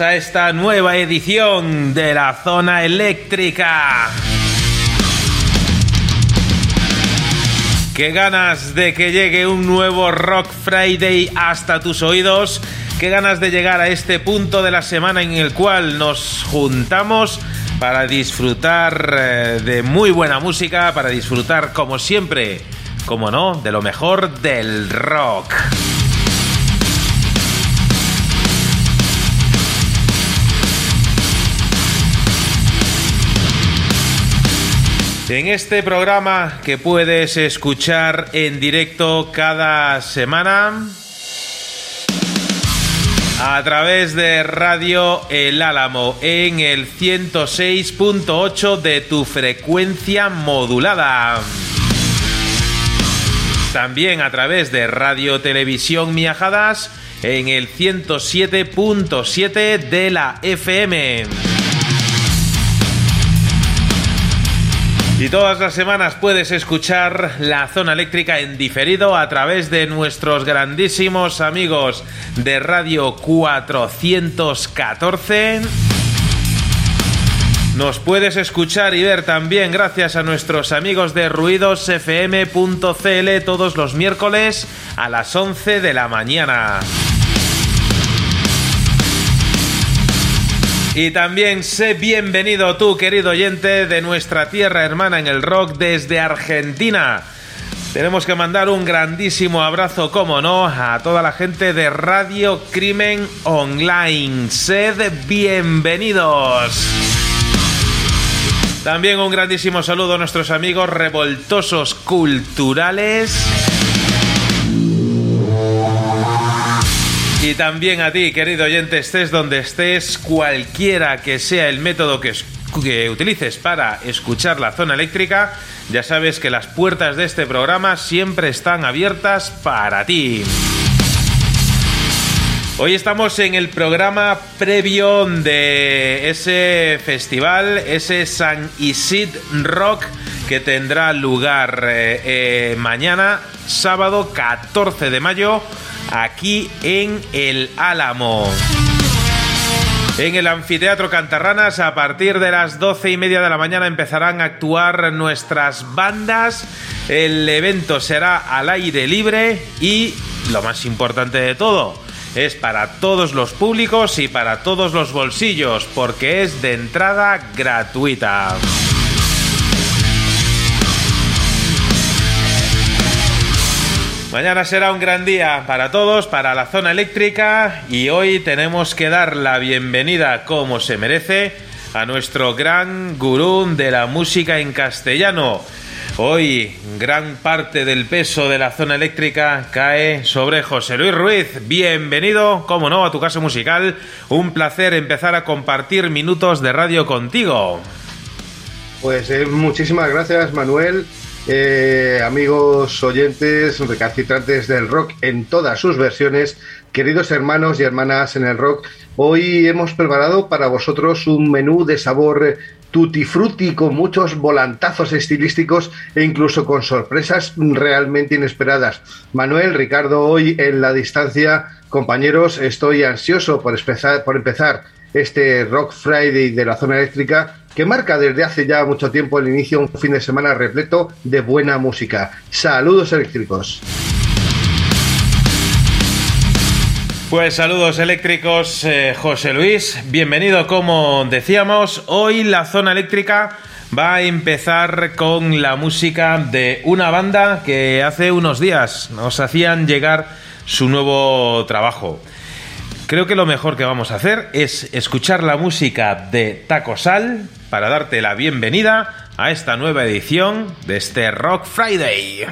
a esta nueva edición de la zona eléctrica. Qué ganas de que llegue un nuevo Rock Friday hasta tus oídos. Qué ganas de llegar a este punto de la semana en el cual nos juntamos para disfrutar eh, de muy buena música, para disfrutar como siempre, como no, de lo mejor del rock. En este programa que puedes escuchar en directo cada semana a través de Radio El Álamo en el 106.8 de tu frecuencia modulada. También a través de Radio Televisión Miajadas en el 107.7 de la FM. Y todas las semanas puedes escuchar la zona eléctrica en diferido a través de nuestros grandísimos amigos de Radio 414. Nos puedes escuchar y ver también gracias a nuestros amigos de ruidosfm.cl todos los miércoles a las 11 de la mañana. Y también sé bienvenido tú, querido oyente de nuestra tierra hermana en el rock desde Argentina. Tenemos que mandar un grandísimo abrazo, como no, a toda la gente de Radio Crimen Online. Sed bienvenidos. También un grandísimo saludo a nuestros amigos revoltosos culturales. Y también a ti, querido oyente, estés donde estés, cualquiera que sea el método que, utilices para escuchar la zona eléctrica, ya sabes que las puertas de este programa siempre están abiertas para ti. Hoy estamos en el programa previo de ese festival, ese San Isid Rock que tendrá lugar eh, eh, mañana, sábado 14 de mayo, aquí en el Álamo. En el anfiteatro Cantarranas, a partir de las doce y media de la mañana empezarán a actuar nuestras bandas. El evento será al aire libre y, lo más importante de todo, es para todos los públicos y para todos los bolsillos, porque es de entrada gratuita. Mañana será un gran día para todos, para la zona eléctrica y hoy tenemos que dar la bienvenida como se merece a nuestro gran gurú de la música en castellano. Hoy gran parte del peso de la zona eléctrica cae sobre José Luis Ruiz. Bienvenido, como no, a tu casa musical. Un placer empezar a compartir minutos de radio contigo. Pues eh, muchísimas gracias, Manuel. Eh, amigos oyentes, recalcitrantes del rock en todas sus versiones, queridos hermanos y hermanas en el rock, hoy hemos preparado para vosotros un menú de sabor tutti frutti con muchos volantazos estilísticos e incluso con sorpresas realmente inesperadas. Manuel, Ricardo, hoy en la distancia, compañeros, estoy ansioso por empezar, por empezar este Rock Friday de la zona eléctrica que marca desde hace ya mucho tiempo el inicio un fin de semana repleto de buena música. Saludos eléctricos. Pues saludos eléctricos, eh, José Luis. Bienvenido, como decíamos. Hoy la zona eléctrica va a empezar con la música de una banda que hace unos días nos hacían llegar su nuevo trabajo. Creo que lo mejor que vamos a hacer es escuchar la música de Taco Sal para darte la bienvenida a esta nueva edición de este Rock Friday.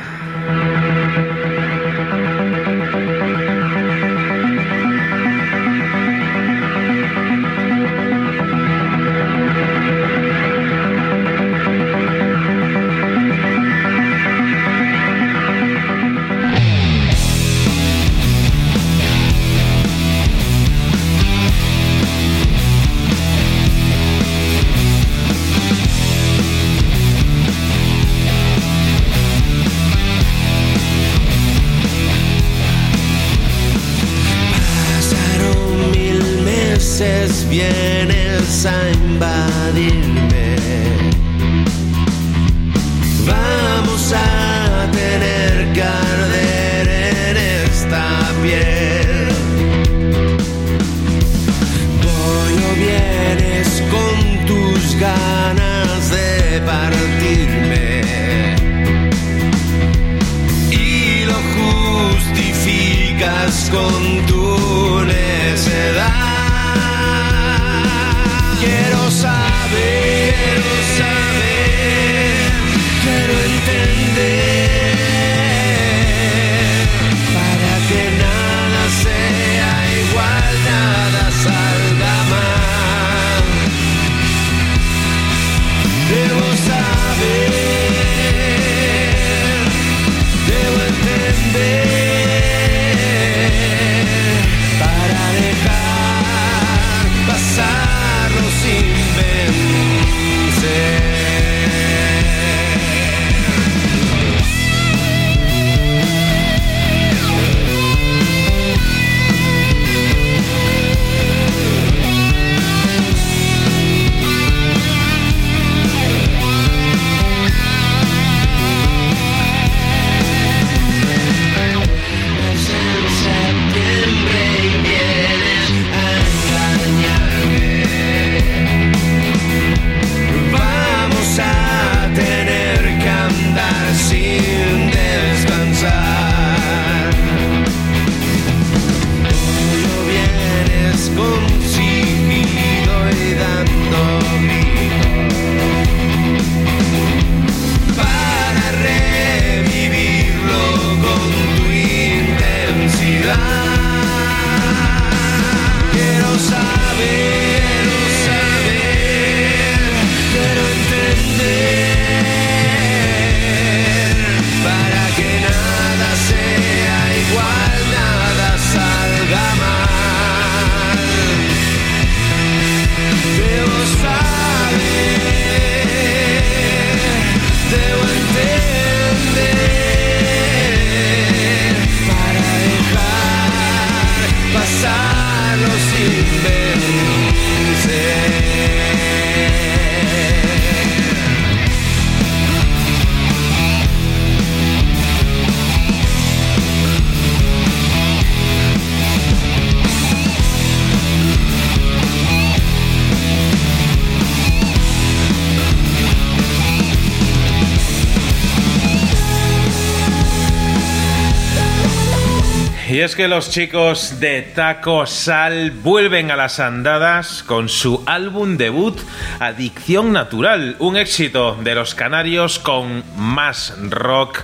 Los chicos de Taco Sal vuelven a las andadas con su álbum debut Adicción Natural, un éxito de los canarios con más rock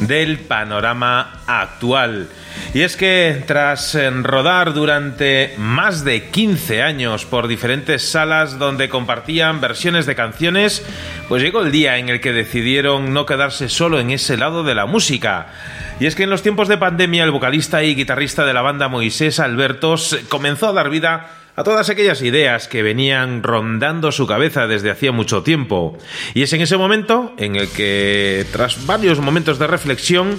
del panorama actual. Y es que tras rodar durante más de 15 años por diferentes salas donde compartían versiones de canciones, pues llegó el día en el que decidieron no quedarse solo en ese lado de la música. Y es que en los tiempos de pandemia el vocalista y guitarrista de la banda Moisés Albertos comenzó a dar vida a todas aquellas ideas que venían rondando su cabeza desde hacía mucho tiempo. Y es en ese momento en el que, tras varios momentos de reflexión,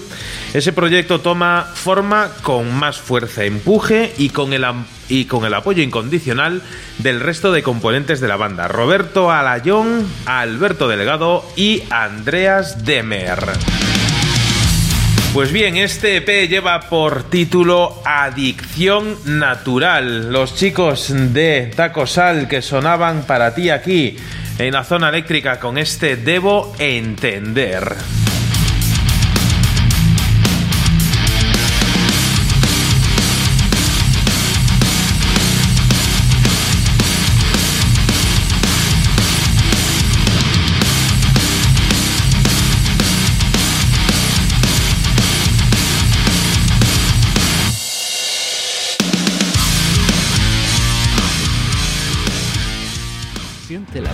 ese proyecto toma forma con más fuerza, empuje y con el, y con el apoyo incondicional del resto de componentes de la banda, Roberto Alayón, Alberto Delgado y Andreas Demer. Pues bien, este EP lleva por título Adicción Natural. Los chicos de Taco Sal que sonaban para ti aquí en la zona eléctrica con este Debo Entender.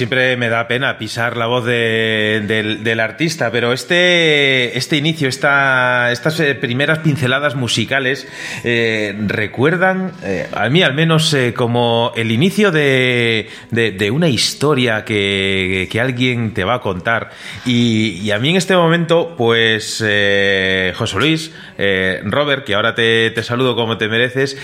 Siempre me da pena pisar la voz del, artista, pero este, este inicio, esta, estas eh, primeras pinceladas musicales eh, recuerdan, eh, a mí al menos, como el inicio de, una historia que, alguien te va a contar. Y, a mí en este momento, pues, José Luis, Robert, que ahora te, te, saludo como te mereces,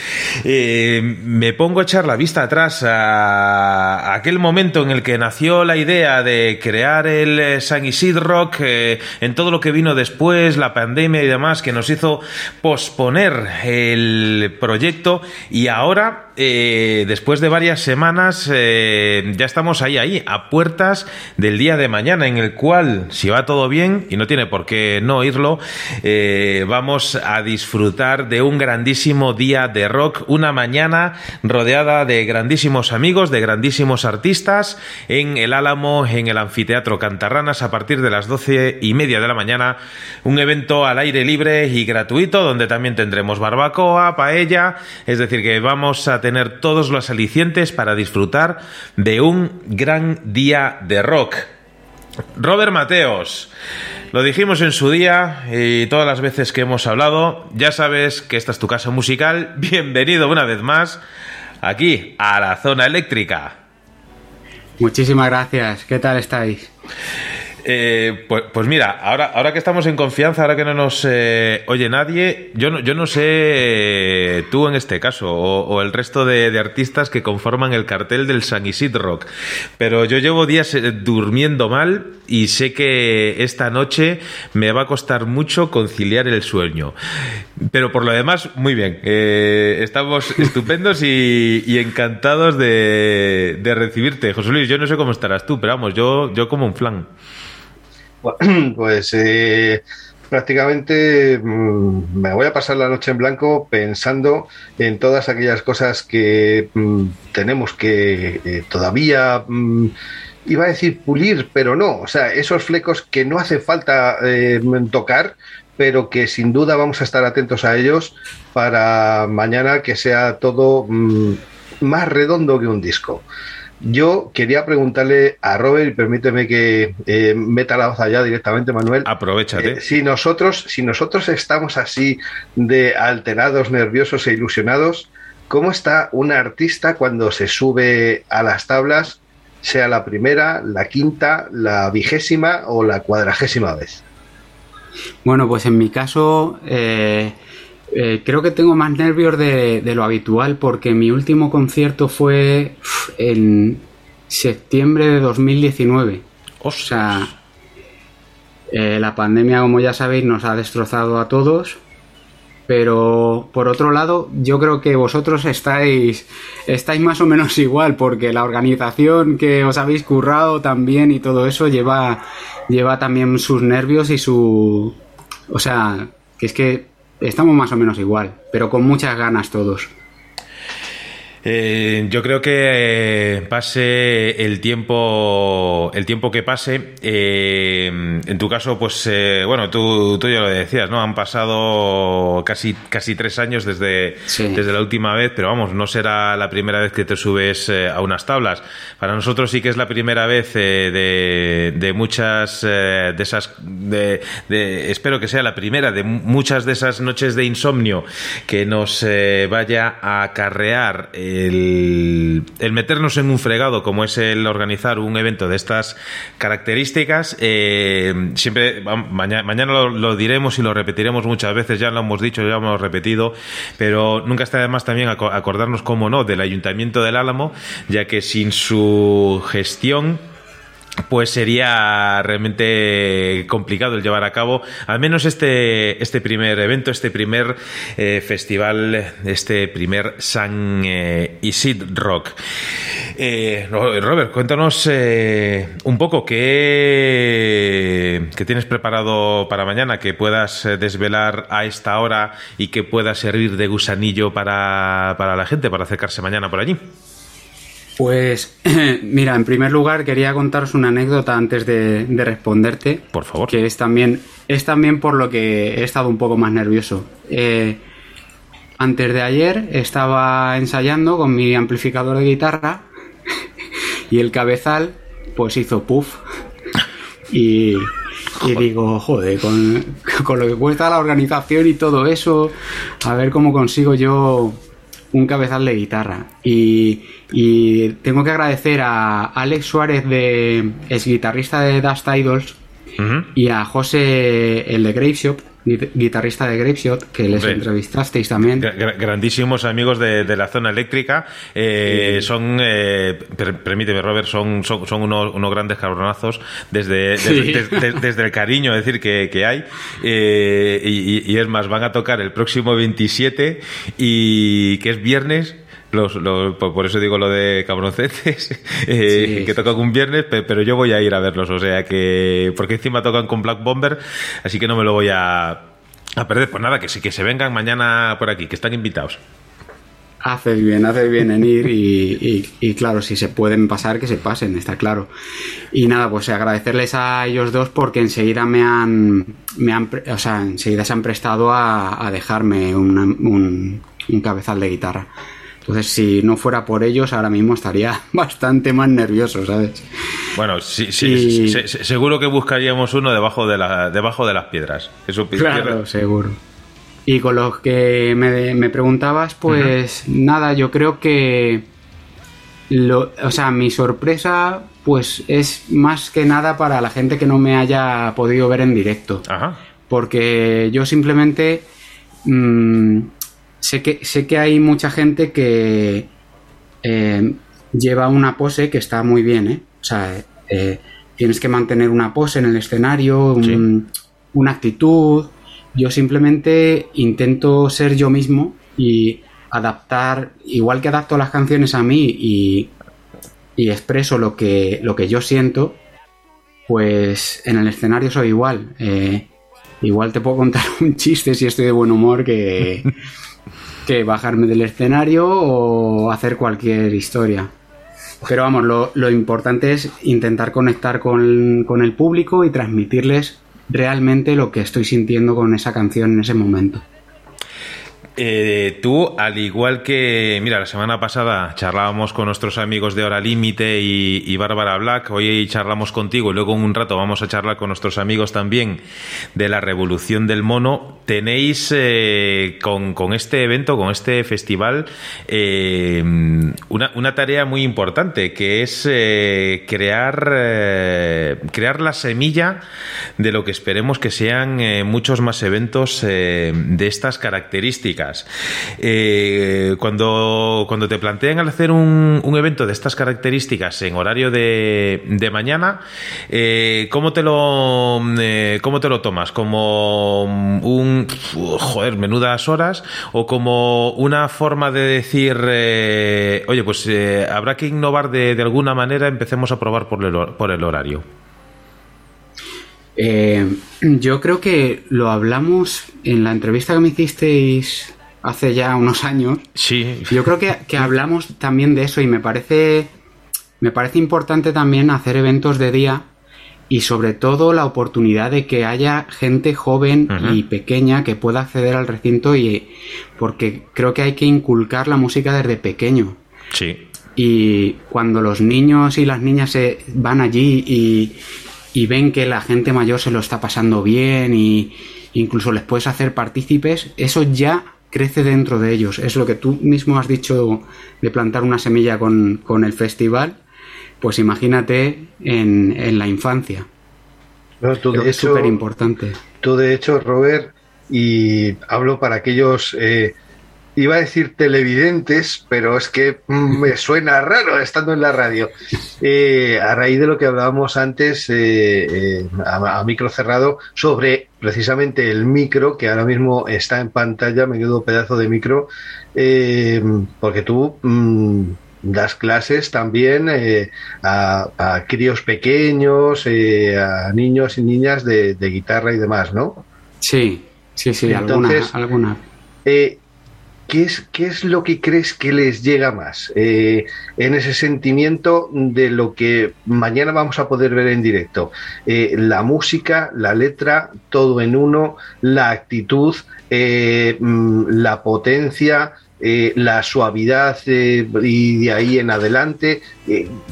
me pongo a echar la vista atrás a, a aquel momento en el que nació la idea de crear el eh, San Isidro Rock en todo lo que vino después, la pandemia y demás, que nos hizo posponer el proyecto y ahora eh, después de varias semanas, eh, ya estamos ahí, ahí, a puertas del día de mañana, en el cual, si va todo bien, y no tiene por qué no oírlo, eh, vamos a disfrutar de un grandísimo día de rock, una mañana rodeada de grandísimos amigos, de grandísimos artistas, en el Álamo, en el Anfiteatro Cantarranas, a partir de las doce y media de la mañana, un evento al aire libre y gratuito, donde también tendremos barbacoa, paella, es decir, que vamos a tener todos los alicientes para disfrutar de un gran día de rock. Robert Mateos, lo dijimos en su día y todas las veces que hemos hablado, ya sabes que esta es tu casa musical. Bienvenido una vez más aquí a la zona eléctrica. Muchísimas gracias. ¿Qué tal estáis? Eh, pues, pues, mira, ahora, ahora que estamos en confianza, ahora que no nos eh, oye nadie, yo no, yo no sé eh, tú en este caso o, el resto de, artistas que conforman el cartel del San Isidro Rock, pero yo llevo días durmiendo mal y sé que esta noche me va a costar mucho conciliar el sueño. Pero por lo demás, muy bien. estamos estupendos y, encantados de, de recibirte. José Luis, yo no sé cómo estarás tú, pero vamos, yo, yo como un flan. Pues eh, prácticamente mm, me voy a pasar la noche en blanco pensando en todas aquellas cosas que mm, tenemos que eh, todavía... Mm, iba a decir pulir, pero no, o sea, esos flecos que no hace falta eh, tocar, pero que sin duda vamos a estar atentos a ellos para mañana que sea todo más redondo que un disco. Yo quería preguntarle a Robert, y permíteme que eh, meta la voz allá directamente, Manuel. Aprovechate. Eh, si, nosotros, si nosotros estamos así de alterados, nerviosos e ilusionados, ¿cómo está un artista cuando se sube a las tablas, sea la primera, la quinta, la vigésima o la cuadragésima vez? Bueno, pues en mi caso, eh, eh, creo que tengo más nervios de, lo habitual porque mi último concierto fue en septiembre de 2019. O sea, eh, la pandemia, como ya sabéis, nos ha destrozado a todos. Pero por otro lado, yo creo que vosotros estáis, estáis más o menos igual, porque la organización que os habéis currado también y todo eso lleva, lleva también sus nervios y su. O sea, que es que estamos más o menos igual, pero con muchas ganas todos. Eh, yo creo que eh, pase el tiempo, el tiempo que pase. Eh, en tu caso, pues bueno, tú, tú ya lo decías, ¿no? Han pasado casi, casi tres años desde, desde la última vez, pero vamos, no será la primera vez que te subes a unas tablas. Para nosotros sí que es la primera vez de, de, muchas de esas, de, espero que sea la primera de muchas de esas noches de insomnio que nos vaya a acarrear el, meternos en un fregado como es el organizar un evento de estas características, eh, siempre, mañana, lo, diremos y lo repetiremos muchas veces, ya lo hemos dicho, ya lo hemos repetido, pero nunca está de más también acordarnos, como no, del Ayuntamiento del Álamo, ya que sin su gestión pues sería realmente complicado el llevar a cabo al menos este, este primer evento, este primer eh, festival, este primer San eh. Eh, Robert, cuéntanos eh, un poco qué, qué, tienes preparado para mañana, que puedas eh, desvelar a esta hora y que pueda servir de gusanillo para, para la gente, para acercarse mañana por allí. Pues mira, en primer lugar quería contaros una anécdota antes de, de, responderte. Por favor. Que es también, es también por lo que he estado un poco más nervioso. Eh, antes de ayer estaba ensayando con mi amplificador de guitarra y el cabezal pues hizo puff. Y, y digo, joder, con, con lo que cuesta la organización y todo eso, a ver cómo consigo yo un cabezal de guitarra. Y, y, tengo que agradecer a Alex Suárez, de, es guitarrista de Dust Idols, uh -huh. y a José, el de Graveshop, guitarrista de Graveshot, que les Hombre, entrevistasteis también. Grandísimos amigos de, de la zona eléctrica. Eh, sí. Son, eh, per, permíteme, Robert, son, son, son unos, unos, grandes cabronazos desde, sí. desde, desde, desde, el cariño, es decir, que, que hay. Eh, y, y, es más, van a tocar el próximo 27 y que es viernes. Los, los, por eso digo lo de cabroncetes, eh, sí, que tocan un viernes, pero yo voy a ir a verlos, o sea que, porque encima tocan con Black Bomber, así que no me lo voy a, a perder. Pues nada, que sí, que se vengan mañana por aquí, que están invitados. Haces bien, haces bien en ir y, y, y, claro, si se pueden pasar, que se pasen, está claro. Y nada, pues agradecerles a ellos dos porque enseguida me han, me han o sea, enseguida se han prestado a, a dejarme un cabezal de guitarra. Entonces, si no fuera por ellos, ahora mismo estaría bastante más nervioso, ¿sabes? Bueno, sí, sí, y... se, seguro que buscaríamos uno debajo de, la, debajo de las piedras. Eso, claro, piedras. seguro. Y con los que me, me preguntabas, pues uh -huh. nada, yo creo que. Lo, o sea, mi sorpresa, pues es más que nada para la gente que no me haya podido ver en directo. Ajá. Porque yo simplemente. Mmm, sé que, sé que hay mucha gente que eh, lleva una pose que está muy bien, ¿eh? O sea, eh, tienes que mantener una pose en el escenario, un, sí. una actitud. Yo simplemente intento ser yo mismo y adaptar, igual que adapto las canciones a mí y, y expreso lo que, lo que yo siento, pues en el escenario soy igual. Eh, igual te puedo contar un chiste si estoy de buen humor que que bajarme del escenario o hacer cualquier historia. Pero vamos, lo, importante es intentar conectar con, con, el público y transmitirles realmente lo que estoy sintiendo con esa canción en ese momento. Eh, tú, al igual que, mira, la semana pasada charlábamos con nuestros amigos de Hora Límite y, y Bárbara Black, hoy charlamos contigo y luego en un rato vamos a charlar con nuestros amigos también de la Revolución del Mono. Tenéis eh, con, este evento, con este festival, eh, una, una, tarea muy importante que es crear, crear la semilla de lo que esperemos que sean muchos más eventos de estas características. Eh, cuando, cuando te plantean al hacer un, evento de estas características en horario de, mañana, eh, ¿cómo, te lo, eh, ¿cómo te lo tomas? ¿Como un, joder, menudas horas? ¿O como una forma de decir, oye, pues habrá que innovar de, alguna manera, empecemos a probar por el, por el horario? Yo creo que lo hablamos en la entrevista que me hicisteis hace ya unos años. Sí. Yo creo que, que, hablamos también de eso y me parece, me parece importante también hacer eventos de día y sobre todo la oportunidad de que haya gente joven uh -huh. y pequeña que pueda acceder al recinto y porque creo que hay que inculcar la música desde pequeño. Sí. Y cuando los niños y las niñas se van allí y, y ven que la gente mayor se lo está pasando bien y incluso les puedes hacer partícipes, eso ya crece dentro de ellos. Es lo que tú mismo has dicho de plantar una semilla con, con el festival, pues imagínate en, en la infancia. No, tú de es súper importante. Tú de hecho, Robert, y hablo para aquellos eh, iba a decir televidentes, pero es que mm, me suena raro estando en la radio. Eh, a raíz de lo que hablábamos antes eh, eh, a, micro cerrado sobre precisamente el micro que ahora mismo está en pantalla, menudo pedazo de micro, porque tú mm, das clases también a, críos pequeños, a niños y niñas de, guitarra y demás, ¿no? Sí, sí, sí, Entonces, alguna. ¿Qué es, ¿Qué es lo que crees que les llega más eh, en ese sentimiento de lo que mañana vamos a poder ver en directo? Eh, la música, la letra, todo en uno, la actitud, eh, mm, la potencia, la suavidad y de ahí en adelante.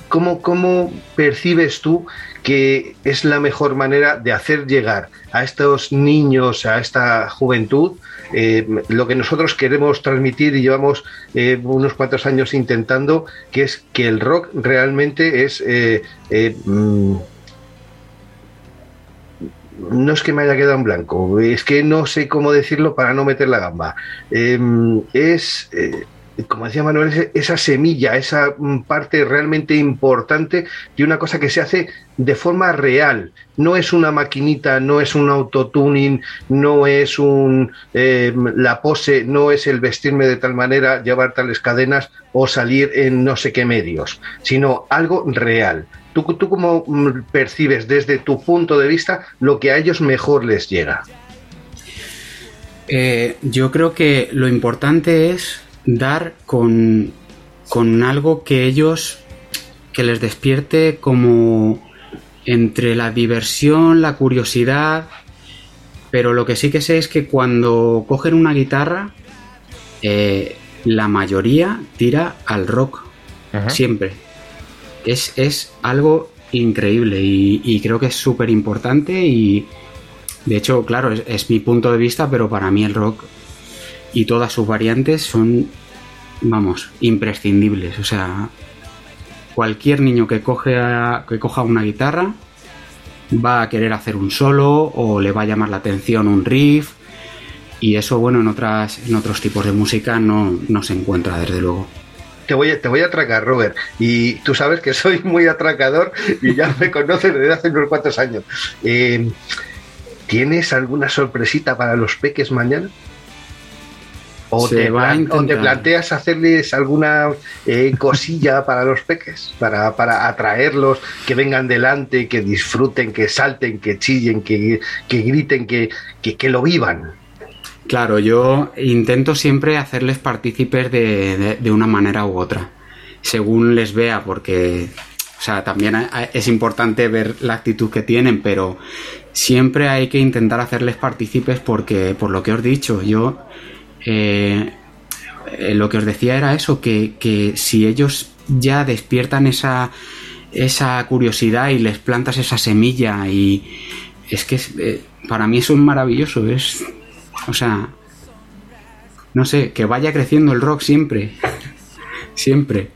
¿cómo, ¿Cómo percibes tú que es la mejor manera de hacer llegar a estos niños, a esta juventud, eh, lo que nosotros queremos transmitir y llevamos eh, unos cuantos años intentando, que es que el rock realmente es... Eh, mm, no es que me haya quedado en blanco, es que no sé cómo decirlo para no meter la gamba. es como decía Manuel, esa semilla, esa mm, parte realmente importante de una cosa que se hace de forma real. No es una maquinita, no es un autotuning, no es un em, la pose, no es el vestirme de tal manera, llevar tales cadenas o salir en no sé qué medios, sino algo real. ¿Tú, tú cómo mm, percibes desde tu punto de vista lo que a ellos mejor les llega? Eh, yo creo que lo importante es dar con, con algo que ellos, que les despierte como entre la diversión, la curiosidad, pero lo que sí que sé es que cuando cogen una guitarra, eh, la mayoría tira al rock, siempre. Es, es, algo increíble y, creo que es súper importante y de hecho, claro, es, mi punto de vista, pero para mí el rock y todas sus variantes son, vamos, imprescindibles. O sea, cualquier niño que, que coja una guitarra va a querer hacer un solo o le va a llamar la atención un riff. Y eso, bueno, en, otras, en otros tipos de música no, no se encuentra, desde luego te voy, a, te voy a atracar, Robert. Y tú sabes que soy muy atracador y ya me conoces desde hace unos cuantos años. Eh, ¿Tienes alguna sorpresita para los peques mañana? ¿O, te, planteas hacerles alguna eh, cosilla para los peques? Para, atraerlos, que vengan delante, que disfruten, que salten, que chillen, que, griten, que, que, lo vivan. Claro, yo intento siempre hacerles partícipes de, de, una manera u otra, según les vea, porque o sea, también es importante ver la actitud que tienen, pero siempre hay que intentar hacerles partícipes porque, por lo que os he dicho, yo eh, lo que os decía era eso, que, si ellos ya despiertan esa, esa curiosidad y les plantas esa semilla y es que eh, para mí eso es maravilloso, es, o sea, no sé, que vaya creciendo el rock siempre, siempre.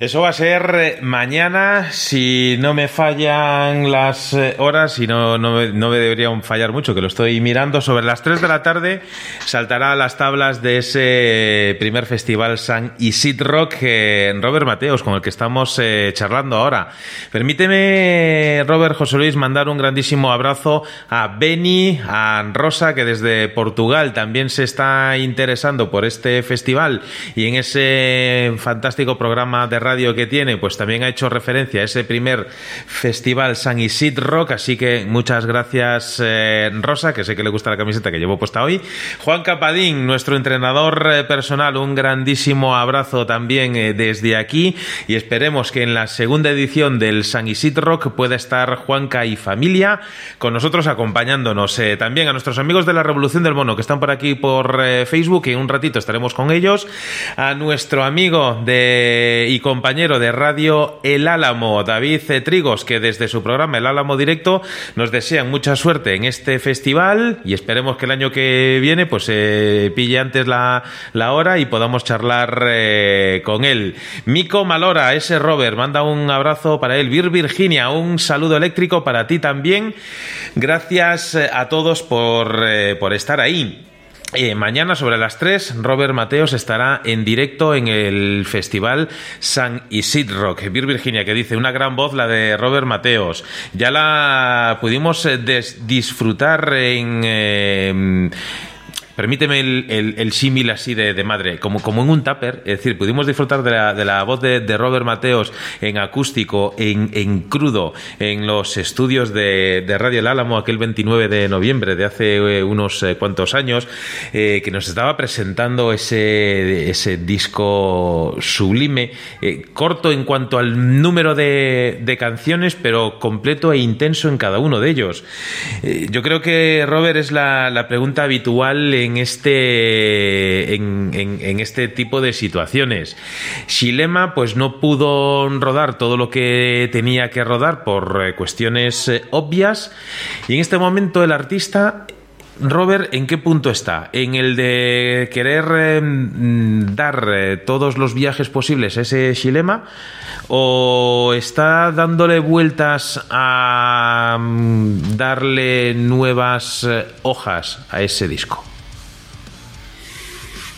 Eso va a ser eh, mañana, si no me fallan las eh, horas y no, no, me deberían fallar mucho, que lo estoy mirando, sobre las 3 de la tarde saltará a las tablas de ese primer festival San Isid Rock en Robert Mateos, con el que estamos eh, charlando ahora. Permíteme, Robert José Luis, mandar un grandísimo abrazo a Beni, a Rosa, que desde Portugal también se está interesando por este festival y en ese fantástico programa de radio que tiene, pues también ha hecho referencia a ese primer festival San Isid Rock, así que muchas gracias eh, Rosa, que sé que le gusta la camiseta que llevo puesta hoy. Juan Capadín, nuestro entrenador eh, personal, un grandísimo abrazo también eh, desde aquí y esperemos que en la segunda edición del San Isid Rock pueda estar Juanca y familia con nosotros acompañándonos. también a nuestros amigos de la Revolución del Mono que están por aquí por Facebook y en un ratito estaremos con ellos. A nuestro amigo de y con compañero de radio El Álamo, David Trigos, que desde su programa El Álamo Directo nos desean mucha suerte en este festival y esperemos que el año que viene pues se pille antes la, hora y podamos charlar eh, con él. Mico Malora, ese Robert, manda un abrazo para él. Vir Virginia, un saludo eléctrico para ti también. Gracias a todos por, eh, por estar ahí. Eh, mañana sobre las 3, Robert Mateos estará en directo en el festival San Isid Rock. Vir Virginia, que dice, una gran voz la de Robert Mateos. Ya la pudimos eh, disfrutar en... Eh, permíteme el, el, símil así de, madre, como, como en un tupper, es decir, pudimos disfrutar de la, de la voz de, Robert Mateos en acústico, en, en crudo, en los estudios de, Radio El Álamo aquel 29 de noviembre de hace eh, unos eh, cuantos años, eh, que nos estaba presentando ese, ese disco sublime, corto en cuanto al número de, de, canciones, pero completo e intenso en cada uno de ellos. yo creo que Robert es la, la pregunta habitual en en este, en, este tipo de situaciones. Shilema pues no pudo rodar todo lo que tenía que rodar por eh, cuestiones eh, obvias y en este momento el artista Robert, ¿en qué punto está? ¿En el de querer em, dar eh, todos los viajes posibles a ese Shilema? ¿O está dándole vueltas a mm, darle nuevas hojas a ese disco?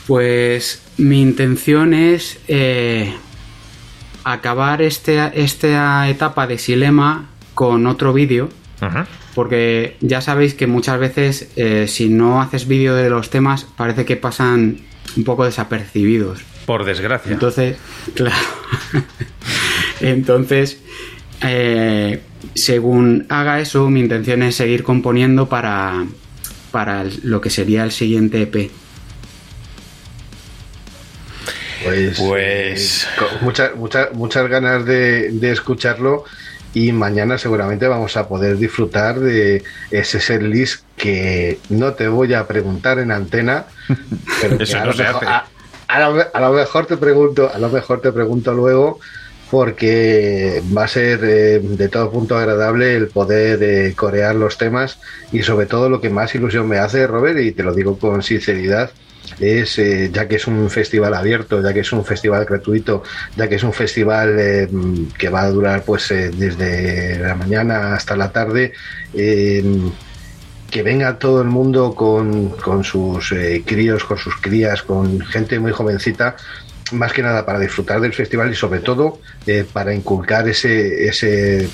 Pues mi intención es eh, acabar este, esta etapa de Silema con otro vídeo. Porque ya sabéis que muchas veces eh, si no haces vídeo de los temas parece que pasan un poco desapercibidos. Por desgracia. Entonces, claro. Entonces, eh, según haga eso, mi intención es seguir componiendo para, para lo que sería el siguiente EP. Pues, pues... muchas, muchas, muchas ganas de, escucharlo y mañana seguramente vamos a poder disfrutar de ese set list que no te voy a preguntar en antena, pero a, lo mejor, te pregunto, a lo mejor te pregunto luego porque va a ser eh, de todo punto agradable el poder eh, corear los temas y sobre todo lo que más ilusión me hace, Robert, y te lo digo con sinceridad, es, eh, ya que es un festival abierto, ya que es un festival gratuito, ya que es un festival eh, que va a durar pues eh, desde la mañana hasta la tarde, que venga todo el mundo con, con sus críos, con sus crías, con gente muy jovencita, más que nada para disfrutar del festival y sobre todo para inculcar ese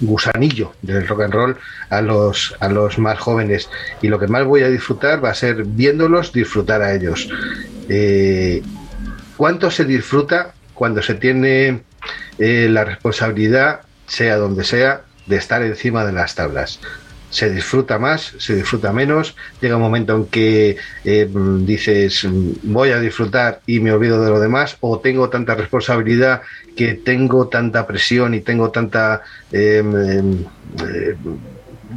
gusanillo del rock and roll a los, a los más jóvenes. Y lo que más voy a disfrutar va a ser viéndolos disfrutar a ellos. Eh, ¿Cuánto se disfruta cuando se tiene eh, la responsabilidad, sea donde sea, de estar encima de las tablas? Se disfruta más, se disfruta menos, llega un momento en que eh, dices voy a disfrutar y me olvido de lo demás, o tengo tanta responsabilidad que tengo tanta presión y tengo tanta, em, em, eh,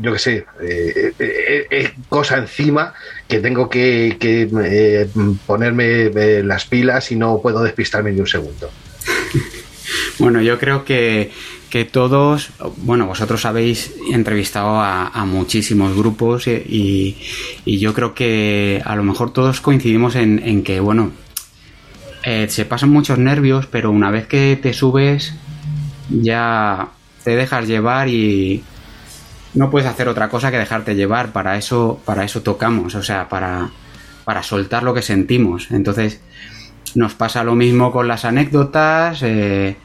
yo qué sé, eh, cosa encima que tengo que, que ponerme las pilas y no puedo despistarme ni un segundo. Bueno, yo creo que que todos, bueno, vosotros habéis entrevistado a, muchísimos grupos y, yo creo que a lo mejor todos coincidimos en, que, bueno, eh, se pasan muchos nervios, pero una vez que te subes ya te dejas llevar y no puedes hacer otra cosa que dejarte llevar. Para eso, para eso tocamos, o sea, para, para soltar lo que sentimos. Entonces, nos pasa lo mismo con las anécdotas. Eh,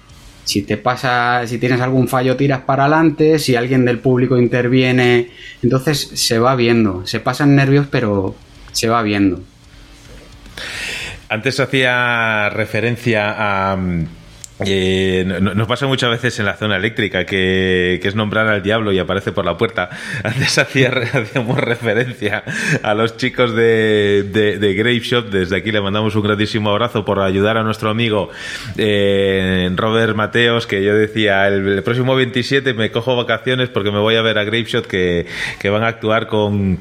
si te pasa, si tienes algún fallo, tiras para adelante, si alguien del público interviene, entonces se va viendo, se pasan nervios, pero se va viendo. Antes hacía referencia a eh, nos pasa muchas veces en la zona eléctrica que, es nombrar al diablo y aparece por la puerta. Antes hacía, hacíamos referencia a los chicos de, de, Grave Shop. Desde aquí le mandamos un grandísimo abrazo por ayudar a nuestro amigo eh, Robert Mateos, que yo decía, el, próximo 27 me cojo vacaciones porque me voy a ver a Grave Shop que van a actuar con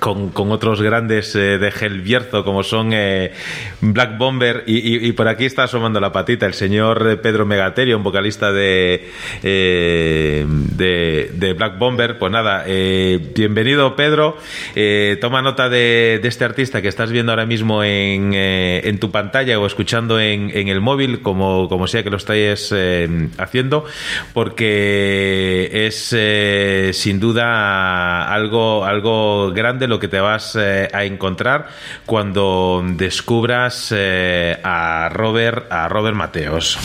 con, otros grandes eh, de Gelbierzo como son eh, Black Bomber y, por aquí está asomando la patita el señor eh, Pedro Megaterio, un vocalista de, de, Black Bomber. Pues nada, bienvenido Pedro, toma nota de, este artista que estás viendo ahora mismo en, en tu pantalla o escuchando en, en, el móvil, como, como sea que lo estáis haciendo, porque es sin duda algo, algo grande grande lo que te vas eh, a encontrar cuando descubras eh, a Robert, a Robert Mateos.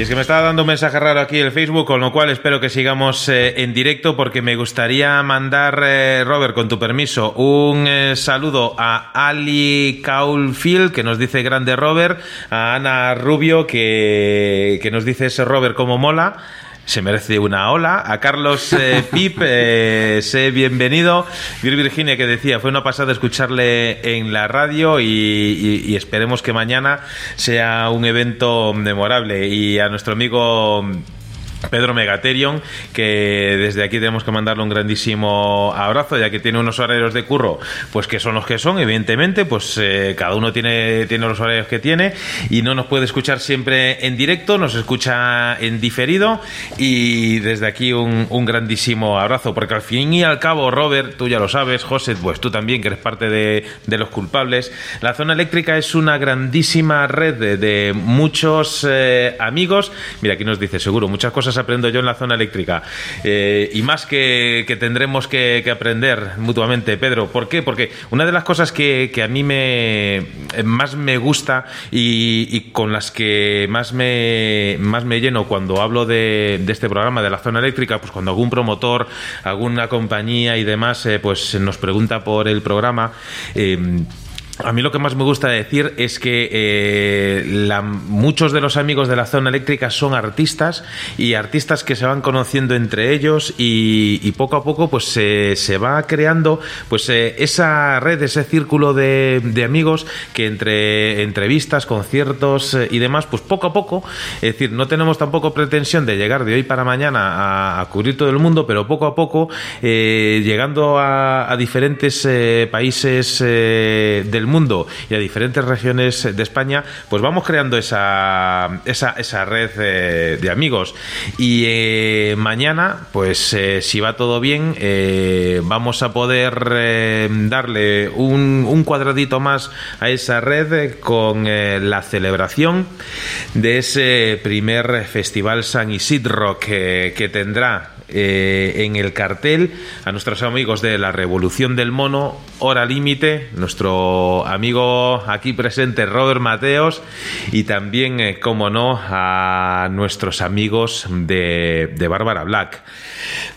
Y es que me estaba dando un mensaje raro aquí el Facebook, con lo cual espero que sigamos eh, en directo porque me gustaría mandar, eh, Robert, con tu permiso, un eh, saludo a Ali Caulfield, que nos dice grande Robert, a Ana Rubio, que, que nos dice ese Robert como mola se merece una ola. A Carlos eh, Pip, eh, sé bienvenido. Vir Virginia que decía, fue una pasada escucharle en la radio y, esperemos que mañana sea un evento memorable. Y a nuestro amigo Pedro Megaterion, que desde aquí tenemos que mandarle un grandísimo abrazo, ya que tiene unos horarios de curro, pues que son los que son, evidentemente, pues eh, cada uno tiene, tiene los horarios que tiene y no nos puede escuchar siempre en directo, nos escucha en diferido y desde aquí un, grandísimo abrazo, porque al fin y al cabo, Robert, tú ya lo sabes, José, pues tú también, que eres parte de, los culpables, la zona eléctrica es una grandísima red de, muchos eh, amigos, mira, aquí nos dice seguro muchas cosas aprendo yo en la zona eléctrica. Eh, y más que, tendremos que, aprender mutuamente, Pedro. ¿Por qué? Porque una de las cosas que, a mí me más me gusta y, con las que más me, más me lleno cuando hablo de, este programa, de la zona eléctrica, pues cuando algún promotor, alguna compañía y demás, eh, pues nos pregunta por el programa. Eh, a mí lo que más me gusta decir es que eh, muchos de los amigos de la zona eléctrica son artistas y artistas que se van conociendo entre ellos y, poco a poco pues se va creando pues eh, esa red, ese círculo de, amigos que entre entrevistas, conciertos eh, y demás pues poco a poco, es decir, no tenemos tampoco pretensión de llegar de hoy para mañana a, cubrir todo el mundo, pero poco a poco llegando a, a diferentes países del mundo mundo y a diferentes regiones de España, pues vamos creando esa, esa, esa red eh, de amigos. Y eh, mañana, pues eh, si va todo bien, vamos a poder darle un, cuadradito más a esa red con la celebración de ese primer festival San Isidro que, que tendrá eh, en el cartel a nuestros amigos de la Revolución del Mono, Hora Límite, nuestro amigo aquí presente Robert Mateos y también, eh, como no, a nuestros amigos de, de Bárbara Black.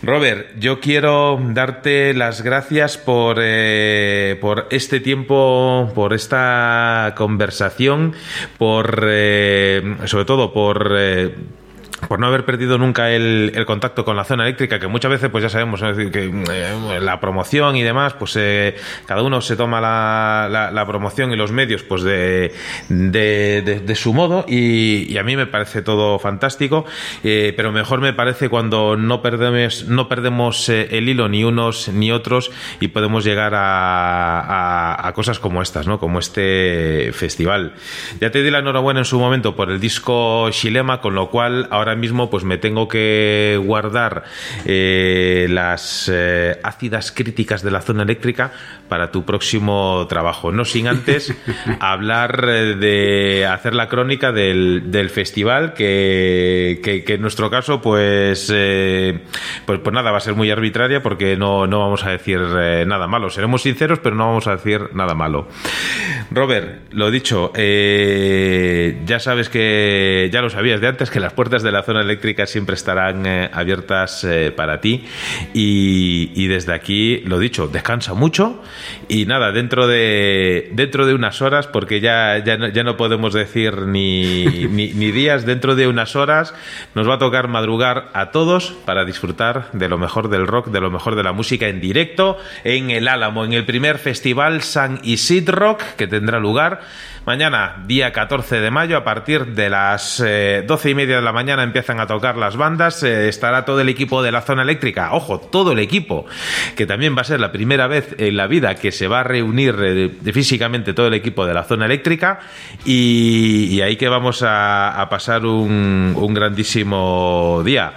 Robert, yo quiero darte las gracias por, eh, por este tiempo, por esta conversación, por sobre todo por por no haber perdido nunca el, contacto con la zona eléctrica, que muchas veces, pues ya sabemos, que eh, la promoción y demás, pues eh, cada uno se toma la, promoción y los medios, pues de, su modo, y, a mí me parece todo fantástico, eh, pero mejor me parece cuando no perdemos, no perdemos el hilo ni unos ni otros y podemos llegar a, a, cosas como estas, ¿no? Como este festival. Ya te di la enhorabuena en su momento por el disco Shilema, con lo cual ahora mismo pues me tengo que guardar eh, las eh, ácidas críticas de la zona eléctrica para tu próximo trabajo. No sin antes hablar eh, de hacer la crónica del, festival, que, en nuestro caso pues, pues, pues, nada, va a ser muy arbitraria porque no, no vamos a decir nada malo. Seremos sinceros, pero no vamos a decir nada malo. Robert, lo dicho, ya sabes que ya lo sabías de antes que las puertas de la zona eléctrica siempre estarán eh, abiertas eh, para ti. Y, desde aquí, lo dicho, descansa mucho. Y nada, dentro de, dentro de unas horas, porque ya, ya, no, ya no podemos decir ni, ni, días, dentro de unas horas nos va a tocar madrugar a todos para disfrutar de lo mejor del rock, de lo mejor de la música en directo en el Álamo, en el primer festival San Isid Rock que tendrá lugar Mañana, día 14 de mayo, a partir de las eh, doce y media de la mañana empiezan a tocar las bandas. Eh, estará todo el equipo de la zona eléctrica. Ojo, todo el equipo, que también va a ser la primera vez en la vida que se va a reunir eh, físicamente todo el equipo de la zona eléctrica y, ahí que vamos a, pasar un, grandísimo día.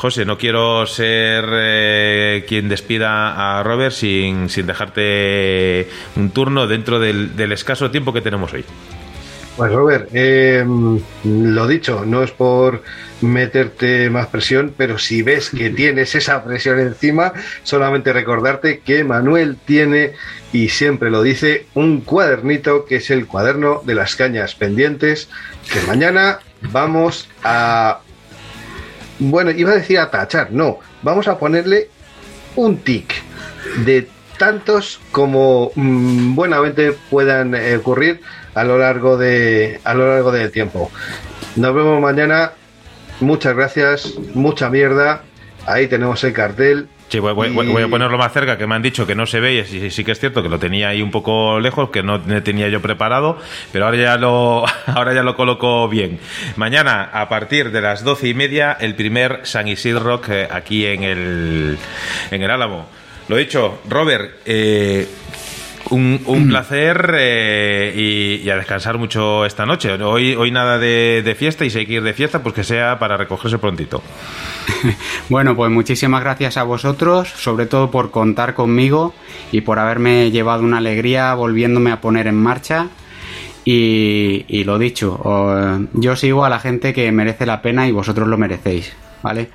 José, no quiero ser eh, quien despida a Robert sin, sin dejarte un turno dentro del, del escaso tiempo que tenemos hoy. Pues Robert, eh, lo dicho, no es por meterte más presión, pero si ves que tienes esa presión encima, solamente recordarte que Manuel tiene, y siempre lo dice, un cuadernito que es el cuaderno de las cañas pendientes, que mañana vamos a... Bueno, iba a decir a tachar, no, vamos a ponerle un tic de tantos como mm, buenamente puedan eh, ocurrir a lo largo de a lo largo del tiempo. Nos vemos mañana. Muchas gracias, mucha mierda. Ahí tenemos el cartel. Sí, voy, a ponerlo más cerca, que me han dicho que no se ve, y sí, sí, que es cierto que lo tenía ahí un poco lejos, que no tenía yo preparado, pero ahora ya lo, ahora ya lo coloco bien. Mañana, a partir de las doce y media, el primer San Isidro eh, aquí en el, en el Álamo. Lo dicho, Robert, eh, un, un placer eh, y, a descansar mucho esta noche. Hoy, hoy nada de, fiesta y si hay que ir de fiesta, pues que sea para recogerse prontito. Bueno, pues muchísimas gracias a vosotros, sobre todo por contar conmigo y por haberme llevado una alegría volviéndome a poner en marcha. Y, lo dicho, yo sigo a la gente que merece la pena y vosotros lo merecéis, ¿vale?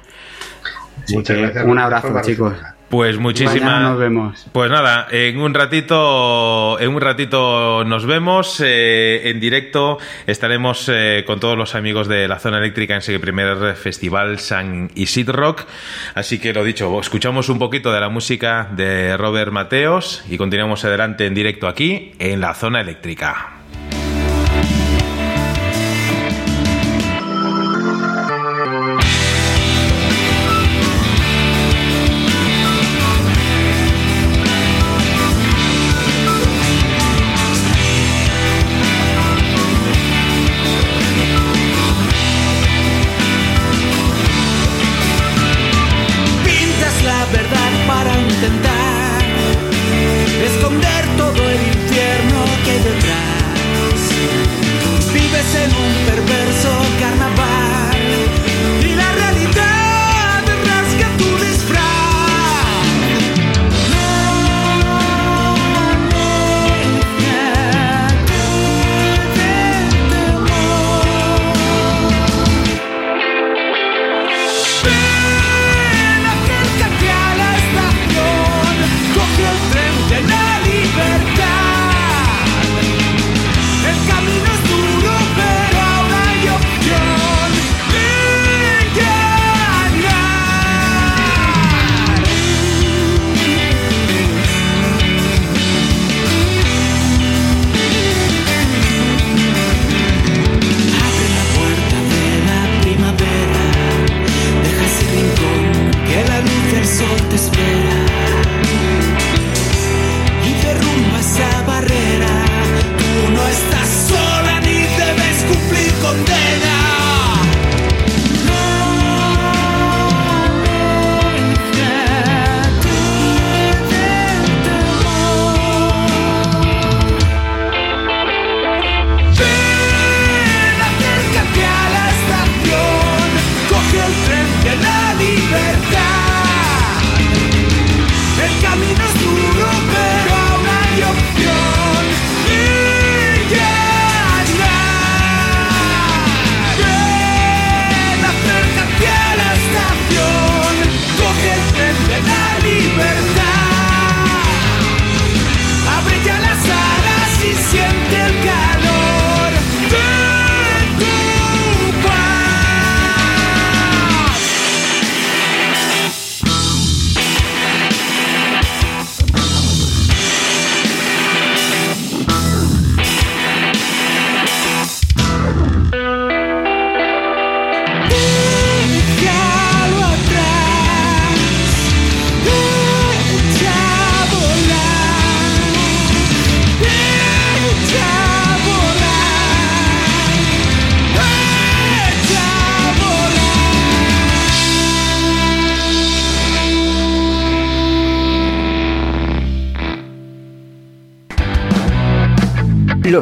Muchas gracias. Un abrazo, chicos. Pues muchísimas. nos vemos. Pues nada, en un ratito, en un ratito nos vemos eh, en directo. Estaremos eh, con todos los amigos de la zona eléctrica en ese primer festival San Isid Rock. Así que lo dicho, escuchamos un poquito de la música de Robert Mateos y continuamos adelante en directo aquí en la zona eléctrica.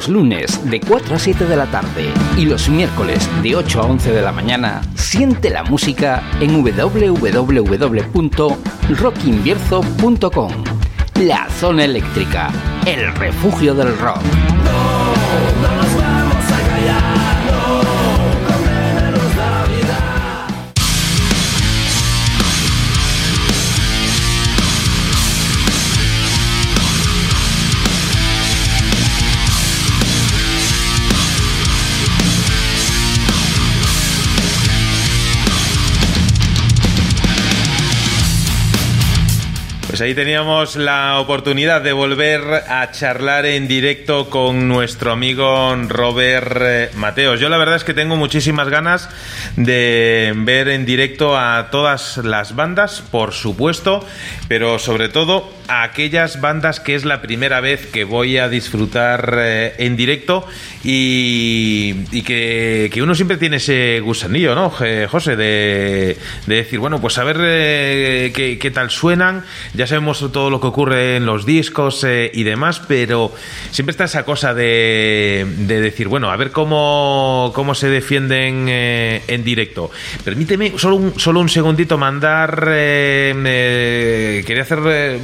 Los lunes de 4 a 7 de la tarde y los miércoles de 8 a 11 de la mañana, siente la música en www.rockinvierzo.com. La zona eléctrica, el refugio del rock. Pues ahí teníamos la oportunidad de volver a charlar en directo con nuestro amigo Robert eh, Mateos. Yo la verdad es que tengo muchísimas ganas de ver en directo a todas las bandas, por supuesto, pero sobre todo a aquellas bandas que es la primera vez que voy a disfrutar eh, en directo y, que, que, uno siempre tiene ese gusanillo, ¿no, José? De, de decir, bueno, pues a ver eh, qué, tal suenan. Sabemos todo lo que ocurre en los discos eh, y demás, pero siempre está esa cosa de, de decir, bueno, a ver cómo, cómo se defienden eh, en directo. Permíteme solo un, solo un segundito mandar. Eh, quería hacer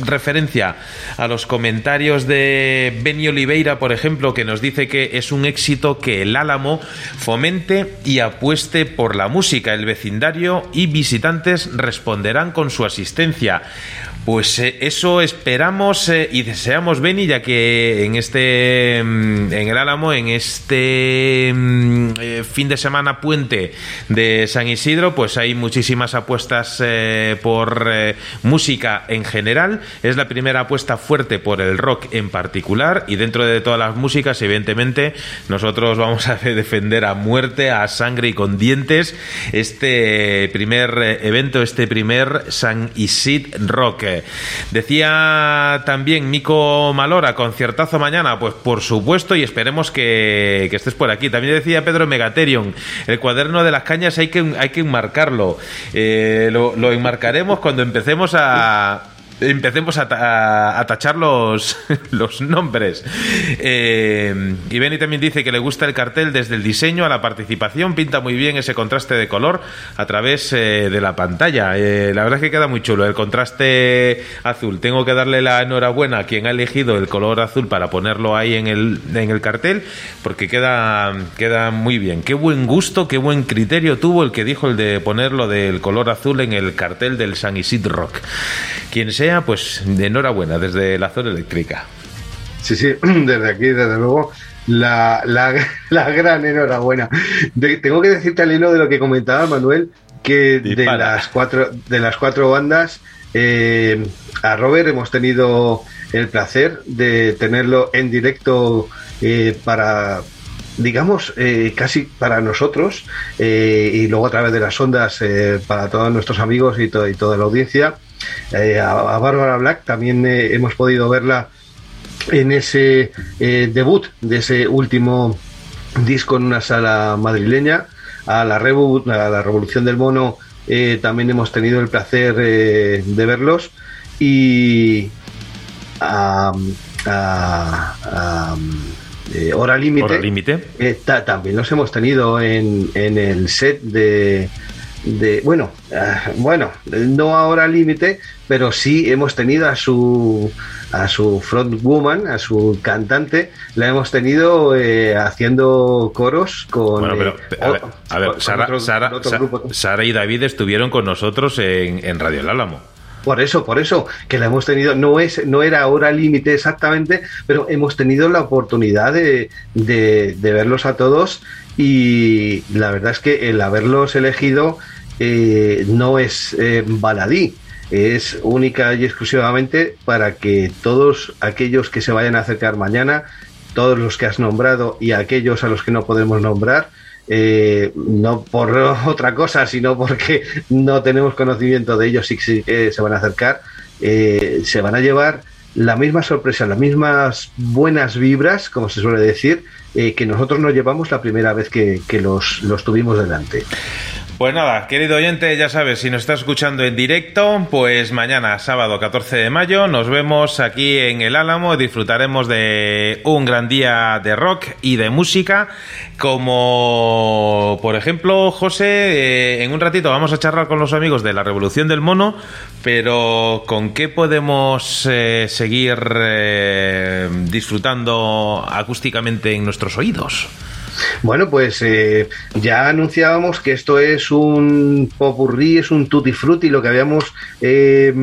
referencia a los comentarios de Benny Oliveira, por ejemplo, que nos dice que es un éxito que el Álamo fomente y apueste por la música. El vecindario y visitantes responderán con su asistencia. Pues eh, eso esperamos eh, y deseamos, Beni, ya que en este, mm, en el Álamo, en este mm, eh, fin de semana puente de San Isidro, pues hay muchísimas apuestas por música en general. Es la primera apuesta fuerte por el rock en particular y dentro de todas las músicas, evidentemente, nosotros vamos a defender a muerte, a sangre y con dientes este primer evento, este primer San Isid Rock. Decía también Mico Malora, conciertazo mañana, pues por supuesto y esperemos que, estés por aquí. También decía Pedro Megaterion, el cuaderno de las cañas hay que, hay que enmarcarlo. Eh, lo enmarcaremos cuando empecemos a empecemos a, tachar los, los nombres. Eh, y Benny también dice que le gusta el cartel desde el diseño a la participación, pinta muy bien ese contraste de color a través eh, de la pantalla. Eh, la verdad es que queda muy chulo el contraste azul. Tengo que darle la enhorabuena a quien ha elegido el color azul para ponerlo ahí en el, en el cartel, porque queda, queda muy bien. Qué buen gusto, qué buen criterio tuvo el que dijo el de ponerlo del color azul en el cartel del San Isid Rock. Quien sea, pues de enhorabuena desde la zona eléctrica. Sí, sí, desde aquí, desde luego, la, la, la gran enhorabuena. De, tengo que decirte al hilo de lo que comentaba Manuel, que de las, cuatro, de las cuatro bandas, eh, a Robert hemos tenido el placer de tenerlo en directo eh, para digamos, eh, casi para nosotros eh, y luego a través de las ondas eh, para todos nuestros amigos y, to y toda la audiencia. Eh, a, a, Bárbara Black también eh, hemos podido verla en ese eh, debut de ese último disco en una sala madrileña. A la, Revo, a la Revolución del Mono eh, también hemos tenido el placer de verlos y a, eh, Hora Límite eh, también los hemos tenido en, en el set de, de bueno, uh, bueno, no ahora límite, pero sí hemos tenido a su a su frontwoman, a su cantante, la hemos tenido eh, haciendo coros con. Bueno, pero, eh, a ver, a ver Sara, otro, Sara, otro Sara, y David estuvieron con nosotros en, en Radio El Álamo. Por eso, por eso, que la hemos tenido, no es, no era hora límite exactamente, pero hemos tenido la oportunidad de, de, de, verlos a todos y la verdad es que el haberlos elegido eh, no es eh, baladí, es única y exclusivamente para que todos aquellos que se vayan a acercar mañana, todos los que has nombrado y aquellos a los que no podemos nombrar, eh, no por otra cosa, sino porque no tenemos conocimiento de ellos y que se van a acercar, eh, se van a llevar la misma sorpresa, las mismas buenas vibras, como se suele decir, eh, que nosotros nos llevamos la primera vez que, que los, los tuvimos delante. Pues nada, querido oyente, ya sabes, si nos estás escuchando en directo, pues mañana, sábado 14 de mayo, nos vemos aquí en el Álamo, disfrutaremos de un gran día de rock y de música, como por ejemplo, José, eh, en un ratito vamos a charlar con los amigos de la Revolución del Mono, pero ¿con qué podemos eh, seguir eh, disfrutando acústicamente en nuestros oídos? Bueno, pues eh, ya anunciábamos que esto es un popurrí, es un tutti frutti, lo que habíamos eh,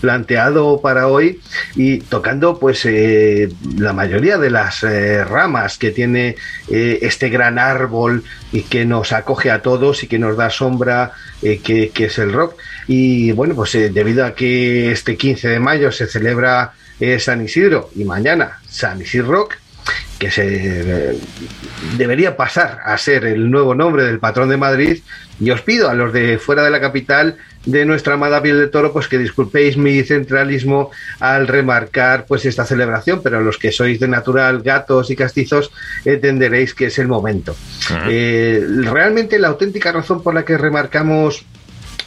planteado para hoy y tocando pues eh, la mayoría de las ramas que tiene este gran árbol y que nos acoge a todos y que nos da sombra, que, que, es el rock. Y bueno, pues debido a que este 15 de mayo se celebra San Isidro y mañana San Isidro Rock, que se debería pasar a ser el nuevo nombre del patrón de Madrid. Y os pido a los de fuera de la capital de nuestra amada piel de toro, pues que disculpéis mi centralismo al remarcar pues esta celebración, pero a los que sois de natural gatos y castizos entenderéis que es el momento. Eh, realmente la auténtica razón por la que remarcamos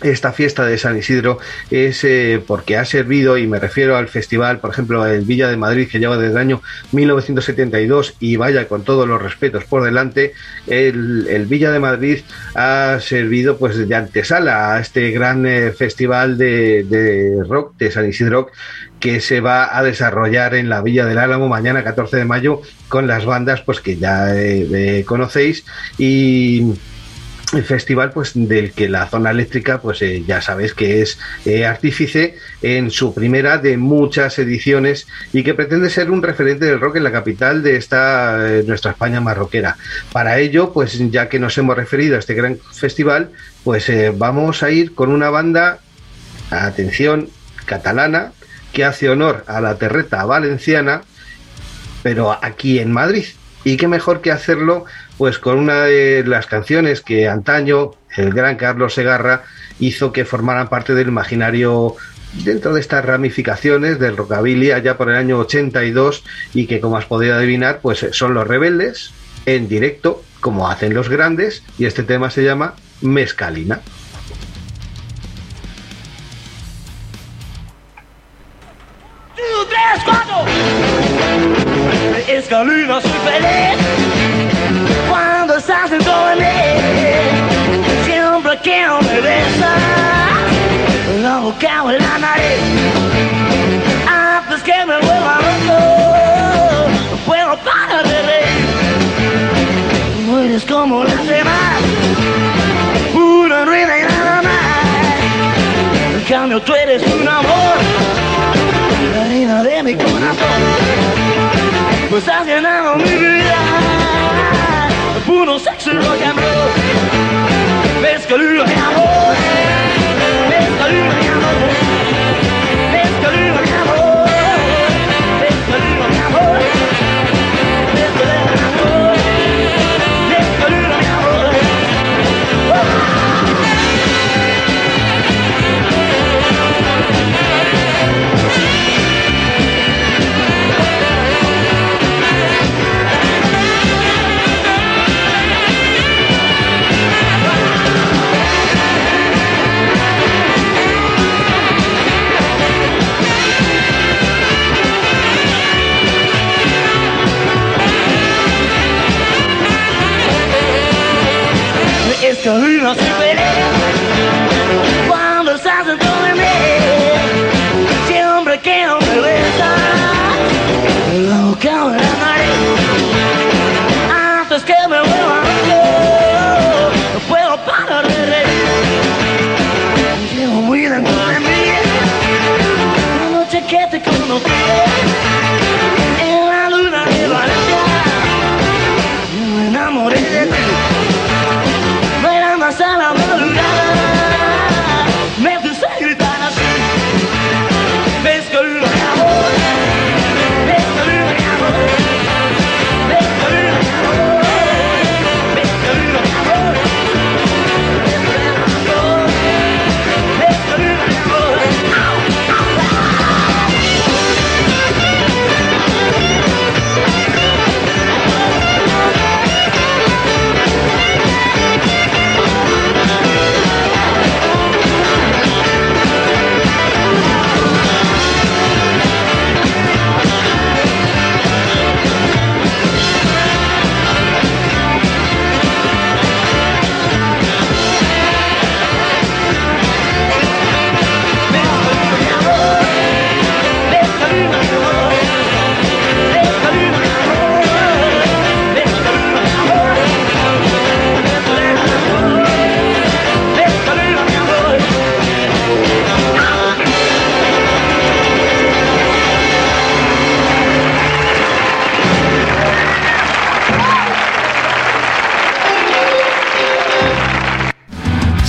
esta fiesta de San Isidro es eh, porque ha servido, y me refiero al festival, por ejemplo, el Villa de Madrid, que lleva desde el año 1972, y vaya con todos los respetos por delante, el, Villa de Madrid ha servido pues de antesala a este gran eh, festival de, rock, de San Isidro, que se va a desarrollar en la Villa del Álamo mañana 14 de mayo con las bandas pues que ya eh, conocéis y festival pues del que la zona eléctrica pues eh, ya sabéis que es eh, artífice en su primera de muchas ediciones y que pretende ser un referente del rock en la capital de esta eh, nuestra España marroquera. Para ello pues ya que nos hemos referido a este gran festival pues vamos a ir con una banda atención catalana que hace honor a la terreta valenciana pero aquí en Madrid. Y qué mejor que hacerlo pues con una de las canciones que antaño el gran Carlos Segarra hizo que formaran parte del imaginario dentro de estas ramificaciones del rockabilly allá por el año 82 y que como has podido adivinar pues son los rebeldes en directo como hacen los grandes y este tema se llama Mescalina. Escalina soy feliz cuando estás en mí. Siempre que me besas, la nariz. Antes que me vuelva loco, no puedo parar de reír. No eres como las demás, una ruina y nada más. En cambio tú eres un amor, la reina de mi corazón pues has llenado mi vida puro sexo y rock and roll. Mezcalina mi amor, mezcalina mi amor, que una se pelea.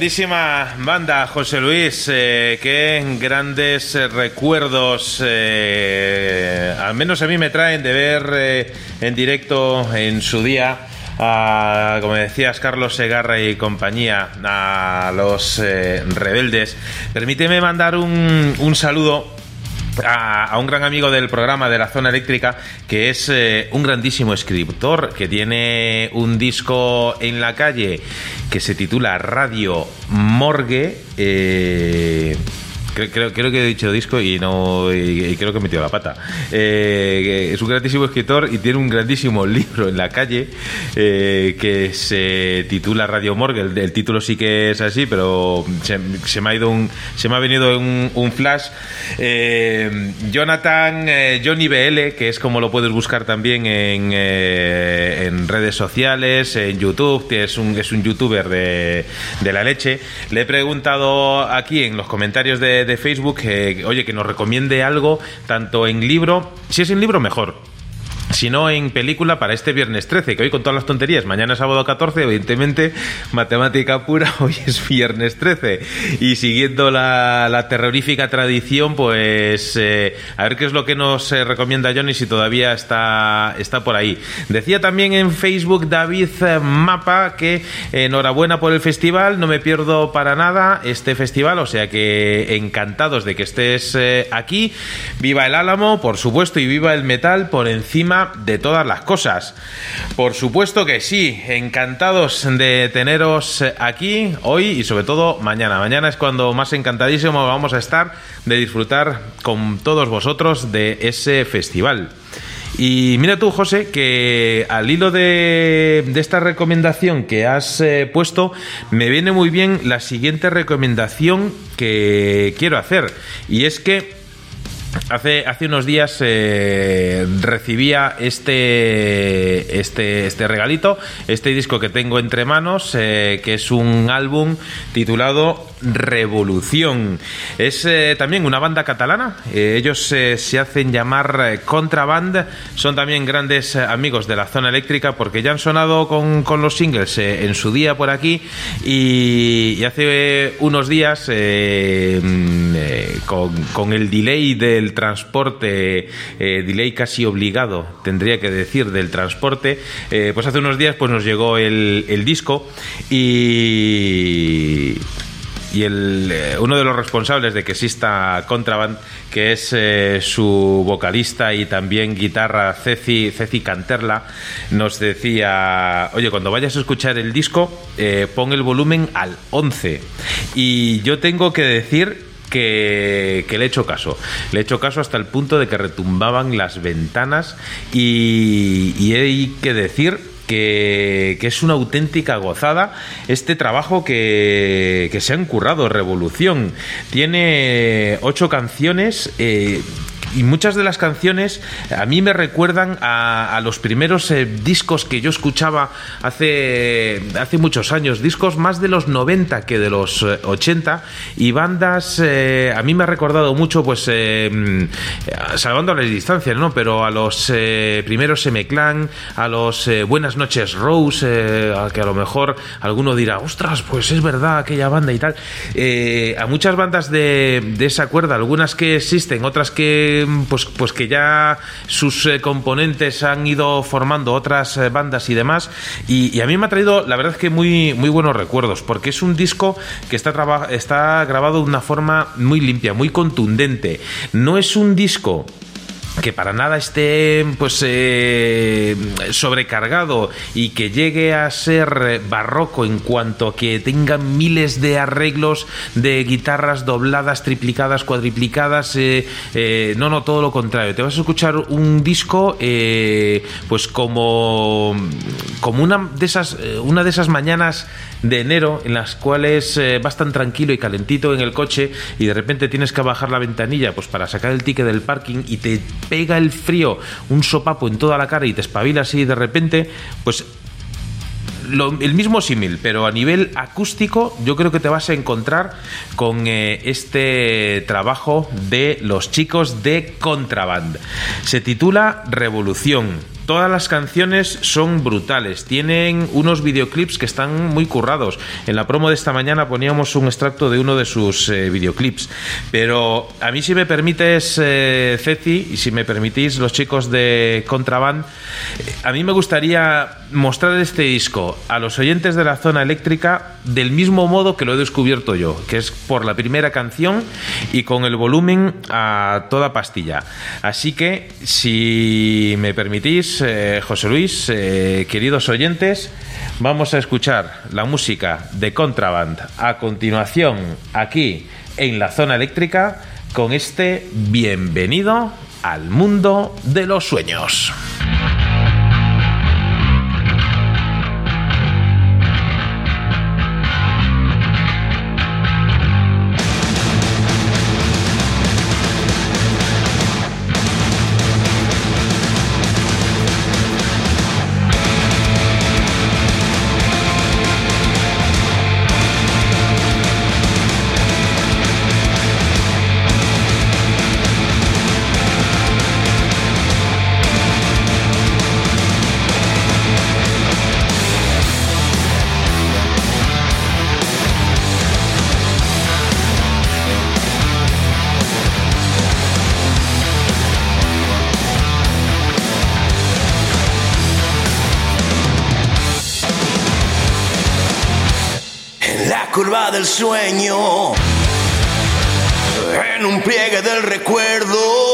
Grandísima banda, José Luis. Eh, qué grandes eh, recuerdos, eh, al menos a mí me traen de ver eh, en directo en su día. A, como decías, Carlos Segarra y compañía, a los rebeldes. Permíteme mandar un, un saludo a, un gran amigo del programa de la zona eléctrica que es eh, un grandísimo escritor que tiene un disco en la calle que se titula Radio Morgue. eh, Creo, creo- que he dicho disco y no y, creo que he metido la pata. Eh, es un grandísimo escritor y tiene un grandísimo libro en la calle eh, que se titula Radio Morgue. El, título sí que es así, pero se, me ha ido un se me ha venido un, flash. Eh, Jonathan eh, Johnny BL, que es como lo puedes buscar también en, en redes sociales, en YouTube, que es un es un youtuber de, de la leche. Le he preguntado aquí en los comentarios de, de Facebook que, oye, que nos recomiende algo, tanto en libro, si es en libro, mejor. Si no, en película para este viernes 13, que hoy con todas las tonterías, mañana es sábado 14, evidentemente, matemática pura, hoy es viernes 13. Y siguiendo la, la terrorífica tradición, pues eh, a ver qué es lo que nos eh, recomienda Johnny si todavía está, está por ahí. Decía también en Facebook David eh, Mapa que enhorabuena por el festival, no me pierdo para nada este festival, o sea que encantados de que estés aquí. Viva el Álamo, por supuesto, y viva el metal por encima de todas las cosas. Por supuesto que sí, encantados de teneros aquí hoy y sobre todo mañana. Mañana es cuando más encantadísimo vamos a estar de disfrutar con todos vosotros de ese festival. Y mira tú, José, que al hilo de, de esta recomendación que has eh, puesto, me viene muy bien la siguiente recomendación que quiero hacer. Y es que Hace, hace unos días eh, recibía este, este, este regalito, este disco que tengo entre manos, eh, que es un álbum titulado Revolución. Es eh, también una banda catalana, eh, ellos eh, se hacen llamar Contraband, son también grandes amigos de la zona eléctrica porque ya han sonado con, con los singles en su día por aquí. Y, hace unos días mm, con, el delay del transporte, delay casi obligado, tendría que decir, del transporte, pues hace unos días pues nos llegó el, el disco y y el, eh, uno de los responsables de que exista Contraband, que es eh, su vocalista y también guitarra Ceci, Ceci Canterla, nos decía, oye, cuando vayas a escuchar el disco, eh, pon el volumen al 11. Y yo tengo que decir que, que le he hecho caso. Le he hecho caso hasta el punto de que retumbaban las ventanas y, y hay que decir que, es una auténtica gozada este trabajo que, que se han currado, Revolución. Tiene ocho canciones. eh, y muchas de las canciones a mí me recuerdan a, a los primeros eh, discos que yo escuchaba hace, hace muchos años, discos más de los 90 que de los eh, 80 y bandas, eh, a mí me ha recordado mucho, pues, eh, mm, salvando las distancias, ¿no? Pero a los eh, primeros M-Clan, a los eh, Buenas noches Rose, eh, a que a lo mejor alguno dirá, ostras, pues es verdad aquella banda y tal. Eh, a muchas bandas de, de esa cuerda, algunas que existen, otras que pues, pues que ya sus eh, componentes han ido formando otras eh, bandas y demás. Y, a mí me ha traído, la verdad que muy, muy buenos recuerdos, porque es un disco que está, está grabado de una forma muy limpia, muy contundente. No es un disco que para nada esté pues eh, sobrecargado y que llegue a ser barroco en cuanto a que tenga miles de arreglos de guitarras dobladas, triplicadas, cuadriplicadas. Eh, eh, no, no, todo lo contrario. Te vas a escuchar un disco pues como, como una de esas una de esas mañanas de enero en las cuales vas tan tranquilo y calentito en el coche y de repente tienes que bajar la ventanilla pues para sacar el ticket del parking y te pega el frío, un sopapo en toda la cara y te espabila así de repente, pues el mismo símil, pero a nivel acústico, yo creo que te vas a encontrar con eh, este trabajo de los chicos de Contraband. Se titula Revolución todas las canciones son brutales. Tienen unos videoclips que están muy currados. En la promo de esta mañana poníamos un extracto de uno de sus eh, videoclips. Pero a mí, si me permites, eh, Ceci, y si me permitís, los chicos de Contraband, eh, a mí me gustaría mostrar este disco a los oyentes de la zona eléctrica del mismo modo que lo he descubierto yo, que es por la primera canción y con el volumen a toda pastilla. Así que, si me permitís, eh, José Luis, eh, queridos oyentes, vamos a escuchar la música de Contraband a continuación aquí en la zona eléctrica con este bienvenido al mundo de los sueños. Sueño, en un pliegue del recuerdo.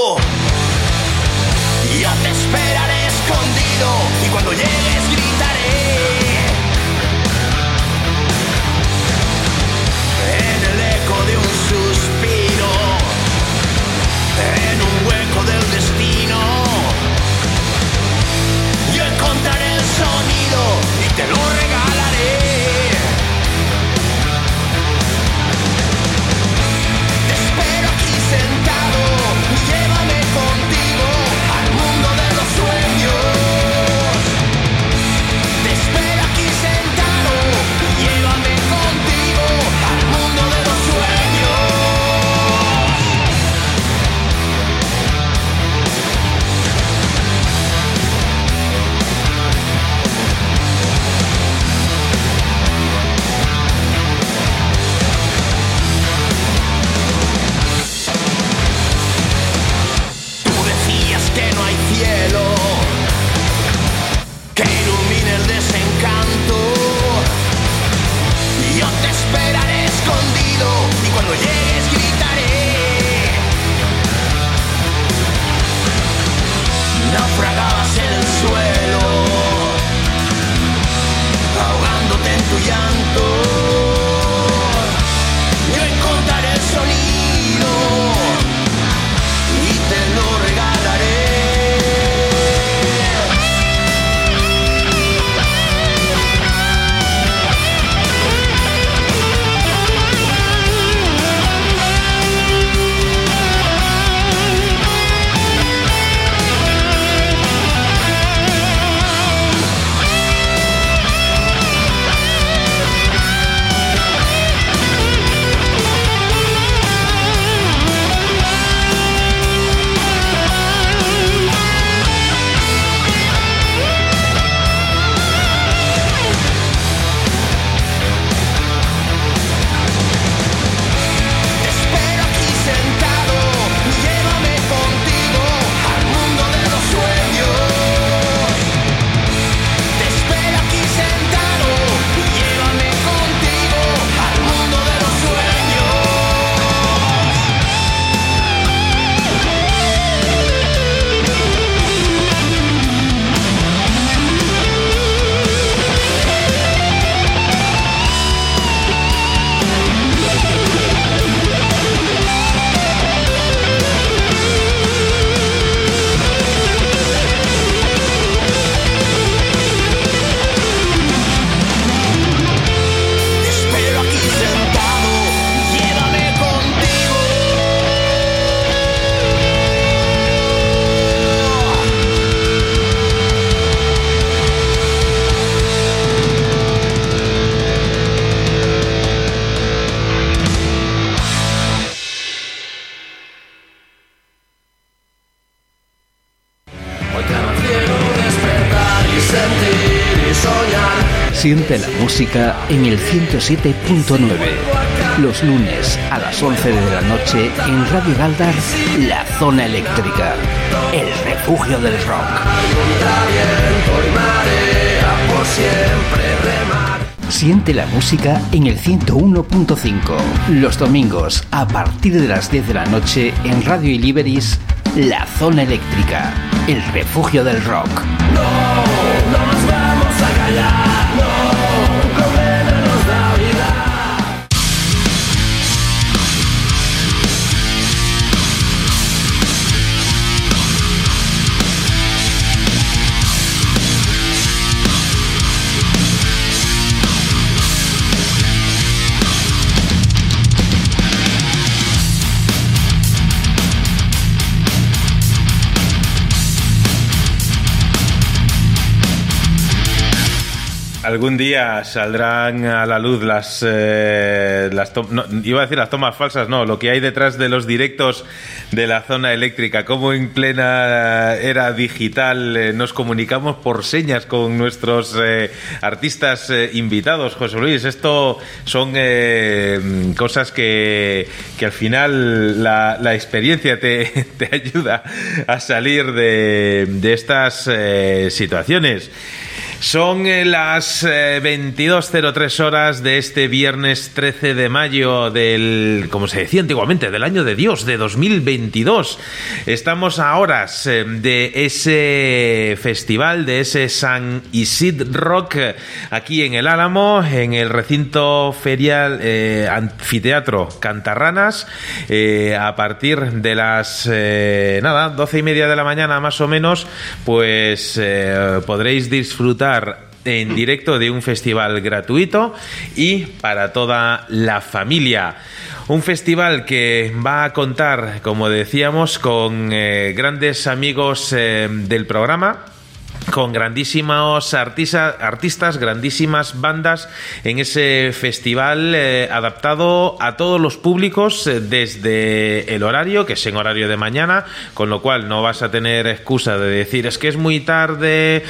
Siente la música en el 107.9. Los lunes a las 11 de la noche en Radio Galdar, La Zona Eléctrica. El refugio del rock. Siente la música en el 101.5. Los domingos a partir de las 10 de la noche en Radio Iliberis, La Zona Eléctrica. El refugio del rock. No nos vamos a callar, Algún día saldrán a la luz las, eh, no, iba a decir las tomas falsas, no, lo que hay detrás de los directos de la zona eléctrica, cómo en plena era digital eh, nos comunicamos por señas con nuestros eh, artistas invitados, José Luis. Esto son cosas que, que al final la, la experiencia te, ayuda a salir de, estas situaciones. Son eh, las eh, 22.03 horas de este viernes 13 de mayo del, como se decía antiguamente, del año de Dios, de 2022. Estamos a horas eh, de ese festival, de ese San Isid Rock, eh, aquí en el Álamo, en el recinto ferial eh, anfiteatro Cantarranas, eh, a partir de las, eh, nada, 12 y media de la mañana más o menos, pues eh, podréis disfrutar en directo de un festival gratuito y para toda la familia. Un festival que va a contar, como decíamos, con eh, grandes amigos eh, del programa con grandísimos artistas, grandísimas bandas en ese festival eh, adaptado a todos los públicos desde el horario, que es en horario de mañana, con lo cual no vas a tener excusa de decir es que es muy tarde,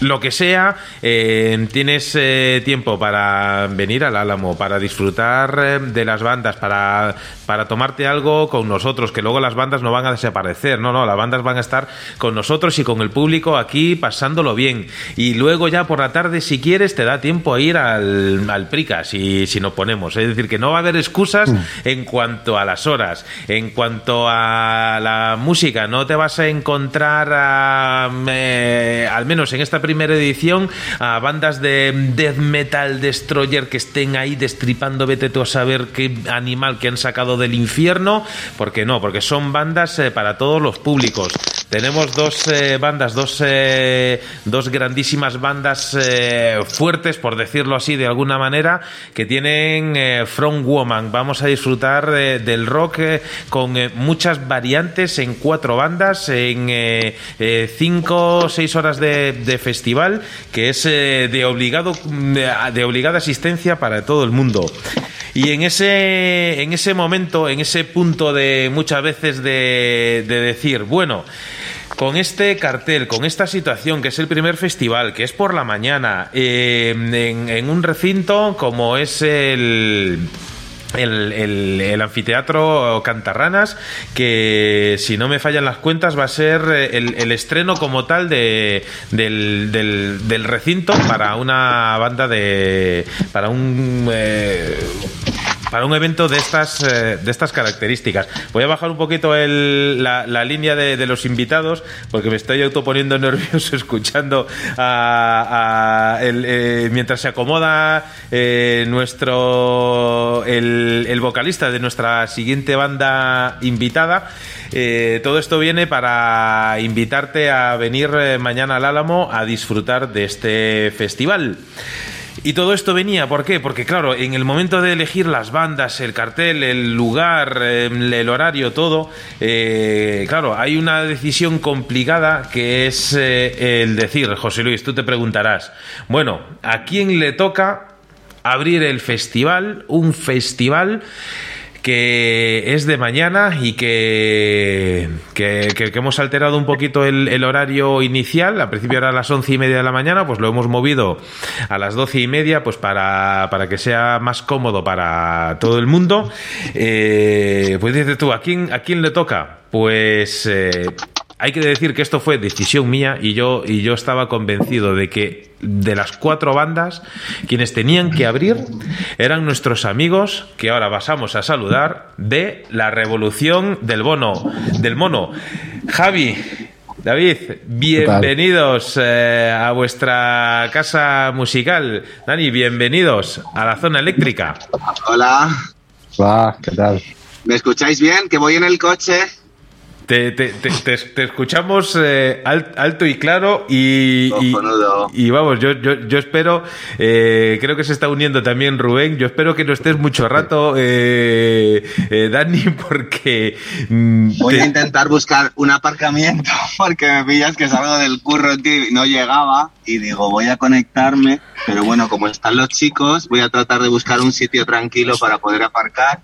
lo que sea, eh, tienes eh, tiempo para venir al Álamo, para disfrutar eh, de las bandas, para, para tomarte algo con nosotros, que luego las bandas no van a desaparecer, no, no, las bandas van a estar con nosotros y con el público aquí pasándolo bien. Y luego ya por la tarde, si quieres, te da tiempo a ir al, al Prica, si, si nos ponemos. Es decir, que no va a haber excusas en cuanto a las horas, en cuanto a la música, no te vas a encontrar, a, eh, al menos en esta primera edición, a bandas de death metal destroyer que estén ahí destripando, vete tú a saber qué animal que han sacado del infierno, porque no, porque son bandas eh, para todos los públicos. Tenemos dos eh, bandas, dos, eh, dos grandísimas bandas eh, fuertes, por decirlo así de alguna manera, que tienen eh, From Woman. Vamos a disfrutar eh, del rock con muchas variantes en cuatro bandas, en cinco o seis horas de, de festival, que es de, obligado, de obligada asistencia para todo el mundo. Y en ese, en ese momento, en ese punto de muchas veces de, de decir, bueno, con este cartel, con esta situación, que es el primer festival, que es por la mañana, eh, en un recinto como es el... El, el- anfiteatro Cantarranas, que si no me fallan las cuentas va a ser eh, el, el estreno como tal de, del, del- del recinto para una banda de... para un... eh, para un evento de estas eh, de estas características. Voy a bajar un poquito el- la, línea de, los invitados porque me estoy autoponiendo nervioso escuchando a, a el, eh, mientras se acomoda eh, nuestro el, el vocalista de nuestra siguiente banda invitada. Todo esto viene para invitarte a venir mañana al Álamo a disfrutar de este festival. Y todo esto venía, ¿por qué? Porque claro, en el momento de elegir las bandas, el cartel, el lugar, eh, el horario, todo, eh, claro, hay una decisión complicada que es eh, el decir, José Luis, tú te preguntarás, bueno, ¿a quién le toca abrir el festival? Un festival que es de mañana y que, que, que- hemos alterado un poquito el, el horario inicial. Al principio era a las once y media de la mañana, pues lo hemos movido a las doce y media, pues para, para que sea más cómodo para todo el mundo. Eh, pues dices tú, ¿a quién, ¿a quién le toca? Pues eh, hay que decir que esto fue decisión mía y yo, y yo estaba convencido de que de las cuatro bandas, quienes tenían que abrir eran nuestros amigos que ahora pasamos a saludar de la revolución del bono, del mono. Javi, David, bienvenidos eh, a vuestra casa musical. Dani, bienvenidos a la zona eléctrica. Hola, Va, ¿qué tal? ¿me escucháis bien? Que voy en el coche. Te, te- te- te- escuchamos eh, al- alto y claro y, y, y vamos, yo, yo, yo espero, eh, creo que se está uniendo también Rubén, yo espero que no estés mucho rato, eh, eh, Dani, porque... mm, Voy a intentar buscar un aparcamiento porque me pillas que salgo del curro, tío, y no llegaba. Y digo, voy a conectarme. Pero bueno, como están los chicos, voy a tratar de buscar un sitio tranquilo para poder aparcar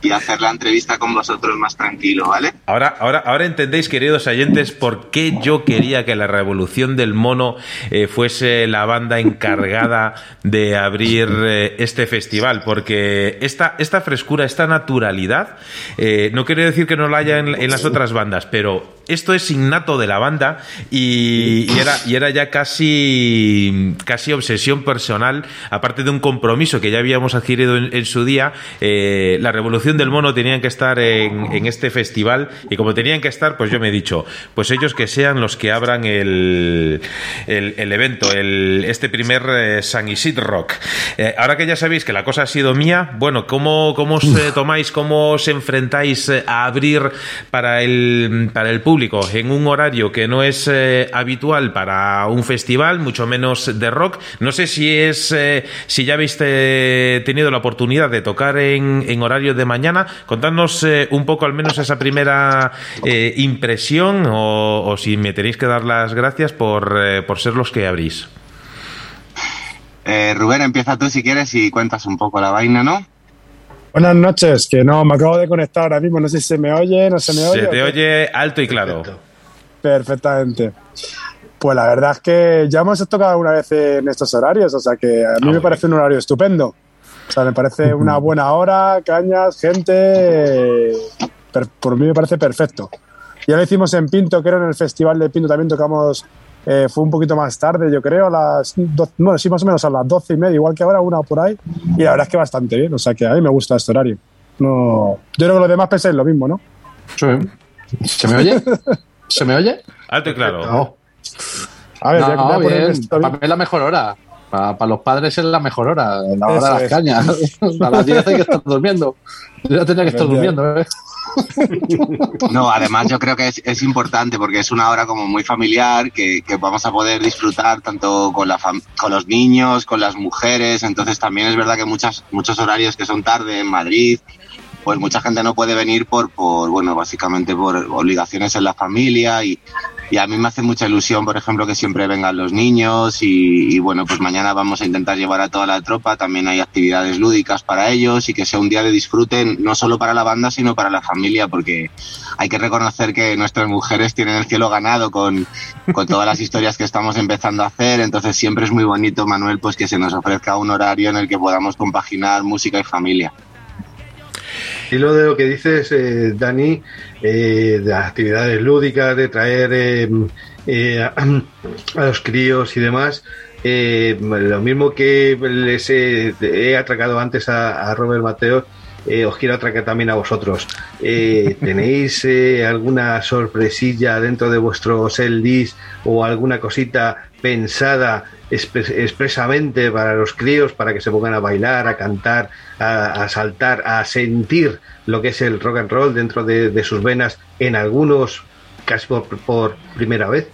y hacer la entrevista con vosotros más tranquilo, ¿vale? Ahora, ahora, ahora entendéis, queridos oyentes, por qué yo quería que la Revolución del Mono eh, fuese la banda encargada de abrir eh, este festival, porque esta, esta frescura, esta naturalidad, eh, no quiero decir que no la haya en, en las otras bandas, pero esto es innato de la banda y, y era, y era ya casi, casi obsesión personal, aparte de un compromiso que ya habíamos adquirido en, en su día, eh, la Revolución del Mono tenían que estar en, en este festival y como tenían que estar, pues yo me he dicho, pues ellos que sean los que abran el, el, el evento, el, este primer eh, San Rock. Eh, ahora que ya sabéis que la cosa ha sido mía, bueno, ¿cómo, cómo os eh, tomáis, cómo os enfrentáis a abrir para el, para el público en un horario que no es eh, habitual para un festival, mucho menos de rock? No sé si es eh, si ya habéis eh, tenido la oportunidad de tocar en, en horario de mañana. Contadnos un poco al menos esa primera impresión o, si me tenéis que dar las gracias por, por ser los que abrís. Rubén, empieza tú si quieres y cuentas un poco la vaina, ¿no? Buenas noches, que no, me acabo de conectar ahora mismo, no sé si se me oye, no se me oye. Se ¿o te oye alto y claro. Perfecto. Perfectamente. Pues la verdad es que ya hemos tocado una vez en estos horarios, o sea que a mí Ah, me parece un horario estupendo. O sea, me parece una buena hora, cañas, gente. por mí me parece perfecto. Ya lo hicimos en Pinto, creo, en el Festival de Pinto también tocamos. Eh, fue un poquito más tarde, yo creo, a las. do- bueno, sí, más o menos a las doce y media, igual que ahora, una por ahí. Y la verdad es que bastante bien, o sea que a mí me gusta este horario. No, yo creo que los demás pensáis lo mismo, ¿no? ¿Se me oye? ¿Se me oye? Alto y claro. No, A ver, ya que voy a no poner bien. esto Para mí es la mejor hora. Para, para los padres es la mejor hora, la hora Eso de las es. cañas. A las 10 hay que estar durmiendo. Yo ya tenía que estar durmiendo, ¿eh? No, además yo creo que es, importante porque es una hora como muy familiar que, que vamos a poder disfrutar tanto con, la fam- con los niños, con las mujeres. Entonces también es verdad que muchas, muchos horarios que son tarde en Madrid, pues mucha gente no puede venir por, por bueno, básicamente por obligaciones en la familia y, y a mí me hace mucha ilusión, por ejemplo, que siempre vengan los niños y, bueno, pues mañana vamos a intentar llevar a toda la tropa, también hay actividades lúdicas para ellos y que sea un día de disfrute no solo para la banda, sino para la familia, porque hay que reconocer que nuestras mujeres tienen el cielo ganado con, con todas las historias que estamos empezando a hacer, entonces siempre es muy bonito, Manuel, pues que se nos ofrezca un horario en el que podamos compaginar música y familia. Y lo de lo que dices, eh, Dani, eh, de las actividades lúdicas, de traer eh, eh, a, a los críos y demás, eh, lo mismo que les he, he atracado antes a, a Robert Mateo, eh, os quiero atracar también a vosotros. Eh, ¿Tenéis eh, alguna sorpresilla dentro de vuestro sell list o alguna cosita pensada expresamente para los críos, para que se pongan a bailar, a cantar, a, saltar, a sentir lo que es el rock and roll dentro de, de sus venas en algunos casi por, por primera vez?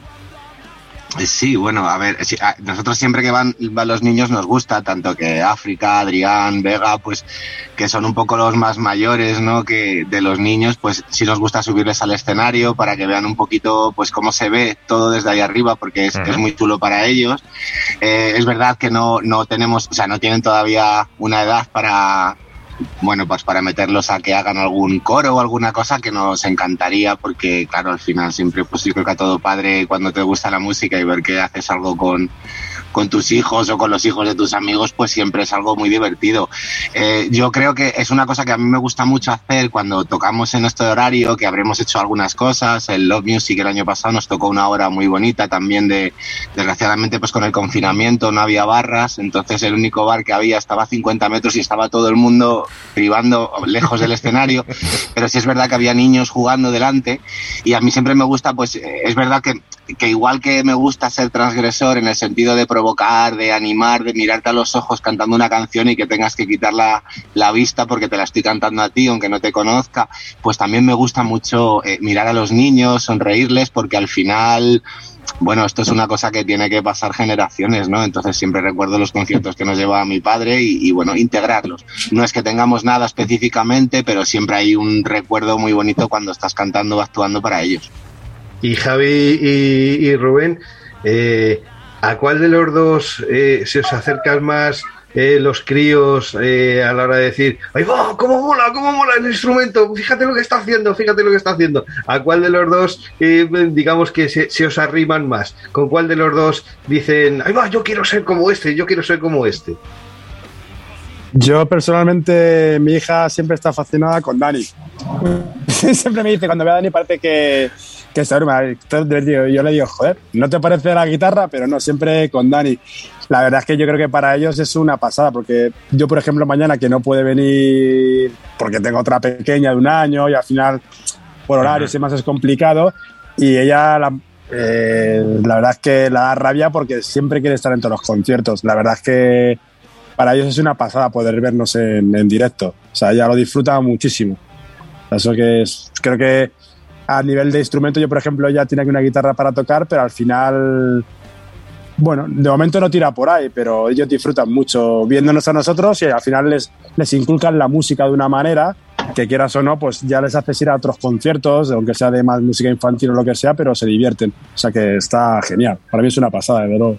Sí, bueno, a ver, nosotros siempre que van, van los niños nos gusta, tanto que África, Adrián, Vega, pues que son un poco los más mayores, ¿no? Que de los niños, pues sí nos gusta subirles al escenario para que vean un poquito, pues cómo se ve todo desde ahí arriba, porque es, es muy chulo para ellos. Eh, es verdad que no, no tenemos, o sea, no tienen todavía una edad para bueno, pues para meterlos a que hagan algún coro o alguna cosa que nos encantaría, porque claro, al final siempre, pues yo creo que a todo padre cuando te gusta la música y ver que haces algo con, con tus hijos o con los hijos de tus amigos, pues siempre es algo muy divertido. Eh, yo creo que es una cosa que a mí me gusta mucho hacer cuando tocamos en este horario, que habremos hecho algunas cosas. El Love Music el año pasado nos tocó una hora muy bonita también de, desgraciadamente, pues con el confinamiento no había barras, entonces el único bar que había estaba a 50 metros y estaba todo el mundo privando lejos del escenario, pero sí es verdad que había niños jugando delante y a mí siempre me gusta, pues eh, es verdad que, que igual que me gusta ser transgresor en el sentido de provocar, de animar, de mirarte a los ojos cantando una canción y que tengas que quitar la, la vista porque te la estoy cantando a ti, aunque no te conozca, pues también me gusta mucho eh, mirar a los niños, sonreírles, porque al final bueno, esto es una cosa que tiene que pasar generaciones, ¿no? Entonces siempre recuerdo los conciertos que nos llevaba mi padre y, y, bueno, integrarlos. No es que tengamos nada específicamente, pero siempre hay un recuerdo muy bonito cuando estás cantando o actuando para ellos. Y Javi y, Rubén, eh, ¿a cuál de los dos eh, se os acercan más eh, los críos a la hora de decir, ¡ay va! ¿Cómo mola? ¿Cómo mola el instrumento? Fíjate lo que está haciendo, fíjate lo que está haciendo. ¿A cuál de los dos, digamos que se, se, os arriman más? ¿Con cuál de los dos dicen, ¡ay va! Yo quiero ser como este, yo quiero ser como este? Yo personalmente, mi hija siempre está fascinada con Dani. siempre me dice, cuando ve a Dani parece que, que está Yo le digo, joder, ¿no te parece la guitarra? Pero no, siempre con Dani. La verdad es que yo creo que para ellos es una pasada, porque yo, por ejemplo, mañana que no puede venir porque tengo otra pequeña de un año y al final por horarios y demás es complicado, y ella la, eh, la verdad es que la da rabia porque siempre quiere estar en todos los conciertos. La verdad es que para ellos es una pasada poder vernos en, en directo. O sea, ella lo disfruta muchísimo. Eso que es, creo que a nivel de instrumento, yo por ejemplo ya tiene aquí una guitarra para tocar, pero al final, bueno, de momento no tira por ahí, pero ellos disfrutan mucho viéndonos a nosotros y al final les, les inculcan la música de una manera que quieras o no, pues ya les haces ir a otros conciertos, aunque sea de más música infantil o lo que sea, pero se divierten. O sea que está genial. Para mí es una pasada, de verdad.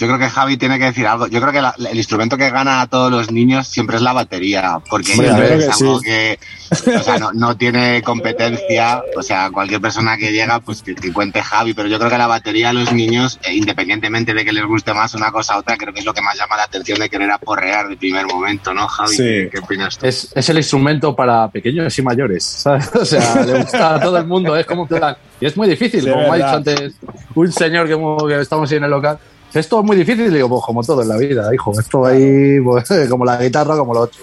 Yo creo que Javi tiene que decir algo. Yo creo que la, el instrumento que gana a todos los niños siempre es la batería, porque Bueno, es que algo sí. que o sea, no, no tiene competencia. O sea, cualquier persona que llega, pues que, que cuente Javi, pero yo creo que la batería a los niños, eh, independientemente de que les guste más una cosa u otra, creo que es lo que más llama la atención de querer aporrear de primer momento, ¿no, Javi? Sí. ¿Qué, qué opinas tú? Es, es el instrumento para pequeños y mayores, ¿sabes? O sea, le gusta a todo el mundo, es como un plan. Y es muy difícil, Sí, como me ha dicho antes un señor que, que estamos ahí en el local. Esto es muy difícil, y digo, pues como todo en la vida, hijo. Esto ahí, pues, como la guitarra, como lo otro.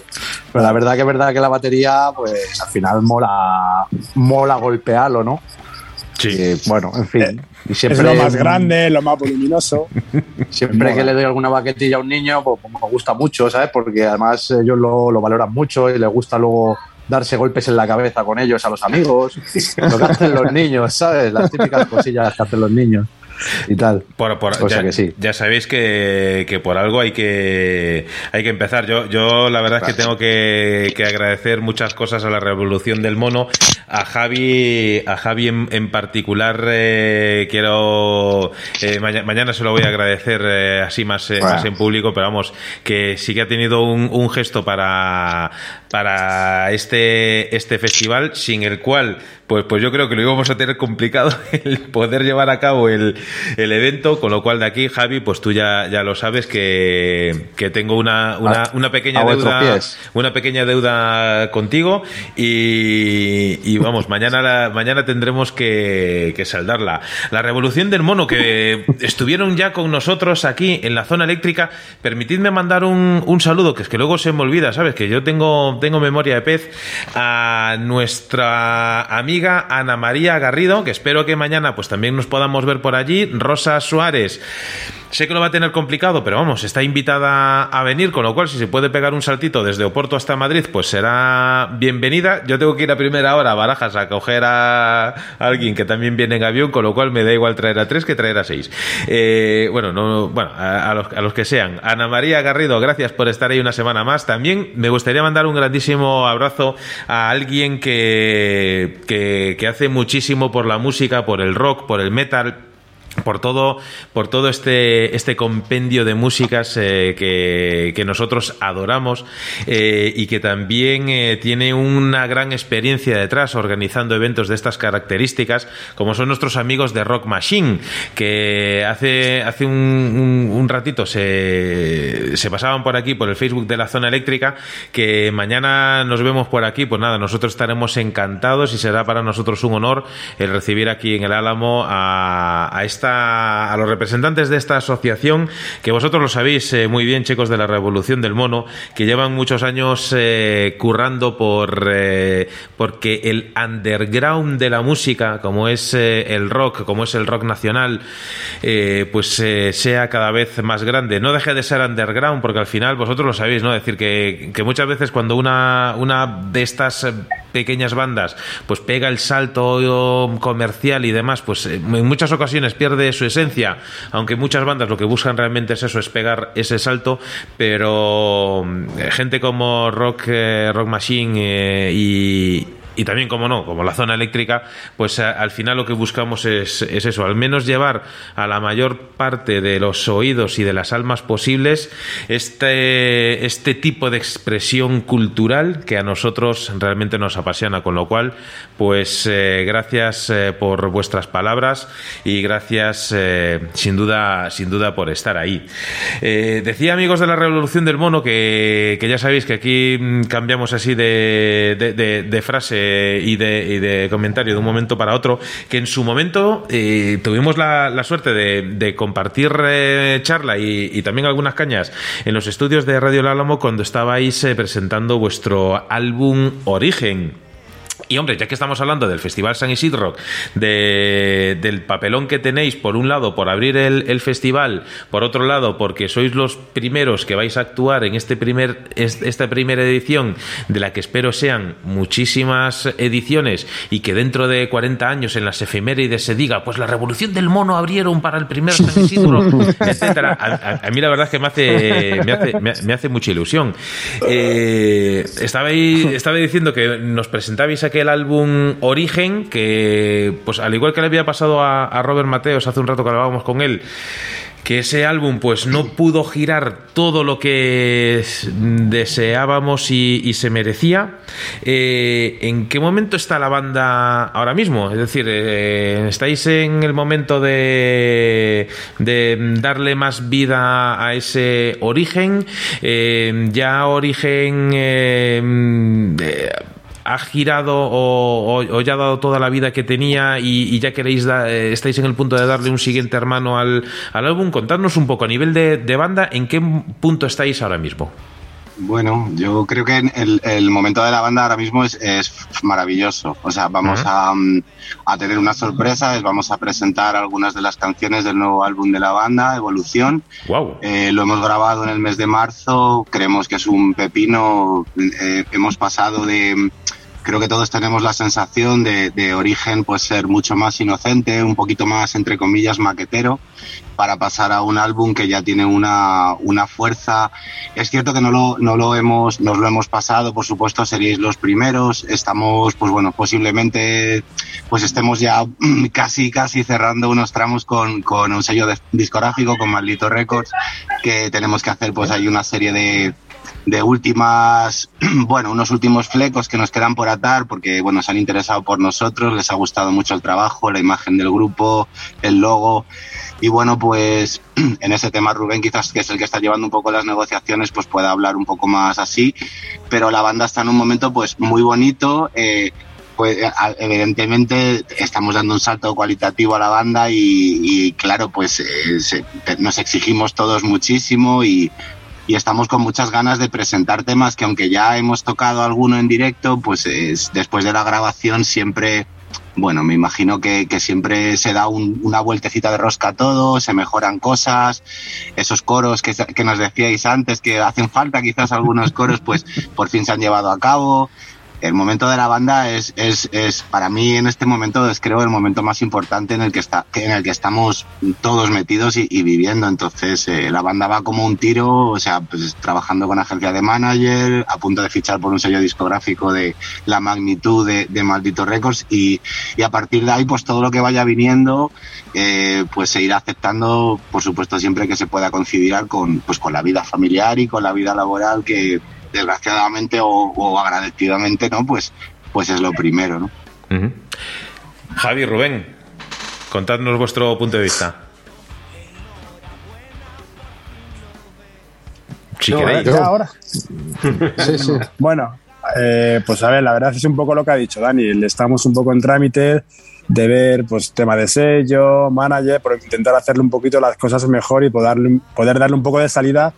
Pero la verdad que es verdad que la batería, pues al final mola, mola golpearlo, ¿no? Sí. Y, bueno, en fin. Y Es lo más grande, lo más voluminoso. Siempre que le doy alguna baquetilla a un niño, pues, pues, me gusta mucho, ¿sabes? Porque además ellos lo, lo valoran mucho y les gusta luego darse golpes en la cabeza con ellos a los amigos. lo que hacen los niños, ¿sabes? Las típicas cosillas que hacen los niños y tal. Por, por- O sea ya, que sí. ya sabéis que, que por algo hay que hay que empezar. Yo, yo la verdad es que tengo que, que agradecer muchas cosas a la revolución del mono. A Javi, a Javi en, en particular eh, quiero eh, maña- mañana se lo voy a agradecer eh, así más, eh, Bueno. más en público, pero vamos, que sí que ha tenido un, un gesto para, para este, este festival, sin el cual pues, pues yo creo que lo íbamos a tener complicado el poder llevar a cabo el, el evento, con lo cual de aquí, Javi, pues tú ya, ya lo sabes que, que tengo una, una, A- una pequeña deuda una pequeña deuda contigo y, y vamos, mañana la- mañana tendremos que, que saldarla. La revolución del mono que estuvieron ya con nosotros aquí en la zona eléctrica, permitidme mandar un, un saludo, que es que luego se me olvida, ¿sabes? Que yo tengo, tengo memoria de pez a nuestra amiga Ana María Garrido, que espero que mañana pues también nos podamos ver por allí, Rosa Suárez. Sé que lo va a tener complicado, pero vamos, está invitada a venir, con lo cual si se puede pegar un saltito desde Oporto hasta Madrid, pues será bienvenida. Yo tengo que ir a primera hora a Barajas a coger a alguien que también viene en avión, con lo cual me da igual traer a tres que traer a seis. Eh, bueno, no, bueno, a, a los, a los que sean. Ana María Garrido, gracias por estar ahí una semana más. También me gustaría mandar un grandísimo abrazo a alguien que, que, que hace muchísimo por la música, por el rock, por el metal por todo, por todo este, este compendio de músicas eh, que, que, nosotros adoramos eh, y que también eh, tiene una gran experiencia detrás organizando eventos de estas características, como son nuestros amigos de Rock Machine, que hace, hace un, un, ratito se, se pasaban por aquí, por el Facebook de la zona eléctrica, que mañana nos vemos por aquí, pues nada, nosotros estaremos encantados y será para nosotros un honor el recibir aquí en el Álamo a esta a los representantes de esta asociación, que vosotros lo sabéis eh, muy bien, chicos de la Revolución del Mono, que llevan muchos años eh, currando por eh, porque el underground de la música, como es eh, el rock, como es el rock nacional, pues sea cada vez más grande. No deje de ser underground, porque al final vosotros lo sabéis, ¿no? Es decir, que, que muchas veces cuando una, una de estas pequeñas bandas pues pega el salto comercial y demás, pues en muchas ocasiones pierde su esencia, aunque muchas bandas lo que buscan realmente es eso, es pegar ese salto, pero eh, gente como Rock, eh, Rock Machine eh, y, y también, como no, como la zona eléctrica, pues al final lo que buscamos es, es, eso, al menos llevar a la mayor parte de los oídos y de las almas posibles este, este tipo de expresión cultural que a nosotros realmente nos apasiona, con lo cual, pues eh, gracias eh, por vuestras palabras y gracias eh, sin duda, sin duda por estar ahí. Decía amigos de la Revolución del Mono que, que ya sabéis que aquí mm, cambiamos así de, de frase y, de, de, comentario de un momento para otro, que en su momento eh, tuvimos la, suerte de, compartir eh, charla y, también algunas cañas en los estudios de Radio El Álamo cuando estabais eh, presentando vuestro álbum Origen. Y hombre, ya que estamos hablando del Festival San Isidro, de, del papelón que tenéis, por un lado, por abrir el, el, festival, por otro lado, porque sois los primeros que vais a actuar en este primer, esta primera edición, de la que espero sean muchísimas ediciones y que dentro de 40 años en las efemérides se diga, pues la revolución del mono abrieron para el primer San Isidro, etcétera. A, a, a, mí la verdad es que me hace, me hace, me, me hace mucha ilusión. Eh, estabais, estaba diciendo que nos presentabais aquel álbum Origen, que pues al igual que le había pasado a, Robert Mateos hace un rato que hablábamos con él, que ese álbum pues no pudo girar todo lo que deseábamos y, se merecía. Eh, ¿En qué momento está la banda ahora mismo? Es decir, eh, ¿estáis en el momento de, de, darle más vida a ese origen? Eh, ya origen eh, ha girado o, o, o, ya ha dado toda la vida que tenía y, y ya queréis, da, eh, estáis en el punto de darle un siguiente hermano al, al álbum, contadnos un poco a nivel de, de, banda, ¿en qué punto estáis ahora mismo? Bueno, yo creo que el, el momento de la banda ahora mismo es, es maravilloso. O sea, vamos uh -huh. a, a, tener unas sorpresas, vamos a presentar algunas de las canciones del nuevo álbum de la banda, Evolución. Wow. Eh, lo hemos grabado en el mes de marzo, creemos que es un pepino. Eh, hemos pasado de creo que todos tenemos la sensación de, de, origen pues ser mucho más inocente, un poquito más entre comillas maquetero para pasar a un álbum que ya tiene una, una fuerza. Es cierto que no lo, no lo hemos, nos lo hemos pasado, por supuesto seríais los primeros, estamos pues bueno, posiblemente pues estemos ya casi casi cerrando unos tramos con, con un sello discográfico con Maldito Records que tenemos que hacer pues hay una serie de de últimas, bueno, unos últimos flecos que nos quedan por atar porque, bueno, se han interesado por nosotros, les ha gustado mucho el trabajo, la imagen del grupo, el logo. Y bueno, pues en ese tema Rubén quizás que es el que está llevando un poco las negociaciones, pues pueda hablar un poco más así. Pero la banda está en un momento pues muy bonito. Eh, pues evidentemente estamos dando un salto cualitativo a la banda y, claro, pues eh, se, nos exigimos todos muchísimo y y estamos con muchas ganas de presentar temas que aunque ya hemos tocado alguno en directo, pues es, después de la grabación siempre, bueno, me imagino que, siempre se da un, una vueltecita de rosca a todo, se mejoran cosas, esos coros que, que nos decíais antes que hacen falta quizás algunos coros, pues por fin se han llevado a cabo. El momento de la banda es, es, es, para mí en este momento es creo el momento más importante en el que está en el que estamos todos metidos y, viviendo. Entonces eh, la banda va como un tiro o sea pues trabajando con agencia de manager a punto de fichar por un sello discográfico de la magnitud de, de Maldito Records y, y, a partir de ahí pues todo lo que vaya viniendo eh, pues se irá aceptando por supuesto siempre que se pueda conciliar con pues con la vida familiar y con la vida laboral que desgraciadamente o, o, agradecidamente, ¿no? Pues, pues es lo primero, ¿no? Uh -huh. Javi, Rubén, contadnos vuestro punto de vista. Si no, queréis. Ya ahora. sí, sí. Bueno, eh, pues a ver, la verdad es un poco lo que ha dicho Dani. Estamos un poco en trámite de ver pues tema de sello, manager, por intentar hacerle un poquito las cosas mejor y poder, poder darle un poco de salida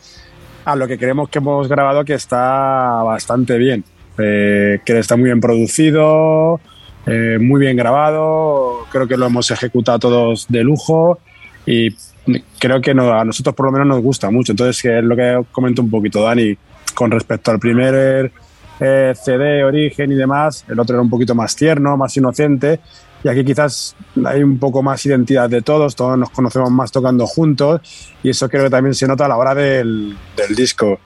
a lo que creemos que hemos grabado que está bastante bien, eh, que está muy bien producido, eh, muy bien grabado, creo que lo hemos ejecutado todos de lujo y creo que no, a nosotros por lo menos nos gusta mucho. Entonces, que es lo que comento un poquito Dani con respecto al primer eh, CD, Origen y demás, el otro era un poquito más tierno, más inocente y aquí quizás hay un poco más identidad de todos, todos nos conocemos más tocando juntos y eso creo que también se nota a la hora del, del disco.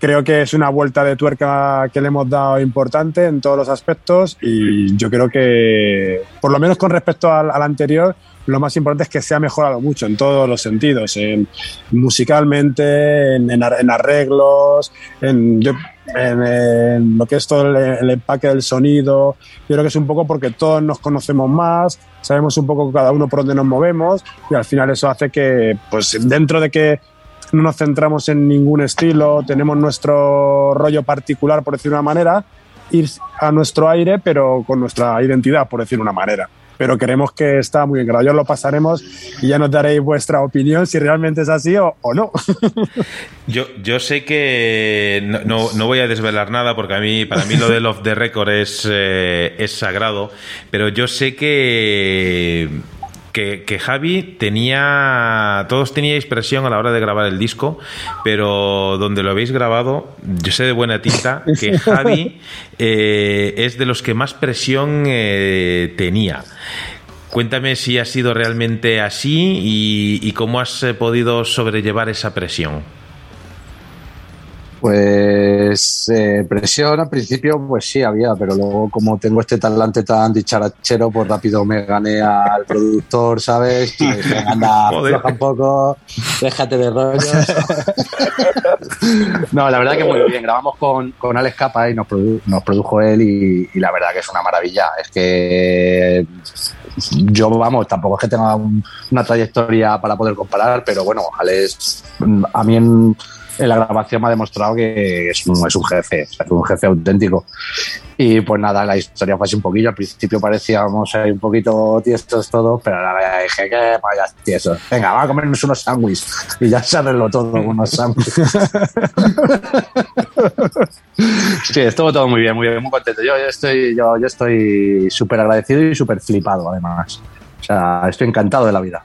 Creo que es una vuelta de tuerca que le hemos dado importante en todos los aspectos y yo creo que, por lo menos con respecto al, al anterior, lo más importante es que se ha mejorado mucho en todos los sentidos, en, musicalmente, en, en, arreglos, en, yo, en, en, lo que es todo el, el, empaque del sonido. Yo creo que es un poco porque todos nos conocemos más, sabemos un poco cada uno por dónde nos movemos y al final eso hace que, pues dentro de que no nos centramos en ningún estilo, tenemos nuestro rollo particular, por decir una manera, ir a nuestro aire, pero con nuestra identidad, por decir una manera pero creemos que está muy bien grabado. Ya lo pasaremos y ya nos daréis vuestra opinión si realmente es así o, o no. yo, yo sé que no, no, no, voy a desvelar nada porque a mí, para mí lo del off the record es, eh, es sagrado, pero yo sé que que, que, Javi tenía. Todos teníais presión a la hora de grabar el disco, pero donde lo habéis grabado, yo sé de buena tinta que Javi eh, es de los que más presión eh, tenía. Cuéntame si ha sido realmente así y, y cómo has eh, podido sobrellevar esa presión. Pues eh, presión al principio, pues sí había, pero luego como tengo este talante tan dicharachero, pues rápido me gané al productor, ¿sabes? Y me anda, floja un poco, déjate de rollos. no, la verdad que muy bien. Grabamos con, con Alex Capa y nos, produ nos produjo él y, y, la verdad que es una maravilla. Es que yo, vamos, tampoco es que tenga un, una trayectoria para poder comparar, pero bueno, Alex, a mí en en la grabación me ha demostrado que es un, es un jefe, es un jefe auténtico. Y pues nada, la historia fue así un poquillo. Al principio parecíamos ahí un poquito tiestos todos, pero ahora dije que vaya tiesos. Venga, vamos a comernos unos sándwiches. Y ya se arregló todo con unos sándwiches. sí, estuvo todo muy bien, muy bien, muy contento. Yo, yo estoy yo, yo estoy súper agradecido y súper flipado, además. O sea, estoy encantado de la vida.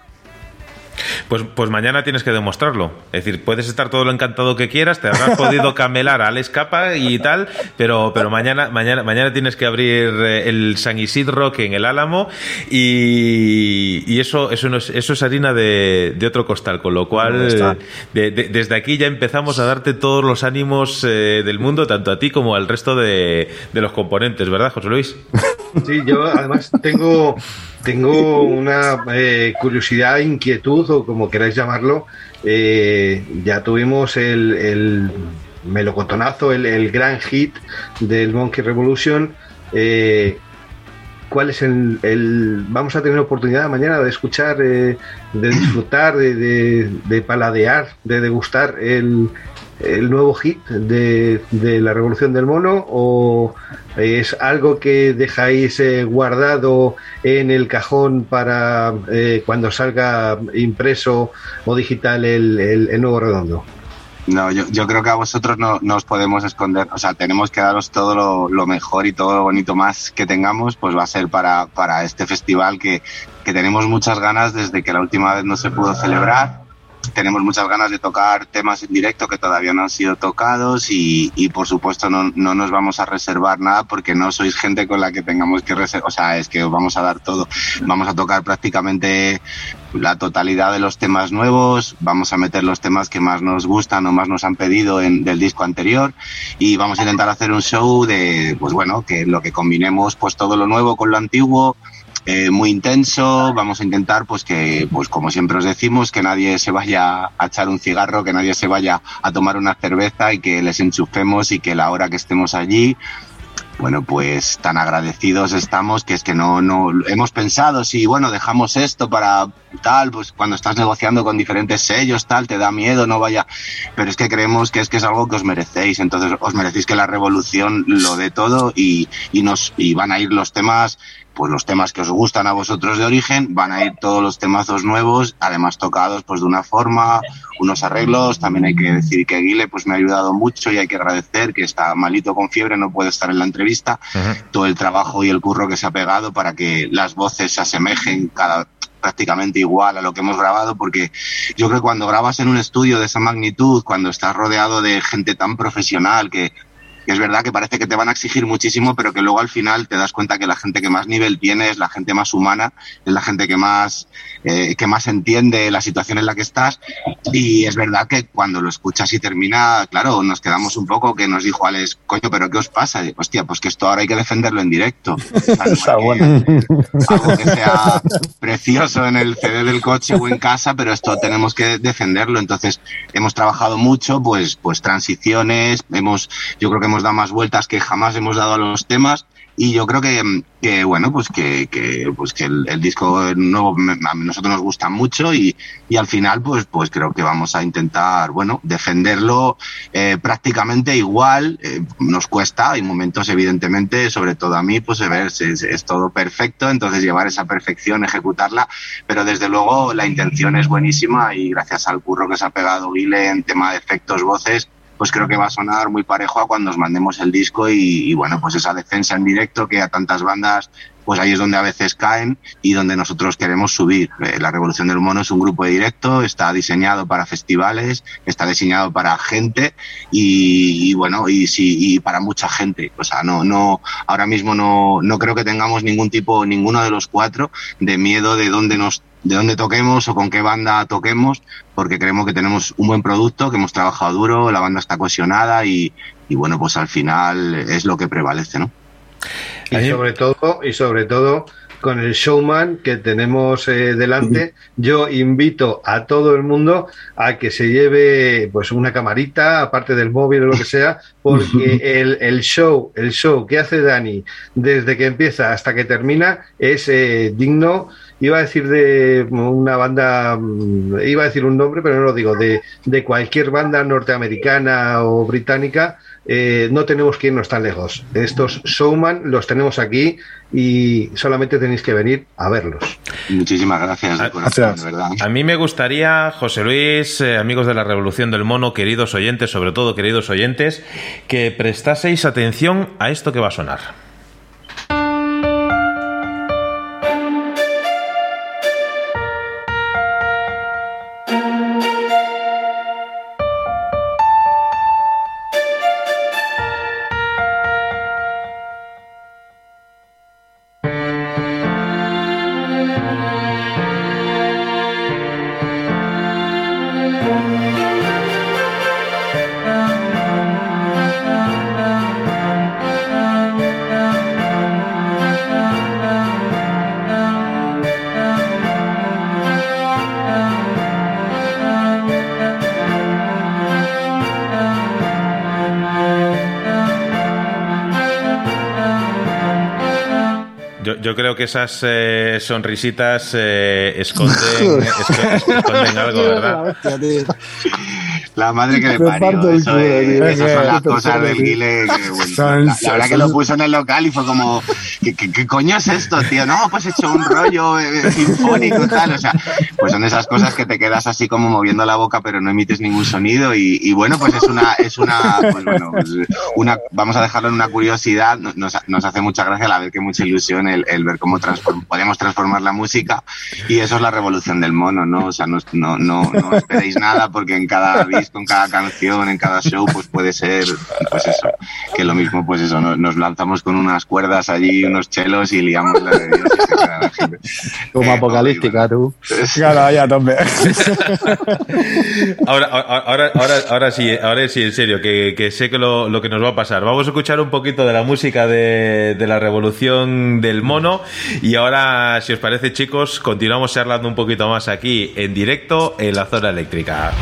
Pues, pues mañana tienes que demostrarlo. Es decir, puedes estar todo lo encantado que quieras, te habrás podido camelar a Alex Capa y tal, pero, pero mañana, mañana, mañana tienes que abrir el San Isidro que en el Álamo y, y eso, eso, no es, eso es harina de, de, otro costal, con lo cual de, de, desde aquí ya empezamos a darte todos los ánimos eh, del mundo, tanto a ti como al resto de, los componentes, ¿verdad, José Luis? Sí, yo además tengo tengo una eh, curiosidad, inquietud o como queráis llamarlo. Eh, ya tuvimos el, el melocotonazo, el, gran hit del Monkey Revolution. Eh, ¿Cuál es el, Vamos a tener oportunidad mañana de escuchar, de disfrutar, de, de, paladear, de degustar el, el nuevo hit de, la Revolución del Mono o es algo que dejáis eh, guardado en el cajón para eh, cuando salga impreso o digital el, el, el nuevo redondo? No, yo, yo, creo que a vosotros no, no, os podemos esconder, o sea, tenemos que daros todo lo, lo, mejor y todo lo bonito más que tengamos, pues va a ser para, para este festival que, que tenemos muchas ganas desde que la última vez no se pudo celebrar tenemos muchas ganas de tocar temas en directo que todavía no han sido tocados y, por supuesto no, no, nos vamos a reservar nada porque no sois gente con la que tengamos que reservar, o sea, es que os vamos a dar todo. Vamos a tocar prácticamente la totalidad de los temas nuevos, vamos a meter los temas que más nos gustan o más nos han pedido en, del disco anterior y vamos a intentar hacer un show de, pues bueno, que lo que combinemos pues todo lo nuevo con lo antiguo, eh, muy intenso. Vamos a intentar, pues que, pues como siempre os decimos, que nadie se vaya a echar un cigarro, que nadie se vaya a tomar una cerveza y que les enchufemos y que la hora que estemos allí, bueno, pues tan agradecidos estamos que es que no, no hemos pensado si, bueno, dejamos esto para tal, pues cuando estás negociando con diferentes sellos, tal, te da miedo, no vaya, pero es que creemos que es que es algo que os merecéis, entonces os merecéis que la revolución lo dé todo y, y nos, y van a ir los temas pues los temas que os gustan a vosotros de origen, van a ir todos los temazos nuevos, además tocados pues de una forma, unos arreglos, también hay que decir que Aguile pues me ha ayudado mucho y hay que agradecer que está malito con fiebre, no puede estar en la entrevista, todo el trabajo y el curro que se ha pegado para que las voces se asemejen cada prácticamente igual a lo que hemos grabado, porque yo creo que cuando grabas en un estudio de esa magnitud, cuando estás rodeado de gente tan profesional que que es verdad que parece que te van a exigir muchísimo, pero que luego al final te das cuenta que la gente que más nivel tiene es la gente más humana, es la gente que más, eh, que más entiende la situación en la que estás. Y es verdad que cuando lo escuchas y termina, claro, nos quedamos un poco que nos dijo Alex, coño, pero ¿qué os pasa? Y, Hostia, pues que esto ahora hay que defenderlo en directo. Está bueno. Algo que sea precioso en el CD del coche o en casa, pero esto tenemos que defenderlo. Entonces, hemos trabajado mucho, pues, pues transiciones, hemos, yo creo que hemos dado más vueltas que jamás hemos dado a los temas. Y yo creo que, que bueno pues que, que pues que el, el disco nuevo a nosotros nos gusta mucho y, y al final pues pues creo que vamos a intentar bueno defenderlo eh, prácticamente igual. Eh, nos cuesta hay momentos evidentemente sobre todo a mí pues a ver, es, es- es todo perfecto entonces llevar esa perfección ejecutarla pero desde luego la intención es buenísima y gracias al curro que se ha pegado Guile en tema de efectos voces pues creo que va a sonar muy parejo a cuando os mandemos el disco y, y, bueno, pues esa defensa en directo que a tantas bandas, pues ahí es donde a veces caen y donde nosotros queremos subir. Eh, La Revolución del Mono es un grupo de directo, está diseñado para festivales, está diseñado para gente y, y bueno, y sí, y para mucha gente. O sea, no, no, ahora mismo no, no creo que tengamos ningún tipo, ninguno de los cuatro, de miedo de dónde nos de dónde toquemos o con qué banda toquemos, porque creemos que tenemos un buen producto, que hemos trabajado duro, la banda está cohesionada y, y bueno, pues al final es lo que prevalece, ¿no? Y sobre todo, y sobre todo con el showman que tenemos eh, delante, yo invito a todo el mundo a que se lleve pues una camarita, aparte del móvil o lo que sea, porque el, el show, el show que hace Dani desde que empieza hasta que termina es eh, digno. Iba a decir de una banda, mm, iba a decir un nombre, pero no lo digo, de, de cualquier banda norteamericana o británica, eh, no tenemos que irnos tan lejos. Estos showman los tenemos aquí y solamente tenéis que venir a verlos. Muchísimas gracias, de corazón, de verdad. A mí me gustaría, José Luis, eh, amigos de la Revolución del Mono, queridos oyentes, sobre todo queridos oyentes, que prestaseis atención a esto que va a sonar. Que esas eh, sonrisitas eh, esconden, esco- esconden algo, ¿verdad? La madre que le Me parió. Eso es- esas son las cosas del. Guile. bueno, la, la verdad que lo puso en el local y fue como, ¿qué, qué, qué coño es esto, tío? No, pues he hecho un rollo eh, sinfónico y tal. O sea, pues son esas cosas que te quedas así como moviendo la boca, pero no emites ningún sonido. Y, y bueno, pues es una, es una, pues bueno, pues una, vamos a dejarlo en una curiosidad. Nos, nos hace mucha gracia a la vez que mucha ilusión el, el ver cómo transform- podemos transformar la música y eso es la revolución del mono, ¿no? O sea, no, no, no, no esperéis nada porque en cada disco, en cada canción, en cada show, pues puede ser, pues eso, que lo mismo, pues eso, nos, nos lanzamos con unas cuerdas allí, unos chelos y liamos la de Dios y se queda la gente. Como Eh, apocalíptica, tú. Claro, ya, tope. Ahora, ahora, ahora, ahora sí, ahora sí, en serio, que, sé que lo, que nos va a pasar. Vamos a escuchar un poquito de la música de la revolución del mono y ahora, si os parece, chicos, continuamos charlando un poquito más aquí en directo en la zona eléctrica.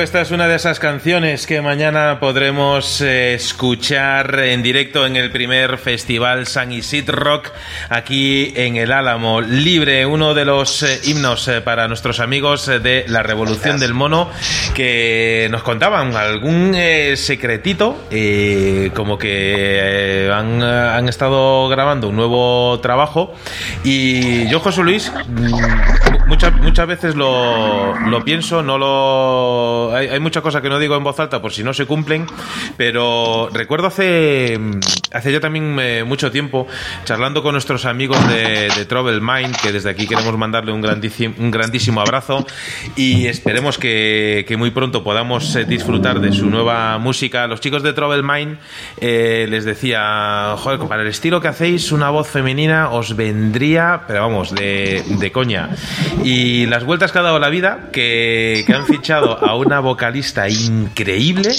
Esta es una de esas canciones que mañana podremos eh, escuchar en directo en el primer festival San Isid Rock aquí en el Álamo Libre, uno de los eh, himnos eh, para nuestros amigos de la Revolución del Mono que nos contaban algún secretito, como que han, han estado grabando un nuevo trabajo y yo, José Luis, mm, muchas, muchas veces lo, lo pienso, no lo. Hay, hay muchas cosas que no digo en voz alta por si no se cumplen, pero recuerdo hace, hace ya también eh, mucho tiempo, charlando con nuestros amigos de, de Trouble Mind, que desde aquí queremos mandarle un grandísimo, un grandísimo abrazo y esperemos que, que muy pronto podamos eh, disfrutar de su nueva música. Los chicos de Trouble Mind eh, les decía, joder, para el estilo que hacéis, una voz femenina os vendría, pero vamos, de, de coña. Y las vueltas que ha dado la vida, que, que han fichado a una vocalista increíble,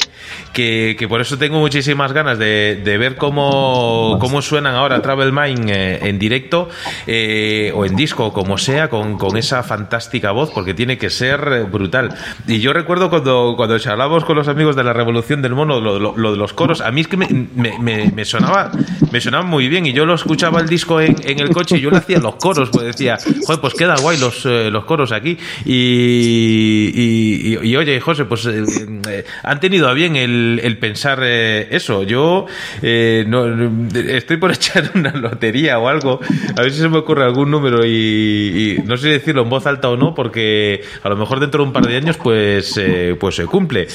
que, que por eso tengo muchísimas ganas de, de ver cómo, cómo suenan ahora Travel Mind eh, en directo eh, o en disco, como sea, con, con esa fantástica voz, porque tiene que ser eh, brutal. Y yo recuerdo cuando, cuando charlábamos con los amigos de la Revolución del Mono, lo, lo- lo de los coros, a mí es que me, me- me- me sonaba me sonaba muy bien y yo lo escuchaba el disco en, en el coche y yo le hacía los coros, pues decía, joder, pues queda guay los, eh, los coros aquí. Y, y- y- y oye, José, pues eh, eh, han tenido a bien el, pensar eh, eso. Yo no, estoy por echar una lotería o algo, a ver si se me ocurre algún número y, no sé decirlo en voz alta o no, porque a lo mejor dentro de un par de años pues, pues se cumple.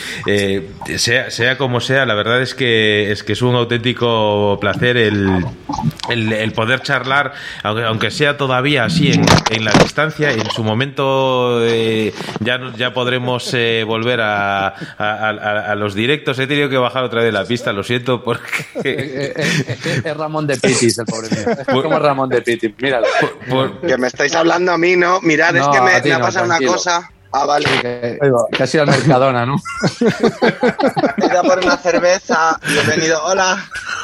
Sea, como sea, la verdad es que es que es un auténtico placer el, el, poder charlar, aunque, aunque sea todavía así en, en la distancia, en su momento eh, ya, ya podremos volver a, a- a- a los directos. He tenido que bajar otra vez la pista, lo siento, porque... Eh, eh, eh, es Ramón de Pitis, el pobre mío. Es como Ramón de Pitis, míralo. por- Que me estáis hablando a mí, ¿no? Mirad, No, es que me, me ha pasado una cosa. Ah, vale. Que, que ha sido el Mercadona, ¿no? He ido a por una cerveza y he venido, hola.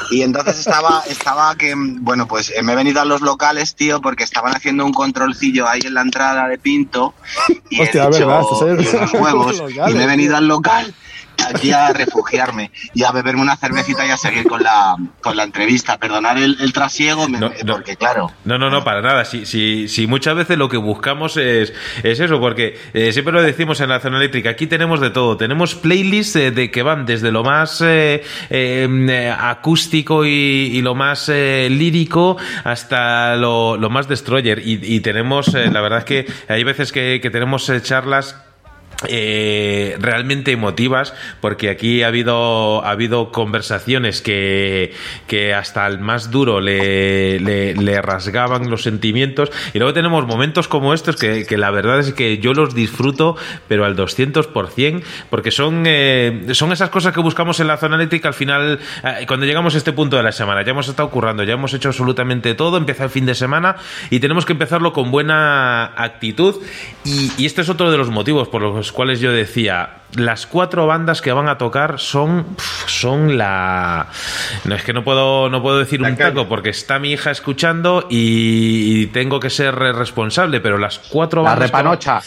Y entonces estaba, estaba que, bueno, pues eh, me he venido a los locales, tío, porque estaban haciendo un controlcillo ahí en la entrada de Pinto. Y Hostia, he dicho, verdad, en los huevos. Y me he venido al local aquí a refugiarme y a beberme una cervecita y a seguir con la, con la entrevista. Perdonar el, el trasiego, me- No, no. porque claro. No, no, no, para nada. Si, si, si muchas veces lo que buscamos es, es eso, porque eh, siempre lo decimos en la zona eléctrica, aquí tenemos de todo. Tenemos playlists eh, de que van desde lo más eh, eh, acústico y, y lo más lírico hasta lo, lo más destroyer. Y, y tenemos, eh, la verdad es que hay veces que, que tenemos charlas eh, realmente emotivas porque aquí ha habido ha habido conversaciones que, que hasta el más duro le, le- rasgaban los sentimientos. Y luego tenemos momentos como estos que, que la verdad es que yo los disfruto pero al 200% porque son eh, son esas cosas que buscamos en la zona eléctrica. Al final eh, cuando llegamos a este punto de la semana ya hemos estado currando ya hemos hecho absolutamente todo empieza el fin de semana y tenemos que empezarlo con buena actitud. Y, y este es otro de los motivos por los cuales yo decía las cuatro bandas que van a tocar son son la no es que no puedo no puedo decir un taco porque está mi hija escuchando y, y tengo que ser responsable pero las cuatro La bandas van- repanocha.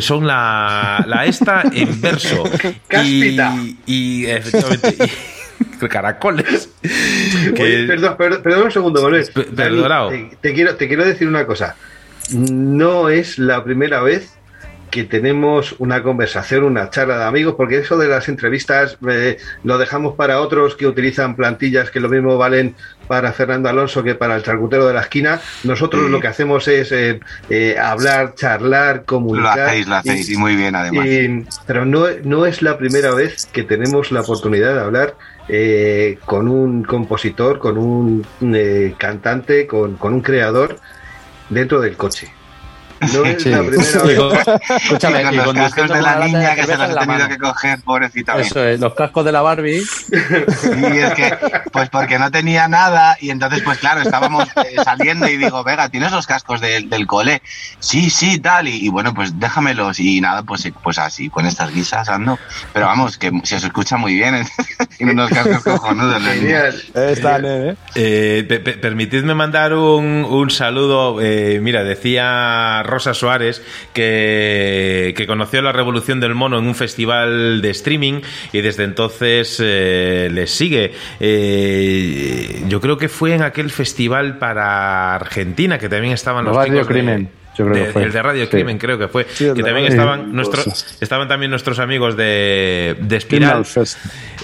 son la, la esta en verso. Cáspita. Y, y efectivamente. y- caracoles. Que- Oye, perdón, perdón, perdón un segundo, Manuel. Te, te quiero, te quiero decir una cosa. No es la primera vez que tenemos una conversación, una charla de amigos, porque eso de las entrevistas eh, lo dejamos para otros que utilizan plantillas que lo mismo valen para Fernando Alonso que para el charcutero de la esquina. Nosotros Sí. lo que hacemos es eh, eh, hablar, charlar, Lo comunicar. hacéis, lo hacéis, y muy bien además. Y- pero no, no es la primera vez que tenemos la oportunidad de hablar eh, con un compositor, con un eh, cantante, con, con un creador dentro del coche. No es Sí. la primera Sí, vez. con- Escúchame, Y con y los cascos de la niña que se los he tenido que coger, pobrecita. Eso es, los cascos de la Barbie. Y es que, pues porque no tenía nada, y entonces, pues claro, estábamos eh, saliendo y digo, Vega, ¿tienes los cascos del, del cole? Sí, sí, tal, y, y bueno, pues déjamelos, y nada, pues, eh, pues así, con estas guisas ando. Pero vamos, que se os escucha muy bien, ¿eh? tiene unos cascos cojonudos. está. Eh, pe- pe- permitidme mandar un, un saludo. eh, mira, decía Rosa Suárez que, que conoció la revolución del mono en un festival de streaming y desde entonces eh, les sigue. Eh, yo creo que fue en aquel festival para Argentina que también estaban los Radio chicos de- Crimen, yo creo de- que fue. El de Radio Sí. Crimen, creo que fue. Sí, que también Radio estaban, Crimen, nuestro- pues. estaban también nuestros amigos de, de Espiral.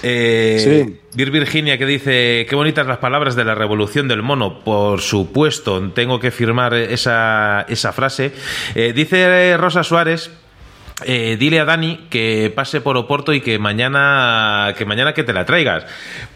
Eh, Sí. Vir Virginia que dice, qué bonitas las palabras de la revolución del mono. Por supuesto, tengo que firmar esa, esa frase. Eh, dice Rosa Suárez. Eh, dile a Dani que pase por Oporto y que mañana que mañana que te la traigas.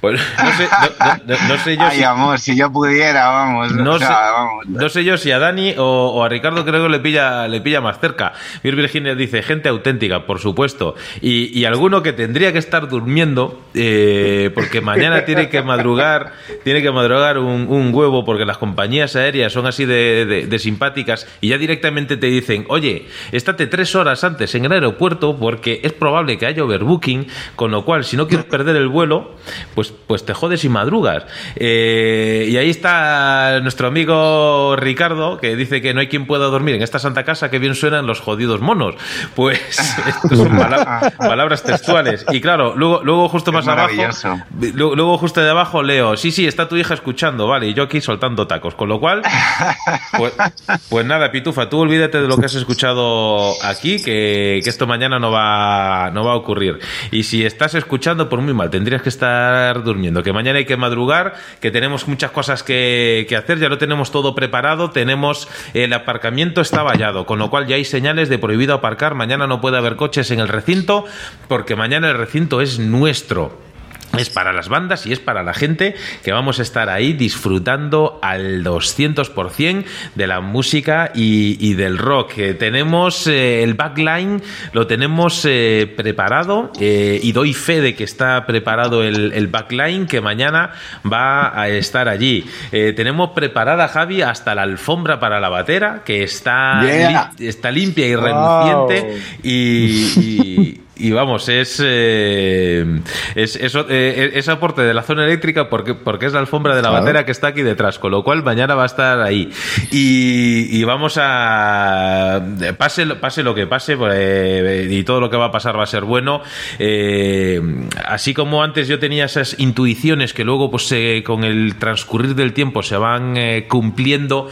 Pues no sé, no, no- no sé yo Ay, si, amor, si yo pudiera, vamos. no, o sé, vamos. no sé yo si a Dani o, o a Ricardo creo que le pilla, le pilla más cerca. Vir Virginia dice, gente auténtica, por supuesto. Y, y alguno que tendría que estar durmiendo, eh, porque mañana tiene que madrugar, tiene que madrugar un, un huevo, porque las compañías aéreas son así de, de- de simpáticas, y ya directamente te dicen, oye, estate tres horas antes en el aeropuerto, porque es probable que haya overbooking, con lo cual, si no quieres perder el vuelo, pues, pues te jodes y madrugas. Eh, y ahí está nuestro amigo Ricardo, que dice que no hay quien pueda dormir en esta santa casa, que bien suenan los jodidos monos. Pues estas son pala- palabras textuales. Y claro, luego, luego justo más abajo, luego justo de abajo leo, sí, sí, está tu hija escuchando, vale, y yo aquí soltando tacos. Con lo cual, pues, pues nada, Pitufa, tú olvídate de lo que has escuchado aquí, que que, esto mañana no va, no va a ocurrir. Y si estás escuchando, por muy mal, tendrías que estar durmiendo, que mañana hay que madrugar, que tenemos muchas cosas que, que hacer, ya lo tenemos todo preparado, tenemos el aparcamiento está vallado, con lo cual ya hay señales de prohibido aparcar, mañana no puede haber coches en el recinto, porque mañana el recinto es nuestro. Es para las bandas y es para la gente que vamos a estar ahí disfrutando al 200% de la música y, y del rock. Eh, tenemos eh, el backline, lo tenemos eh, preparado y doy fe de que está preparado el, el backline que mañana va a estar allí. Tenemos preparada, Javi, hasta la alfombra para la batera que está, Yeah. li- está limpia y Wow. reluciente y- y y vamos, es, eh, es eso, eh, es aporte de la zona eléctrica porque, porque es la alfombra de la Claro. batera que está aquí detrás, con lo cual mañana va a estar ahí. Y, y vamos a. Pase, lo- pase lo que pase, pues, eh, y todo lo que va a pasar va a ser bueno. eh, así como antes yo tenía esas intuiciones que luego, pues eh, con el transcurrir del tiempo se van eh, cumpliendo,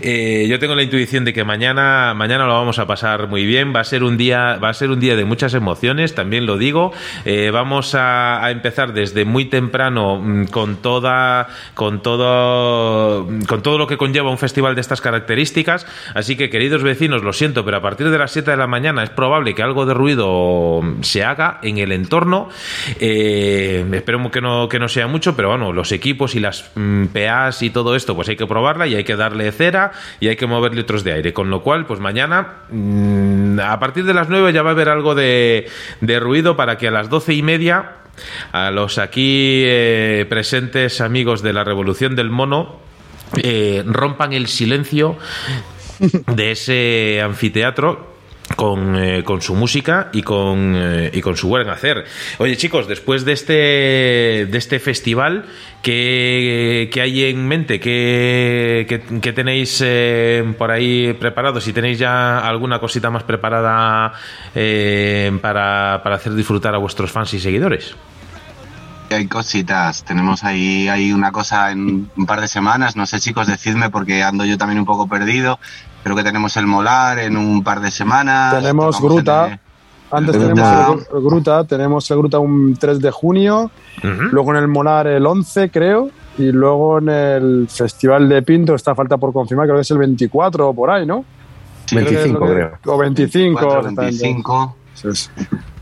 eh, yo tengo la intuición de que mañana, mañana lo vamos a pasar muy bien. Va a ser un día, va a ser un día de muchas emociones, también lo digo. Eh, vamos a, empezar desde muy temprano mm, con toda, con todo, con todo lo que conlleva un festival de estas características. Así que, queridos vecinos, lo siento, pero a partir de las 7 de la mañana es probable que algo de ruido se haga en el entorno. Eh, esperemos que no, que no sea mucho, pero bueno, los equipos y las mm, PAs y todo esto, pues hay que probarla y hay que darle cera y hay que mover litros de aire. Con lo cual, pues mañana, mm, a partir de las 9 ya va a haber algo de, de ruido para que a las doce y media a los aquí eh, presentes amigos de la Revolución del Mono eh, rompan el silencio de ese anfiteatro con, eh, con su música y con, eh, y con su buen hacer. Oye chicos, después de este, de este festival, ¿qué, qué hay en mente? ¿Qué, qué- tenéis eh, por ahí preparado? Si tenéis ya alguna cosita más preparada para, para hacer disfrutar a vuestros fans y seguidores. Hay cositas, tenemos ahí hay una cosa en un par de semanas, no sé chicos, decidme porque ando yo también un poco perdido. Creo que tenemos el molar en un par de semanas. Tenemos Gruta. Antes Gruta. tenemos el, el Gruta, tenemos el Gruta un 3 de junio, luego en el Molar el 11 creo, y luego en el Festival de Pinto está falta por confirmar, creo que es el 24 o por ahí, ¿no? Sí, 25 creo. O 25. 24, exactamente. 25.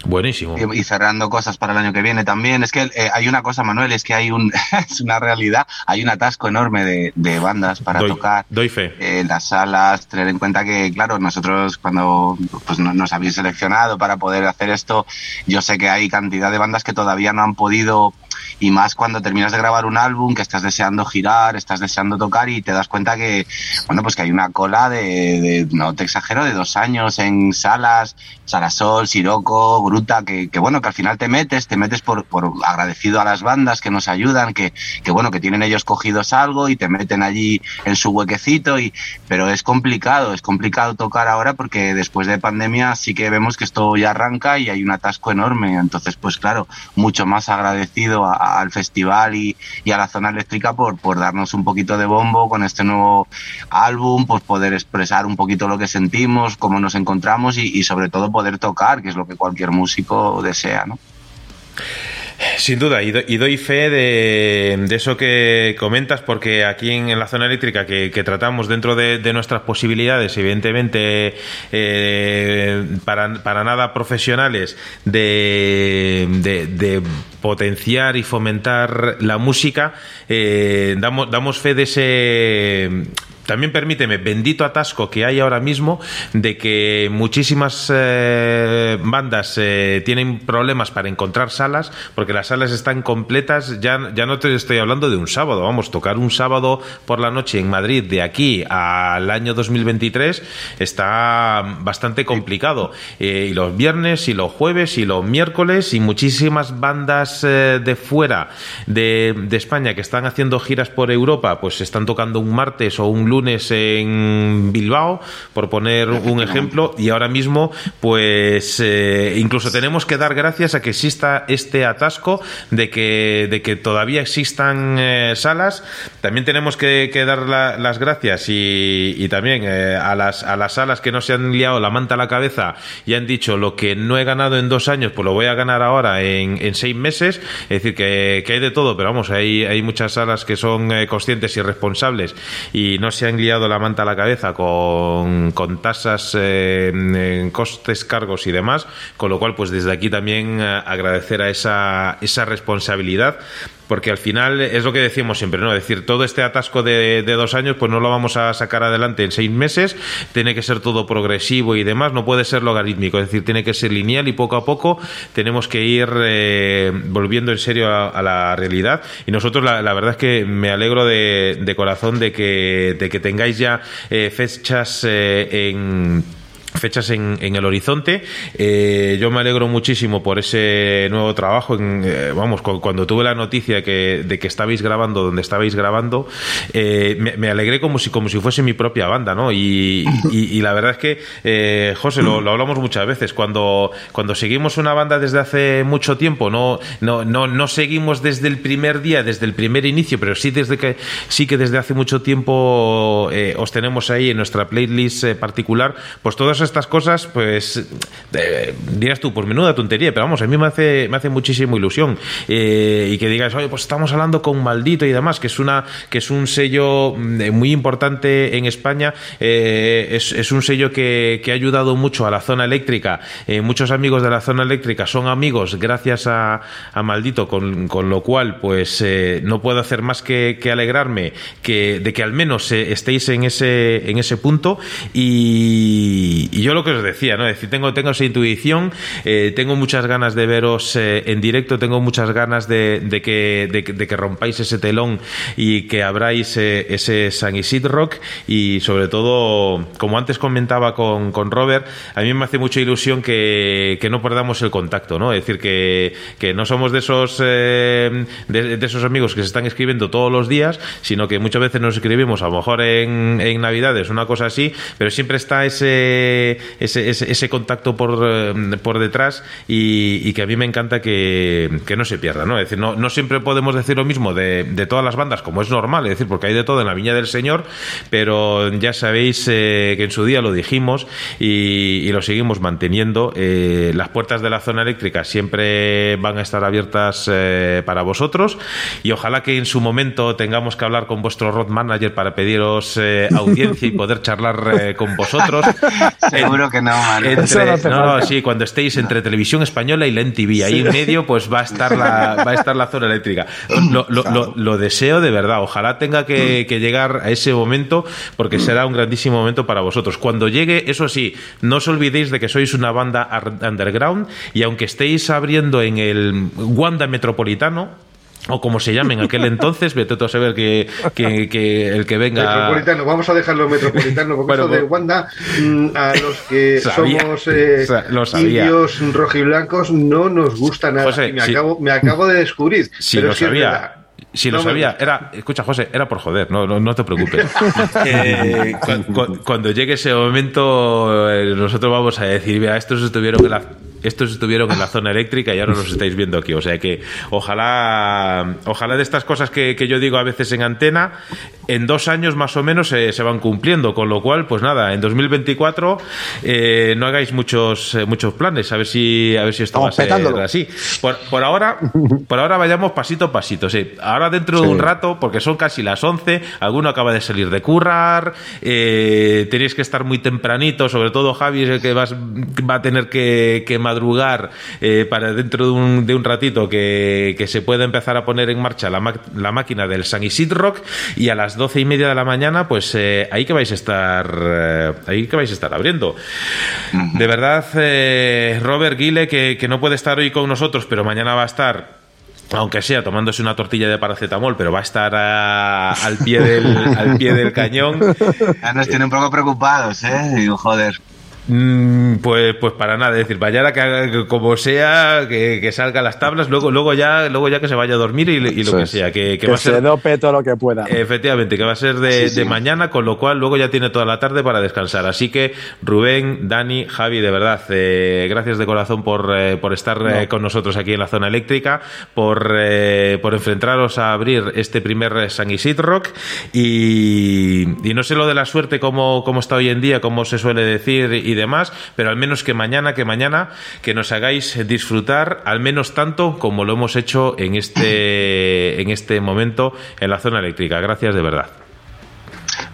Buenísimo. Y, y cerrando cosas para el año que viene también. Es que eh, hay una cosa, Manuel, es que hay un, es una realidad, hay un atasco enorme de, de bandas para Doy- tocar. Doy fe. eh, las salas, tener en cuenta que, claro, nosotros cuando pues, no- nos habéis seleccionado para poder hacer esto, yo sé que hay cantidad de bandas que todavía no han podido, y más cuando terminas de grabar un álbum, que estás deseando girar, estás deseando tocar y te das cuenta que, bueno, pues que hay una cola de, de- no te exagero, de dos años en salas, Salasol, Siroco, Gruta, que, que bueno, que al final te metes, te metes por, por agradecido a las bandas que nos ayudan, que, que bueno, que tienen ellos cogidos algo y te meten allí en su huequecito y, pero es complicado, es complicado tocar ahora porque después de pandemia sí que vemos que esto ya arranca y hay un atasco enorme. Entonces, pues claro, mucho más agradecido a- al festival y, y a la zona eléctrica por, por darnos un poquito de bombo con este nuevo álbum, pues poder expresar un poquito lo que sentimos, cómo nos encontramos y, y sobre todo poder tocar, que es lo que cualquier músico desea, ¿no? Sin duda, y, do- y doy fe de, eso que comentas, porque aquí en, la zona eléctrica que, tratamos dentro de, nuestras posibilidades, evidentemente eh, para, nada profesionales, de potenciar y fomentar la música, eh, damos, damos fe de ese también permíteme, bendito atasco que hay ahora mismo de que muchísimas eh, bandas eh, tienen problemas para encontrar salas, porque las salas están completas, ya, ya no te estoy hablando de un sábado, vamos, tocar un sábado por la noche en Madrid de aquí al año 2023 está bastante complicado. Eh, y los viernes, y los jueves, y los miércoles, y muchísimas bandas de fuera de, de España que están haciendo giras por Europa, pues están tocando un martes o un lunes lunes en Bilbao, por poner un ejemplo, y ahora mismo, pues eh, incluso tenemos que dar gracias a que exista este atasco de que, de que todavía existan eh, salas. También tenemos que, que dar la- las gracias y, y también eh, a, las, a las salas que no se han liado la manta a la cabeza y han dicho lo que no he ganado en dos años, pues lo voy a ganar ahora en, en seis meses. Es decir, que, que hay de todo, pero vamos, hay, hay muchas salas que son eh, conscientes y responsables y no se han liado la manta a la cabeza con, con tasas, eh, costes, cargos y demás. Con lo cual, pues desde aquí también eh, agradecer a esa, esa responsabilidad porque al final es lo que decimos siempre, ¿no? Es decir, todo este atasco de, de dos años, pues no lo vamos a sacar adelante en seis meses, tiene que ser todo progresivo y demás, no puede ser logarítmico, es decir, tiene que ser lineal y poco a poco tenemos que ir eh, volviendo en serio a, la realidad. Y nosotros, la, la verdad es que me alegro de, de corazón de que, de que tengáis ya eh, fechas eh, en fechas en, el horizonte. Eh, yo me alegro muchísimo por ese nuevo trabajo. En, eh, vamos, cu- cuando tuve la noticia que, de que estabais grabando donde estabais grabando, eh, me, alegré como si, como si fuese mi propia banda, ¿no? Y, y- la verdad es que, eh, José, lo, lo hablamos muchas veces. Cuando, cuando seguimos una banda desde hace mucho tiempo, no, no, no, no seguimos desde el primer día, desde el primer inicio, pero sí desde que sí que desde hace mucho tiempo os tenemos ahí en nuestra playlist particular, pues todas estas cosas, pues eh, dirás tú, pues menuda tontería, pero vamos, a mí me hace, me hace muchísima ilusión. Eh, y que digas, oye, pues estamos hablando con Maldito y demás, que es una, que es un sello mm, eh, muy importante en España, eh, es, es un sello que, que ha ayudado mucho a la zona eléctrica. Muchos amigos de la zona eléctrica son amigos gracias a, a Maldito, con, con lo cual, pues no puedo hacer más que, que alegrarme que, de que al menos estéis en ese, en ese punto. Y, y yo lo que os decía, ¿no? Es decir, tengo, tengo esa intuición, eh, tengo muchas ganas de veros eh, en directo, tengo muchas ganas de, de que, de, de que rompáis ese telón y que abráis eh, ese San Rock y sobre todo, como antes comentaba con, con Robert, a mí me hace mucha ilusión que, que no perdamos el contacto, ¿no? Es decir, que, que no somos de esos, eh, de esos amigos que se están escribiendo todos los días, sino que muchas veces nos escribimos, a lo mejor en, en Navidades, una cosa así, pero siempre está ese, ese, ese, ese contacto por, eh, por detrás y, que a mí me encanta que, que no se pierda, ¿no? Es decir, no, no siempre podemos decir lo mismo de, de todas las bandas, como es normal, es decir, porque hay de todo en la Viña del Señor, pero ya sabéis eh, que en su día lo dijimos y, lo seguimos manteniendo. Eh, las puertas de la zona eléctrica siempre van a estar abiertas para vosotros y ojalá que en su momento tengamos que hablar con vuestro road manager para pediros audiencia y poder charlar con vosotros. Seguro que no, Manu. Entre- Eso no no, sí, cuando estéis entre televisión española y la NTV, ahí en medio, pues va a estar la, va a estar la zona eléctrica. Lo, lo- lo- lo deseo de verdad. Ojalá tenga que, que llegar a ese momento, porque será un grandísimo momento para vosotros. Cuando llegue, eso sí, no os olvidéis de que sois una banda underground y aunque estéis abriendo en el Wanda Metropolitano, o como se llame en aquel entonces, vete tú a saber que, que- que el que venga. Metropolitano, vamos a dejarlo metropolitano, porque Bueno, esto de pues- Wanda, mm, a los que Sabía. somos eh, lo indios rojiblancos, no nos gusta nada. José, Y me, acabo, me acabo de descubrir. Si pero lo es sabía. Si lo sabía, era, escucha José, era por joder, no, no, no te preocupes. Eh, cu- cu- cuando llegue ese momento, eh, nosotros vamos a decir, mira, estos estuvieron en la, estos estuvieron en la zona eléctrica y ahora nos estáis viendo aquí. O sea que ojalá, ojalá de estas cosas que, que yo digo a veces en antena, en dos años más o menos se, se van cumpliendo. Con lo cual, pues nada, en 2024 eh, no hagáis muchos, eh, muchos planes, a ver si, a ver si esto Vamos va a ser así. Por, por ahora, por ahora vayamos pasito a pasito. sí. Ahora dentro de un rato, porque son casi las 11, alguno acaba de salir de currar, eh, tenéis que estar muy tempranito, sobre todo Javi es el que vas- va a tener que, que madrugar eh, para dentro de un, de un ratito que, que se pueda empezar a poner en marcha la, ma- la máquina del San Isidro Rock y a las doce y media de la mañana, pues eh, ahí que vais a estar, eh, ahí que vais a estar abriendo. De verdad, eh, Robert Guile, que, que no puede estar hoy con nosotros, pero mañana va a estar aunque sea tomándose una tortilla de paracetamol, pero va a estar a- al, pie del, al pie del cañón. Ya nos tiene un poco preocupados, ¿eh? Digo, joder. Mm, Pues, pues para nada, es decir, mañana que, haga- que como sea, que, que salga las tablas, luego, luego ya, luego ya que se vaya a dormir y, y lo Eso que es. sea, que, que Que, va a se ser dope todo lo que pueda. Efectivamente, que va a ser de, Sí, sí. de mañana, con lo cual luego ya tiene toda la tarde para descansar. Así que Rubén, Dani, Javi, de verdad, eh, gracias de corazón por, eh, por estar eh, con nosotros aquí en la zona eléctrica, por, eh, por enfrentaros a abrir este primer San Isid Rock y, y no sé lo de la suerte cómo, cómo está hoy en día, cómo se suele decir y demás, pero al menos que mañana, que mañana, que nos hagáis disfrutar al menos tanto como lo hemos hecho en este, en este momento en la zona eléctrica. Gracias de verdad.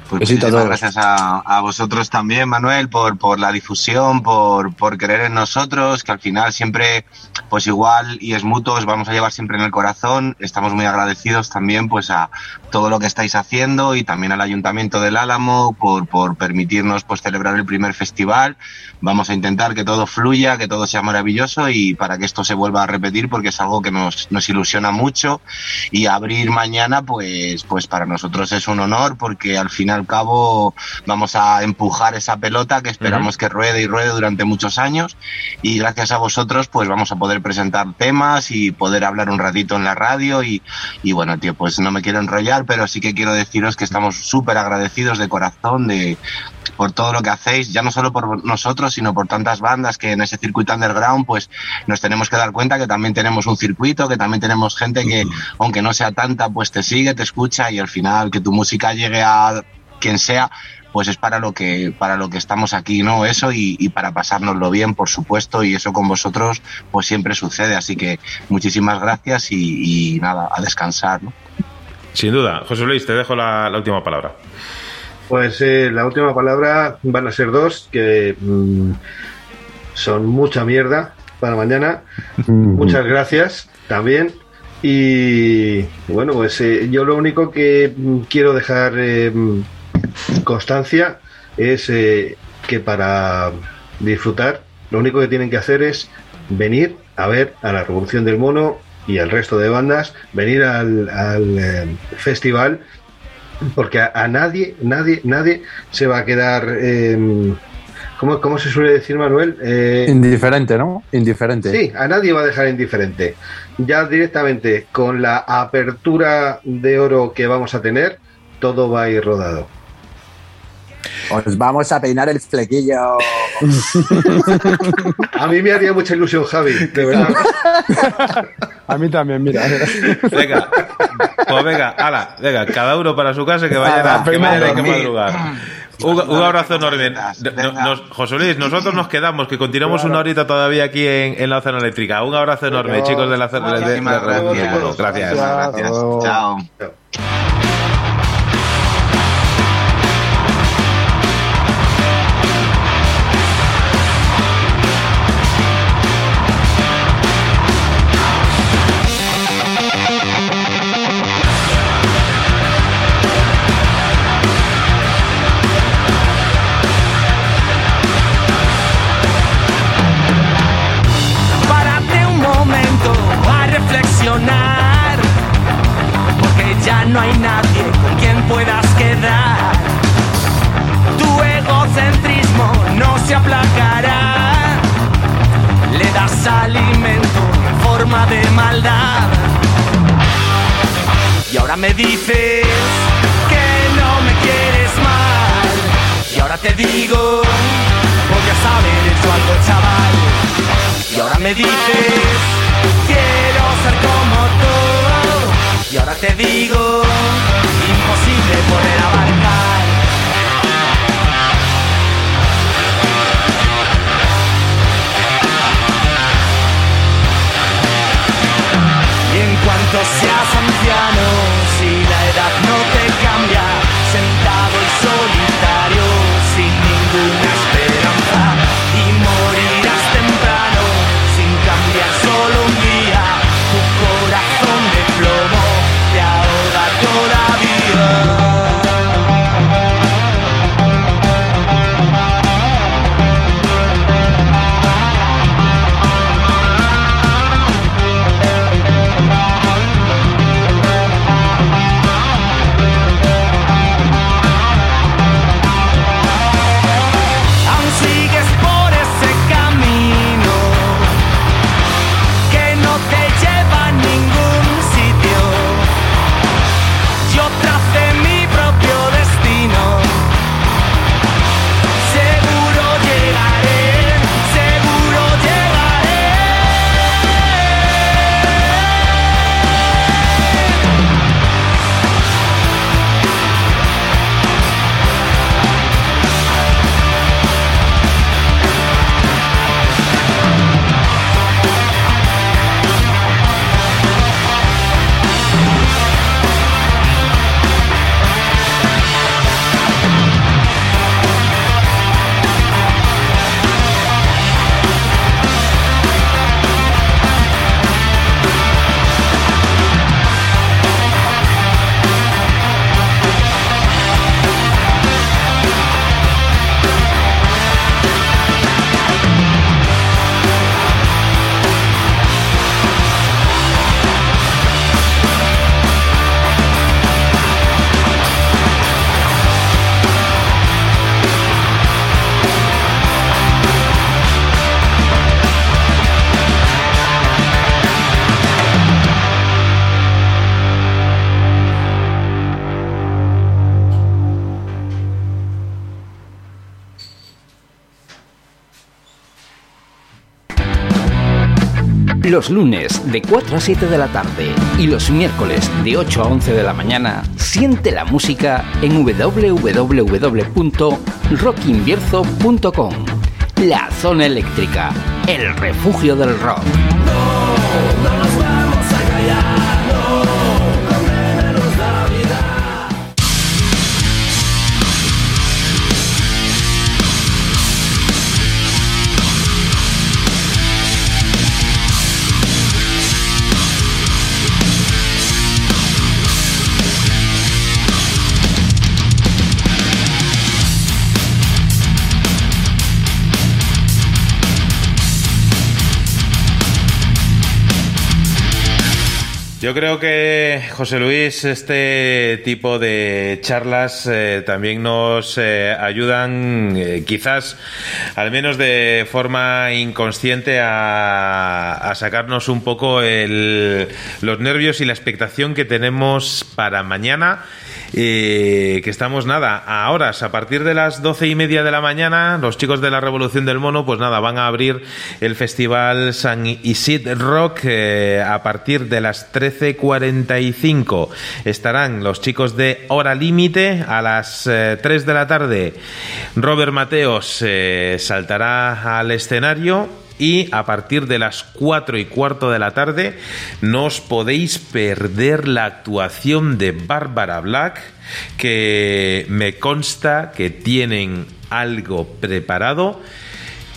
Pues muchísimas gracias a, a vosotros también, Manuel, por, por la difusión, por, por creer en nosotros, que al final siempre, pues igual y es mutuo, os vamos a llevar siempre en el corazón. Estamos muy agradecidos también pues a todo lo que estáis haciendo y también al Ayuntamiento del Álamo por, por permitirnos pues celebrar el primer festival. Vamos a intentar que todo fluya, que todo sea maravilloso y para que esto se vuelva a repetir porque es algo que nos, nos ilusiona mucho. Y abrir mañana pues pues para nosotros es un honor porque al fin y al cabo vamos a empujar esa pelota que esperamos que ruede y ruede durante muchos años. Y gracias a vosotros pues vamos a poder presentar temas y poder hablar un ratito en la radio y, y bueno tío pues no me quiero enrollar pero sí que quiero deciros que estamos súper agradecidos de corazón de por todo lo que hacéis, ya no solo por nosotros, sino por tantas bandas que en ese circuito underground, pues nos tenemos que dar cuenta que también tenemos un circuito, que también tenemos gente que, aunque no sea tanta, pues te sigue, te escucha y al final que tu música llegue a quien sea, pues es para lo que, para lo que estamos aquí, ¿no? Eso y, y para pasárnoslo bien, por supuesto, y eso con vosotros, pues siempre sucede. Así que muchísimas gracias y, y nada, a descansar, ¿no? Sin duda. José Luis, te dejo la, la última palabra. Pues eh, la última palabra van a ser dos, que mm, son mucha mierda para mañana. Muchas gracias también. Y bueno, pues eh, yo lo único que mm, quiero dejar eh, constancia es eh, que para disfrutar lo único que tienen que hacer es venir a ver a la Revolución del Mono y al resto de bandas, venir al, al, eh, festival porque a, a nadie, nadie, nadie se va a quedar. Eh, ¿cómo, cómo se suele decir, Manuel? Eh, Indiferente, ¿no? Indiferente. Sí, a nadie va a dejar indiferente. Ya directamente con la apertura de oro que vamos a tener, todo va a ir rodado. Os vamos a peinar el flequillo. A mí me haría mucha ilusión, Javi, de verdad. A mí también, mira. Venga, pues venga, ala, venga, cada uno para su casa que vayan a, que vayan a que madrugar. Un, un abrazo enorme. No- nos- José Luis, nosotros nos quedamos, que continuamos una horita todavía aquí en, en la zona eléctrica. Un abrazo enorme, chicos de la zona Muchísimas gracias. Gracias. Gracias. Chao. De maldad. Y ahora me dices que no me quieres mal, y ahora te digo, podrías haber hecho algo, chaval. Y ahora me dices, quiero ser como tú. Y ahora te digo, imposible poder abarcar. Los lunes de 4 a 7 de la tarde y los miércoles de 8 a 11 de la mañana, siente la música en www.rockinvierzo.com. La zona eléctrica, el refugio del rock. Yo creo que, José Luis, este tipo de charlas eh, también nos eh, ayudan, eh, quizás, al menos de forma inconsciente, a, a sacarnos un poco el, los nervios y la expectación que tenemos para mañana. Que estamos nada a horas, a partir de las doce y media de la mañana, los chicos de la Revolución del Mono, pues nada, van a abrir el festival San Isid Rock a partir de las 13.45 estarán los chicos de Hora Límite a las 3 de la tarde. Robert Mateos eh, saltará al escenario y a partir de las 4 y cuarto de la tarde no os podéis perder la actuación de Bárbara Black que me consta que tienen algo preparado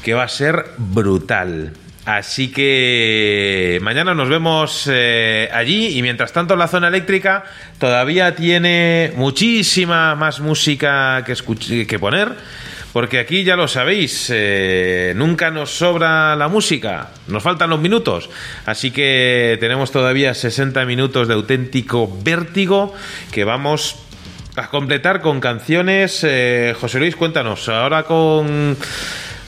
que va a ser brutal. Así que mañana nos vemos eh, allí y mientras tanto la zona eléctrica todavía tiene muchísima más música que, que poner. Porque aquí ya lo sabéis, eh, nunca nos sobra la música, nos faltan los minutos. Así que tenemos todavía 60 minutos de auténtico vértigo que vamos a completar con canciones. Eh, José Luis, cuéntanos, ahora con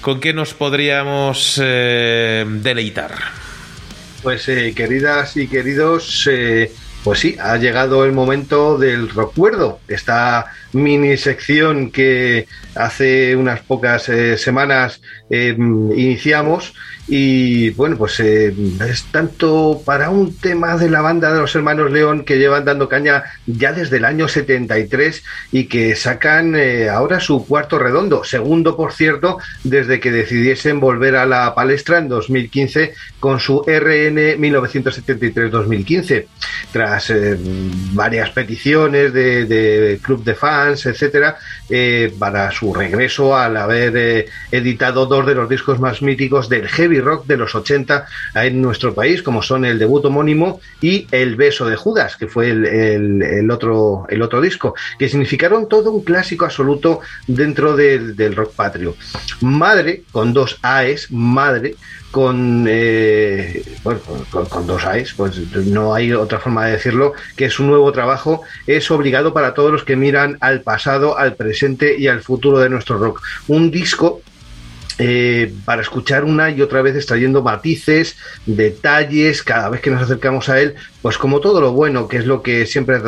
¿Con qué nos podríamos eh, deleitar? Pues queridas y queridos, pues sí, ha llegado el momento del recuerdo, esta mini sección que hace unas pocas semanas iniciamos y bueno, pues eh, es tanto para un tema de la banda de los hermanos León que llevan dando caña ya desde el año 73 y que sacan eh, ahora su cuarto redondo, segundo por cierto, desde que decidiesen volver a la palestra en 2015 con su RN 1973-2015. Tras eh, varias peticiones de, club de fans, etcétera, para su regreso al haber editado dos de los discos más míticos del heavy rock de los 80 en nuestro país, como son el debut homónimo y El beso de Judas, que fue el, otro, el otro disco, que significaron todo un clásico absoluto dentro del, rock patrio. Madre, con dos AES, madre, con, eh, con, dos AES, pues no hay otra forma de decirlo, que su nuevo trabajo es obligado para todos los que miran al pasado, al presente y al futuro de nuestro rock. Un disco eh, para escuchar una y otra vez extrayendo matices, detalles, cada vez que nos acercamos a él, pues como todo lo bueno, que es lo que siempre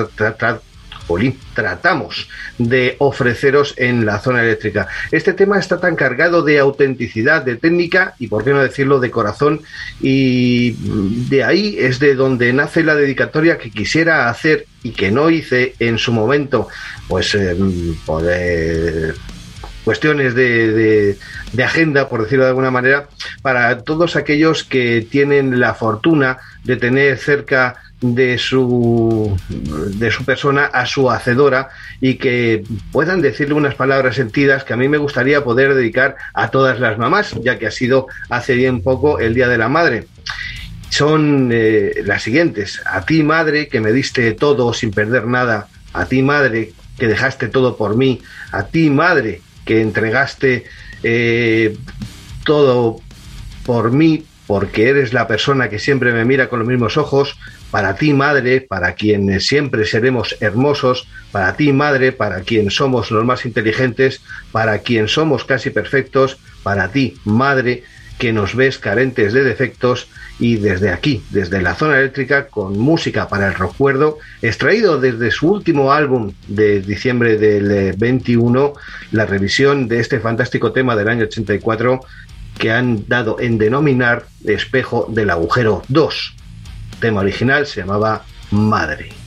tratamos de ofreceros en la zona eléctrica. Este tema está tan cargado de autenticidad, de técnica y, por qué no decirlo, de corazón. Y de ahí es de donde nace la dedicatoria que quisiera hacer y que no hice en su momento, pues eh, poder cuestiones de, agenda, por decirlo de alguna manera, para todos aquellos que tienen la fortuna de tener cerca de su, de su persona a su hacedora y que puedan decirle unas palabras sentidas que a mí me gustaría poder dedicar a todas las mamás, ya que ha sido hace bien poco el Día de la Madre. Son eh, las siguientes. A ti, madre, que me diste todo sin perder nada. A ti, madre, que dejaste todo por mí. A ti, madre, que entregaste eh, todo por mí, porque eres la persona que siempre me mira con los mismos ojos, para ti madre, para quien siempre seremos hermosos, para ti madre, para quien somos los más inteligentes, para quien somos casi perfectos, para ti madre, que nos ves carentes de defectos y desde aquí, desde la zona eléctrica, con música para el recuerdo, extraído desde su último álbum de diciembre del 21, la revisión de este fantástico tema del año 84, que han dado en denominar Espejo del Agujero 2. Tema original se llamaba Madre.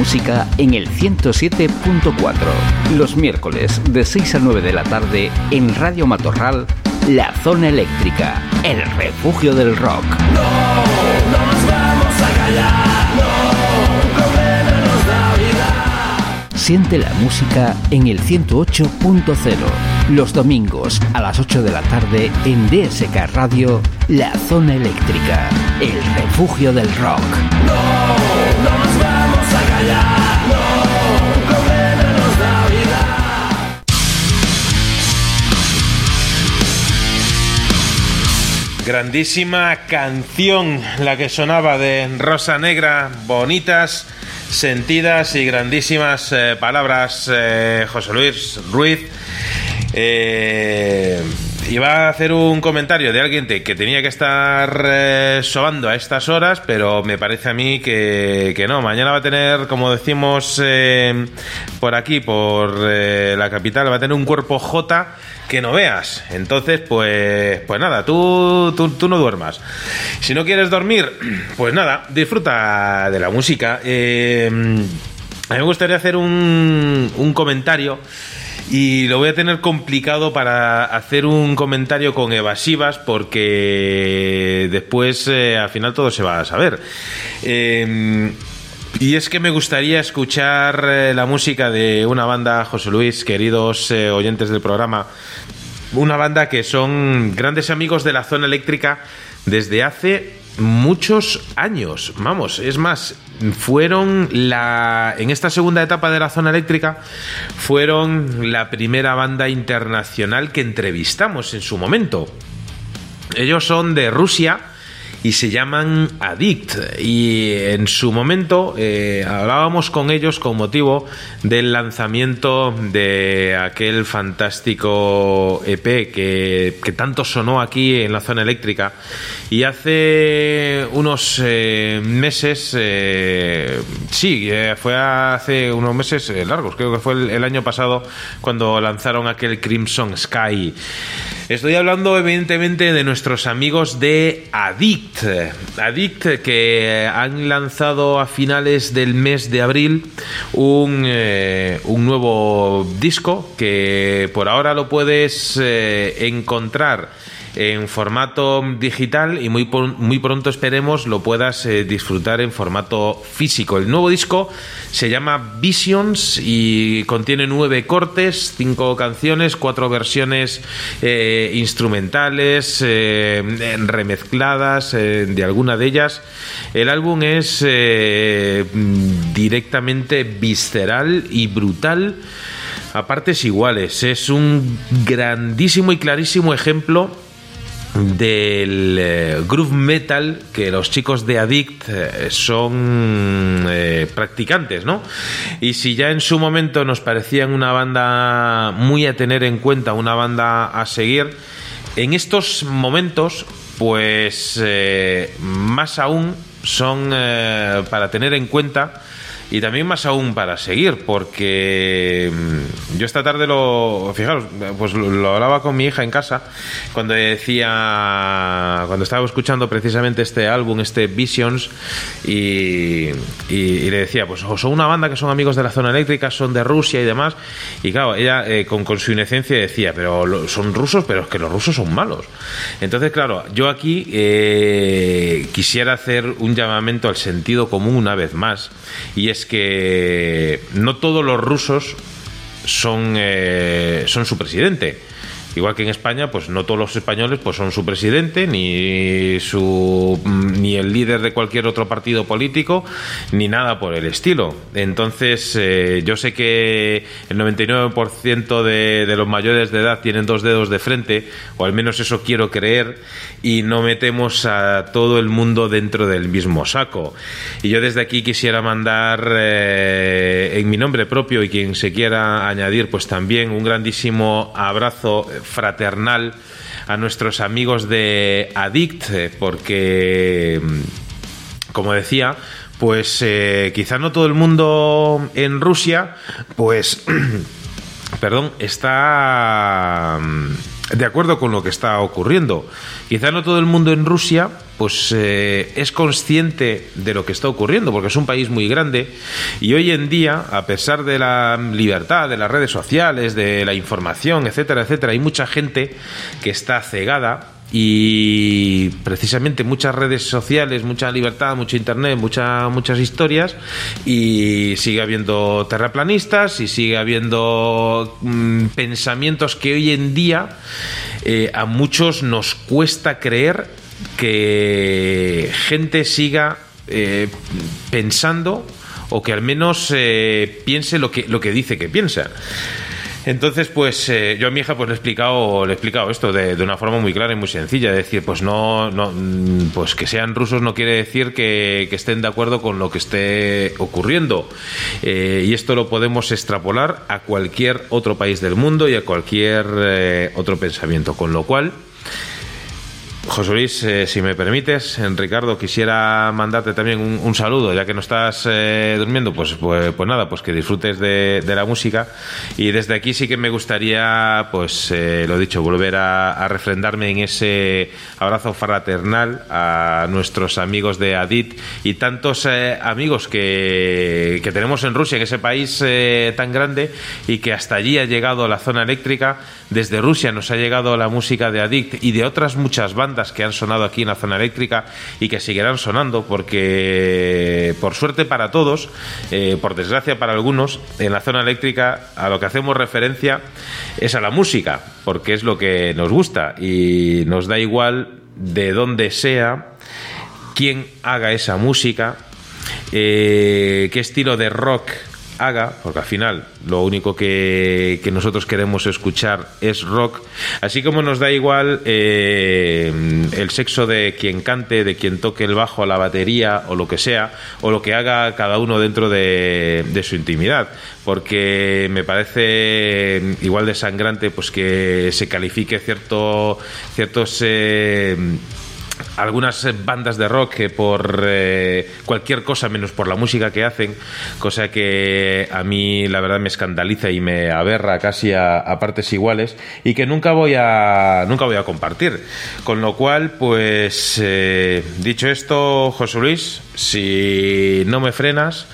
Música en el 107.4. Los miércoles de 6 a 9 de la tarde en Radio Matorral, La Zona Eléctrica, el refugio del rock. Siente la música en el 108.0. Los domingos a las 8 de la tarde en DSK Radio, La Zona Eléctrica, el refugio del rock. Grandísima canción la que sonaba de Rosa Negra, bonitas, sentidas y grandísimas eh, palabras, eh, José Luis Ruiz. Eh, iba a hacer un comentario de alguien que tenía que estar eh, sobando a estas horas, pero me parece a mí que, que no. Mañana va a tener, como decimos eh, por aquí, por eh, la capital, va a tener un cuerpo J que no veas. Entonces, pues, pues nada, tú, tú, tú no duermas. Si no quieres dormir, pues nada, disfruta de la música. Eh, a mí me gustaría hacer un, un comentario y lo voy a tener complicado para hacer un comentario con evasivas porque después eh, al final todo se va a saber. Eh, y es que me gustaría escuchar eh, la música de una banda, José Luis, queridos oyentes del programa, una banda que son grandes amigos de la zona eléctrica desde hace muchos años. Vamos, es más, fueron la en esta segunda etapa de la zona eléctrica fueron la primera banda internacional que entrevistamos en su momento. Ellos son de Rusia y se llaman Addict. Y en su momento eh, hablábamos con ellos con motivo del lanzamiento de aquel fantástico EP que, que tanto sonó aquí en la zona eléctrica. Y hace unos eh, meses, eh, sí, eh, fue hace unos meses eh, largos, creo que fue el, el año pasado cuando lanzaron aquel Crimson Sky. Estoy hablando evidentemente de nuestros amigos de Addict. Addict que han lanzado a finales del mes de abril un, eh, un nuevo disco que por ahora lo puedes eh, encontrar en formato digital y muy, muy pronto esperemos lo puedas eh, disfrutar en formato físico. El nuevo disco se llama Visions y contiene nueve cortes, cinco canciones, cuatro versiones eh, instrumentales, eh, remezcladas de alguna de ellas. El álbum es directamente visceral y brutal a partes iguales. Es un grandísimo y clarísimo ejemplo del eh, groove metal que los chicos de Addict eh, son eh, practicantes, ¿no? Y si ya en su momento nos parecían una banda muy a tener en cuenta, una banda a seguir, en estos momentos, pues más aún son para tener en cuenta y también más aún para seguir, porque mm, yo esta tarde lo, fijaros, pues lo, hablaba con mi hija en casa, cuando decía, cuando estaba escuchando precisamente este álbum, este Visions, y, le decía, pues o son una banda que son amigos de la zona eléctrica, son de Rusia y demás, y claro, ella eh, con, con su inocencia decía, pero lo- son rusos, pero es que los rusos son malos. Entonces, claro, yo aquí eh, quisiera hacer un llamamiento al sentido común una vez más, y es que no todos los rusos son, eh, son su presidente. Igual que en España, pues no todos los españoles pues son su presidente, ni su ni el líder de cualquier otro partido político, ni nada por el estilo. Entonces, eh, yo sé que el 99% de, de los mayores de edad tienen dos dedos de frente, o al menos eso quiero creer, y no metemos a todo el mundo dentro del mismo saco. Y yo desde aquí quisiera mandar eh, en mi nombre propio y quien se quiera añadir, pues también un grandísimo abrazo fraternal a nuestros amigos de Addict, eh, porque, mm, como decía, pues eh, quizá no todo el mundo en Rusia, pues, perdón, está mm, de acuerdo con lo que está ocurriendo. Quizá no todo el mundo en Rusia pues eh, es consciente de lo que está ocurriendo, porque es un país muy grande y hoy en día, a pesar de la libertad, de las redes sociales, de la información, etcétera, etcétera, hay mucha gente que está cegada y precisamente muchas redes sociales, mucha libertad, mucho internet, mucha, muchas historias y sigue habiendo terraplanistas y sigue habiendo mm, pensamientos que hoy en día eh, a muchos nos cuesta creer que gente siga eh, pensando o que al menos eh, piense lo que, lo que dice que piensa. Entonces, pues eh, yo a mi hija pues le he explicado, le he explicado esto de, una forma muy clara y muy sencilla. Es decir, pues no, no mm, pues que sean rusos no quiere decir que, que estén de acuerdo con lo que esté ocurriendo. Eh, y esto lo podemos extrapolar a cualquier otro país del mundo y a cualquier eh, otro pensamiento. Con lo cual, José Luis, eh, si me permites, en Ricardo, quisiera mandarte también un, saludo, ya que no estás eh, durmiendo, pues, pues, pues, nada, pues que disfrutes de, la música. Y desde aquí sí que me gustaría, pues eh, lo dicho, volver a, refrendarme en ese abrazo fraternal a nuestros amigos de Adit y tantos eh, amigos que, que, tenemos en Rusia, en ese país tan grande, y que hasta allí ha llegado la zona eléctrica. Desde Rusia nos ha llegado la música de Addict y de otras muchas bandas que han sonado aquí en la zona eléctrica y que seguirán sonando porque, por suerte para todos, eh, por desgracia para algunos, en la zona eléctrica a lo que hacemos referencia es a la música, porque es lo que nos gusta y nos da igual de dónde sea, quién haga esa música, eh, qué estilo de rock haga, porque al final lo único que, que, nosotros queremos escuchar es rock, así como nos da igual eh, el sexo de quien cante, de quien toque el bajo, la batería o lo que sea, o lo que haga cada uno dentro de, de su intimidad, porque me parece igual de sangrante pues que se califique cierto, ciertos... Eh, algunas bandas de rock que por eh, cualquier cosa menos por la música que hacen, cosa que a mí la verdad me escandaliza y me aberra casi a, a, partes iguales y que nunca voy a nunca voy a compartir. Con lo cual, pues eh, dicho esto, José Luis, si no me frenas,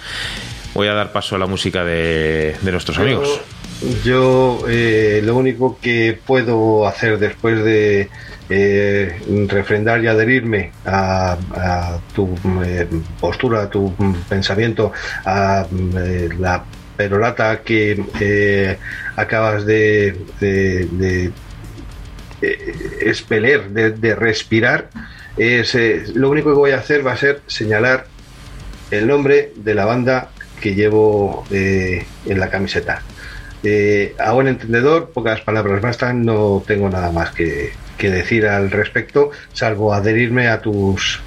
voy a dar paso a la música de, de nuestros amigos. Yo eh, lo único que puedo hacer después de eh, refrendar y adherirme a, tu eh, postura, a tu pensamiento, a eh, la perolata que eh, acabas de, de, de expeler, de, respirar, es, lo único que voy a hacer va a ser señalar el nombre de la banda que llevo en la camiseta. a buen entendedor, pocas palabras bastan, no tengo nada más que, que decir al respecto, salvo adherirme a tus,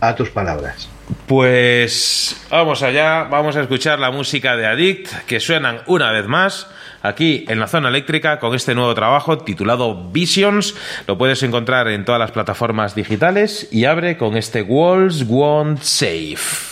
a tus palabras. Pues vamos allá, vamos a escuchar la música de Addict, que suenan una vez más aquí en la zona eléctrica con este nuevo trabajo titulado Visions. Lo puedes encontrar en todas las plataformas digitales y abre con este Walls Won't Save.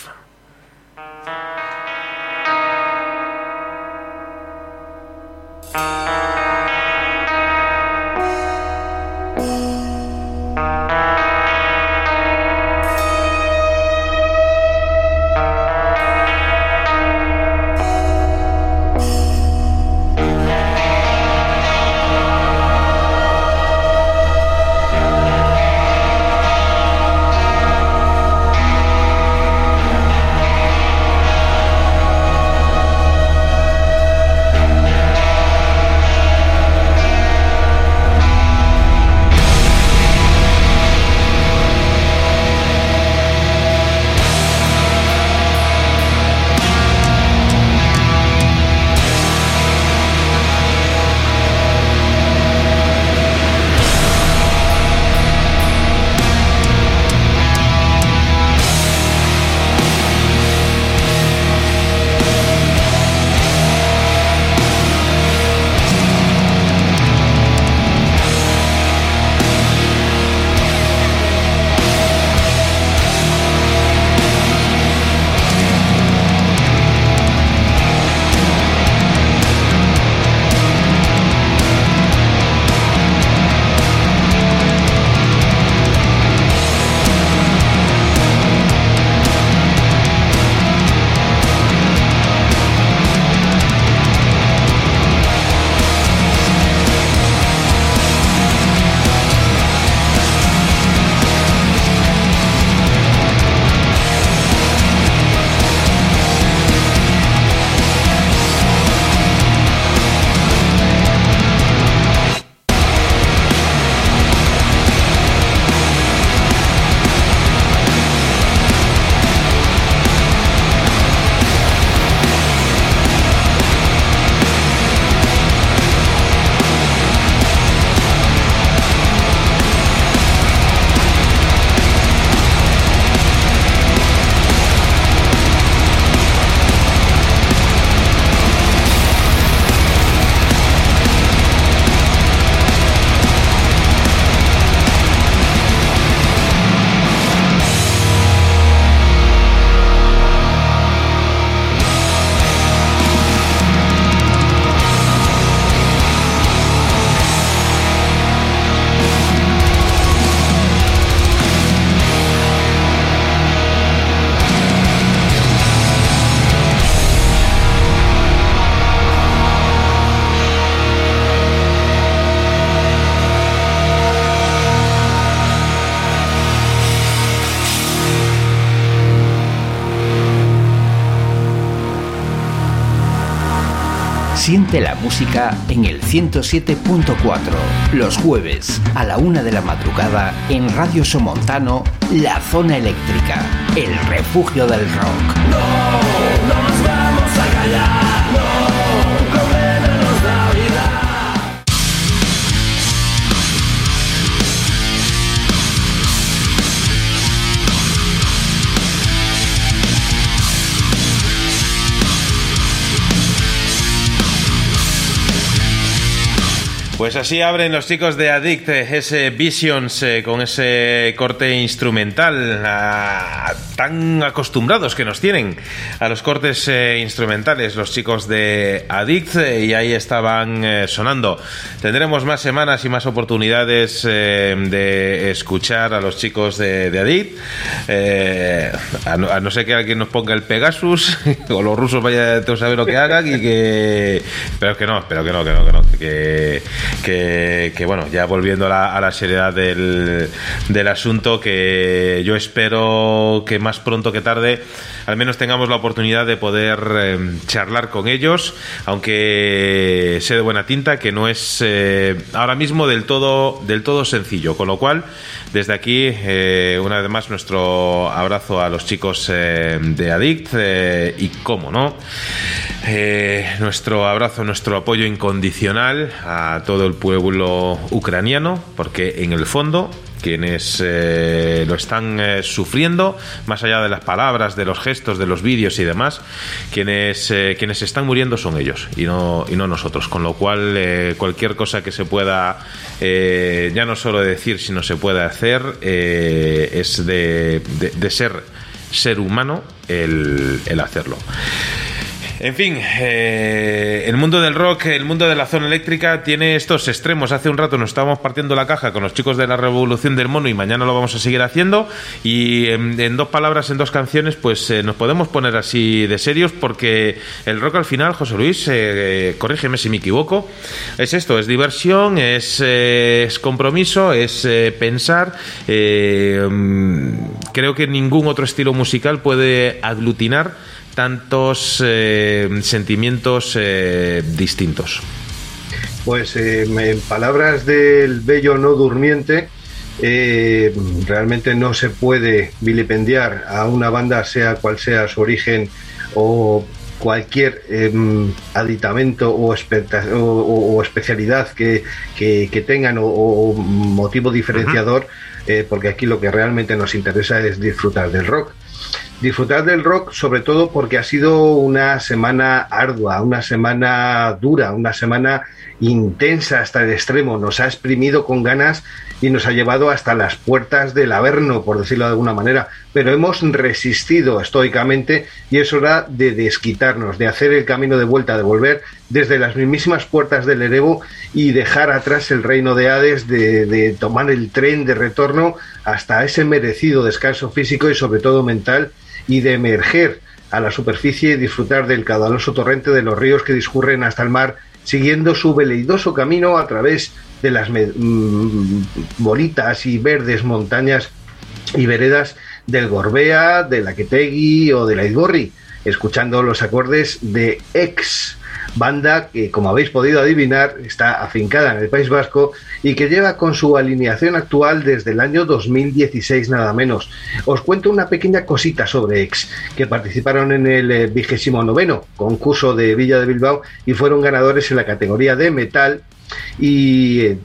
Siente la música en el 107.4, los jueves a la una de la madrugada en Radio Somontano, La Zona Eléctrica, el refugio del rock. No, no nos vamos a callar, Pues así abren los chicos de Addict ese Visions eh, con ese corte instrumental. Ah, tan acostumbrados que nos tienen a los cortes eh, instrumentales los chicos de Addict eh, y ahí estaban eh, sonando. Tendremos más semanas y más oportunidades de escuchar a los chicos de, de a, no, a no ser que alguien nos ponga el Pegasus o los rusos vaya a saber lo que hagan y que pero que no, pero que no, que no, que no, que, bueno, ya volviendo a la, a la seriedad del, del asunto, que yo espero que más pronto que tarde al menos tengamos la oportunidad de poder eh, charlar con ellos, aunque sé de buena tinta que no es eh, ahora mismo del todo, del todo sencillo, con lo cual desde aquí, eh, una vez más, nuestro abrazo a los chicos de Addict y, cómo no, nuestro abrazo, nuestro apoyo incondicional a todo el pueblo ucraniano, porque en el fondo quienes eh, lo están eh, sufriendo, más allá de las palabras, de los gestos, de los vídeos y demás, quienes, eh, quienes están muriendo son ellos y no, y no nosotros. Con lo cual, eh, cualquier cosa que se pueda, ya no solo decir, sino se pueda hacer, es de, de- ser ser humano el hacerlo. En fin, eh, el mundo del rock, el mundo de la zona eléctrica tiene estos extremos. Hace un rato nos estábamos partiendo la caja con los chicos de la Revolución del Mono y mañana lo vamos a seguir haciendo. Y en, en dos palabras, en dos canciones, pues eh, nos podemos poner así de serios porque el rock al final, José Luis, eh, corrígeme si me equivoco, es esto, es diversión, es, eh, es compromiso, es eh, pensar. eh, mm, creo que ningún otro estilo musical puede aglutinar tantos eh, sentimientos eh, distintos. Pues eh, en palabras del bello no durmiente, realmente no se puede vilipendiar a una banda, sea cual sea su origen o cualquier eh, aditamento o, especta- o- o- o especialidad que, que- que tengan o, o motivo diferenciador, eh, porque aquí lo que realmente nos interesa es disfrutar del rock disfrutar del rock, sobre todo porque ha sido una semana ardua, una semana dura, una semana intensa hasta el extremo. Nos ha exprimido con ganas y nos ha llevado hasta las puertas del Averno, por decirlo de alguna manera. Pero hemos resistido estoicamente y es hora de desquitarnos, de hacer el camino de vuelta, de volver desde las mismísimas puertas del Erebo y dejar atrás el reino de Hades, de, de tomar el tren de retorno hasta ese merecido descanso físico y sobre todo mental y de emerger a la superficie y disfrutar del caudaloso torrente de los ríos que discurren hasta el mar, siguiendo su veleidoso camino a través de las me- mm, bonitas y verdes montañas y veredas del Gorbea, de la Quetegui o de la Izgorri, escuchando los acordes de Ex, banda que, como habéis podido adivinar, está afincada en el País Vasco y que lleva con su alineación actual desde el año 2016 nada menos. Os cuento una pequeña cosita sobre Ex, que participaron en el vigésimo noveno concurso de Villa de Bilbao y fueron ganadores en la categoría de metal y eh,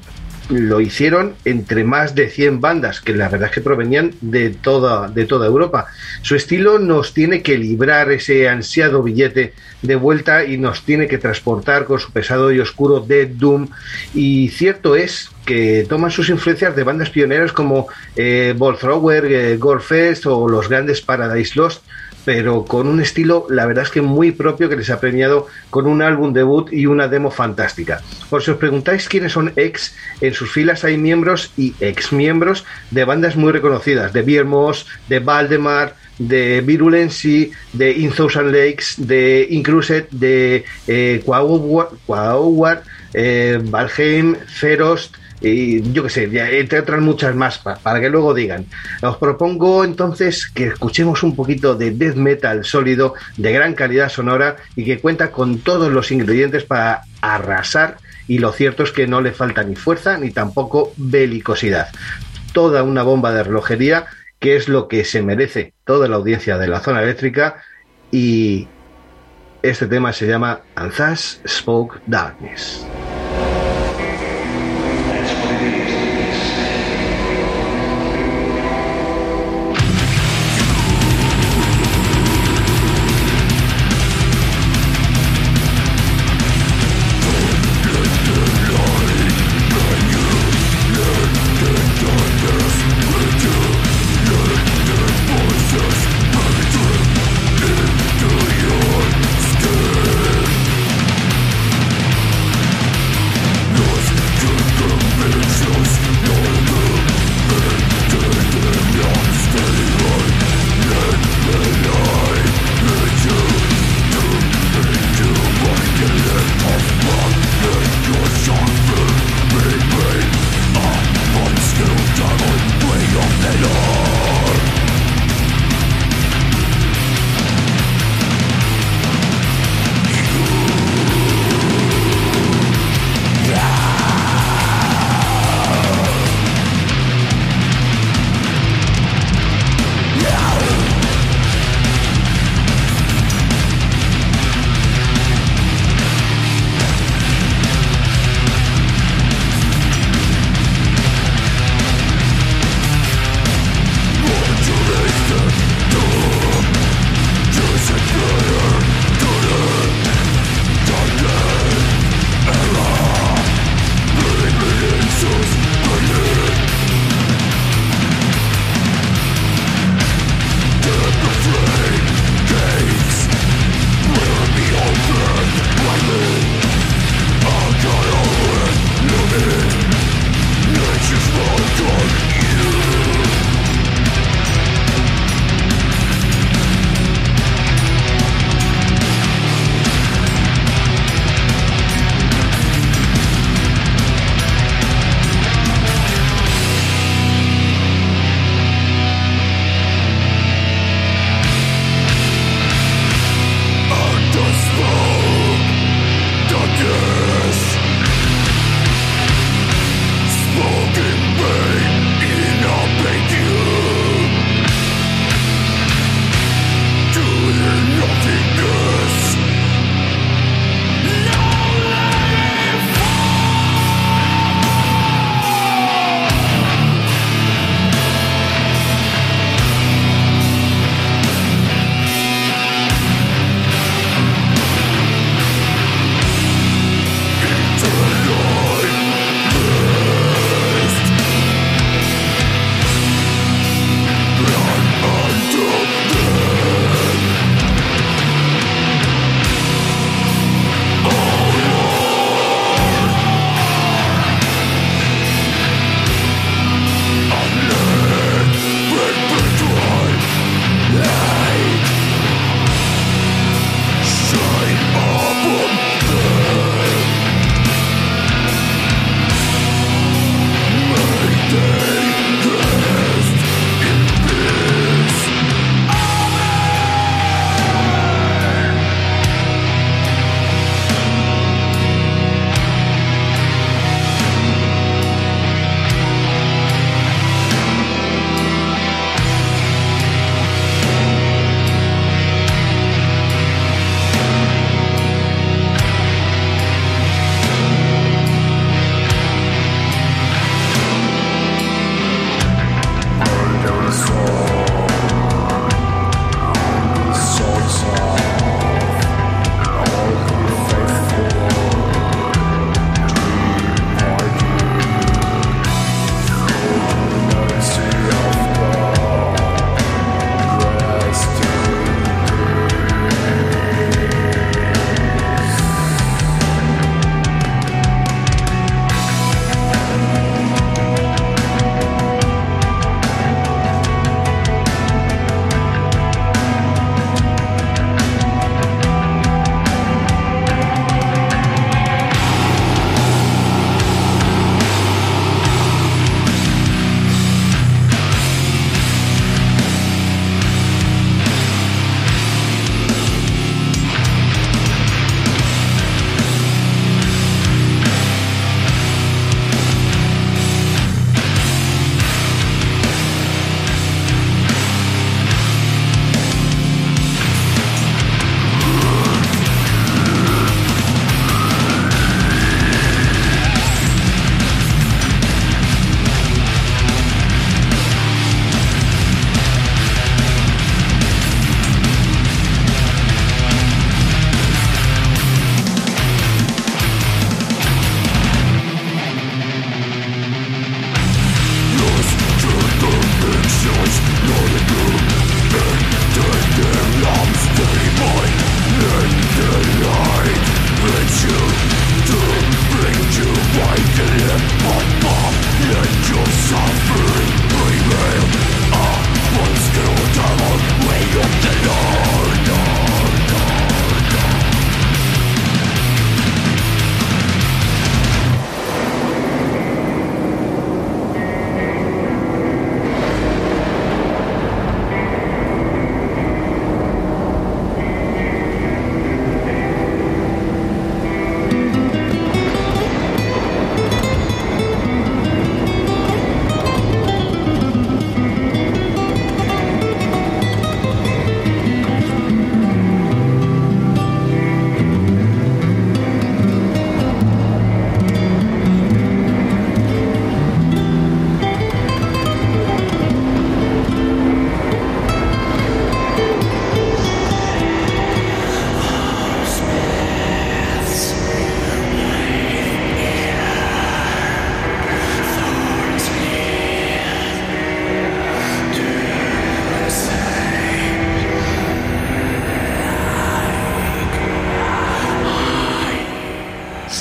lo hicieron entre más de 100 bandas, que la verdad es que provenían de toda, de toda Europa. Su estilo nos tiene que librar ese ansiado billete de vuelta y nos tiene que transportar con su pesado y oscuro Dead Doom. Y cierto es que toman sus influencias de bandas pioneras como eh, Ball Thrower, eh, Gorefest o los grandes Paradise Lost, pero con un estilo, la verdad es que muy propio que les ha premiado con un álbum debut y una demo fantástica. Por si os preguntáis quiénes son ex, en sus filas hay miembros y ex miembros de bandas muy reconocidas, de Biermos, de Valdemar, de Virulency, de In Thousand Lakes, de Incluset, de eh, Quaowar, eh, Valheim, Ferost, y yo qué sé, entre otras muchas más, pa- para que luego digan. Os propongo entonces que escuchemos un poquito de death metal sólido, de gran calidad sonora y que cuenta con todos los ingredientes para arrasar y lo cierto es que no le falta ni fuerza ni tampoco belicosidad. Toda una bomba de relojería que es lo que se merece toda la audiencia de la zona eléctrica y este tema se llama Anthas Spoke Darkness.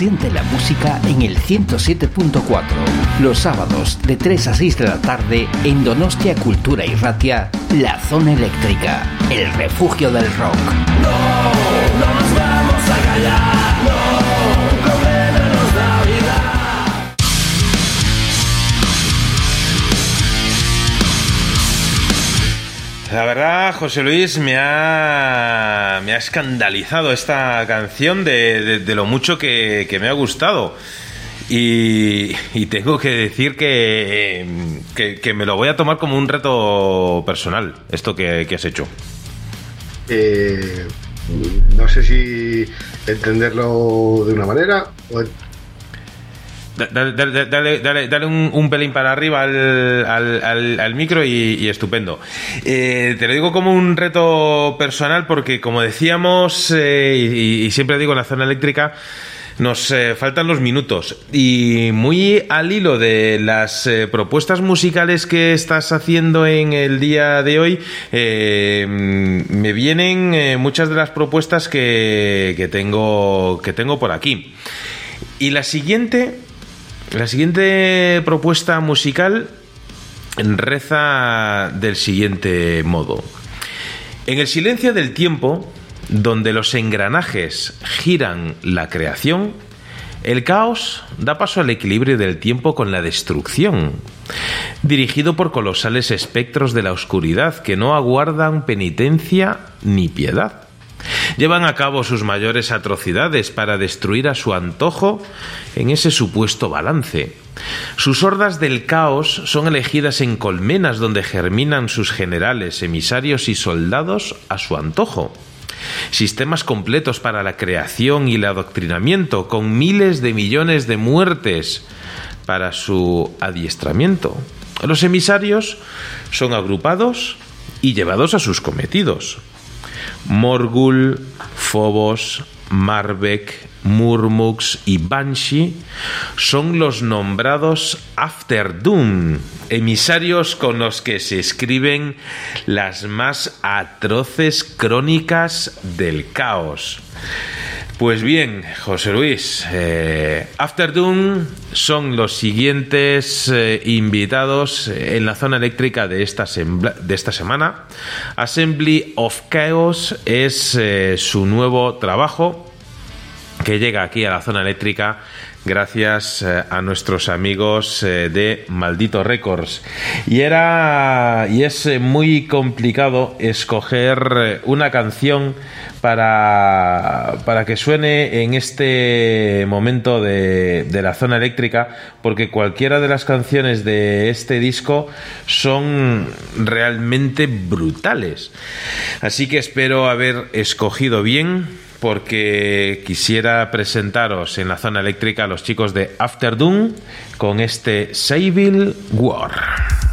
Siente la música en el 107.4. Los sábados de 3 a 6 de la tarde en Donostia Cultura y Ratia, La Zona Eléctrica, el refugio del rock. No, no nos vamos a callar, no, un problema nos da vida. La verdad, José Luis, me ha, me ha escandalizado esta canción de, lo mucho que, me ha gustado. Y, tengo que decir que, que, me lo voy a tomar como un reto personal, esto que, has hecho. Eh, no sé si entenderlo de una manera o Dale, dale, dale, un, un pelín para arriba al, al- micro y, estupendo. Eh, te lo digo como un reto personal porque, como decíamos, eh, y, siempre digo en la zona eléctrica, nos eh, faltan los minutos. Y muy al hilo de las propuestas musicales que estás haciendo en el día de hoy, me vienen muchas de las propuestas que, que tengo, que tengo por aquí. Y la siguiente, la siguiente propuesta musical reza del siguiente modo. En el silencio del tiempo, donde los engranajes giran la creación, el caos da paso al equilibrio del tiempo con la destrucción, dirigido por colosales espectros de la oscuridad que no aguardan penitencia ni piedad. Llevan a cabo sus mayores atrocidades para destruir a su antojo en ese supuesto balance. Sus hordas del caos son elegidas en colmenas donde germinan sus generales, emisarios y soldados a su antojo. Sistemas completos para la creación y el adoctrinamiento, con miles de millones de muertes para su adiestramiento. Los emisarios son agrupados y llevados a sus cometidos. Morgul, Phobos, Marbek, Murmux y Banshee son los nombrados After Doom, emisarios con los que se escriben las más atroces crónicas del caos. Pues bien, José Luis, eh, After Doom son los siguientes eh, invitados en la zona eléctrica de esta, de esta semana. Assembly of Chaos es eh, su nuevo trabajo que llega aquí a la zona eléctrica gracias eh, a nuestros amigos eh, de Maldito Records. Y era y es eh, muy complicado escoger una canción para, para que suene en este momento de, de la zona eléctrica, porque cualquiera de las canciones de este disco son realmente brutales. Así que espero haber escogido bien porque quisiera presentaros en la zona eléctrica a los chicos de After Doom con este Civil War.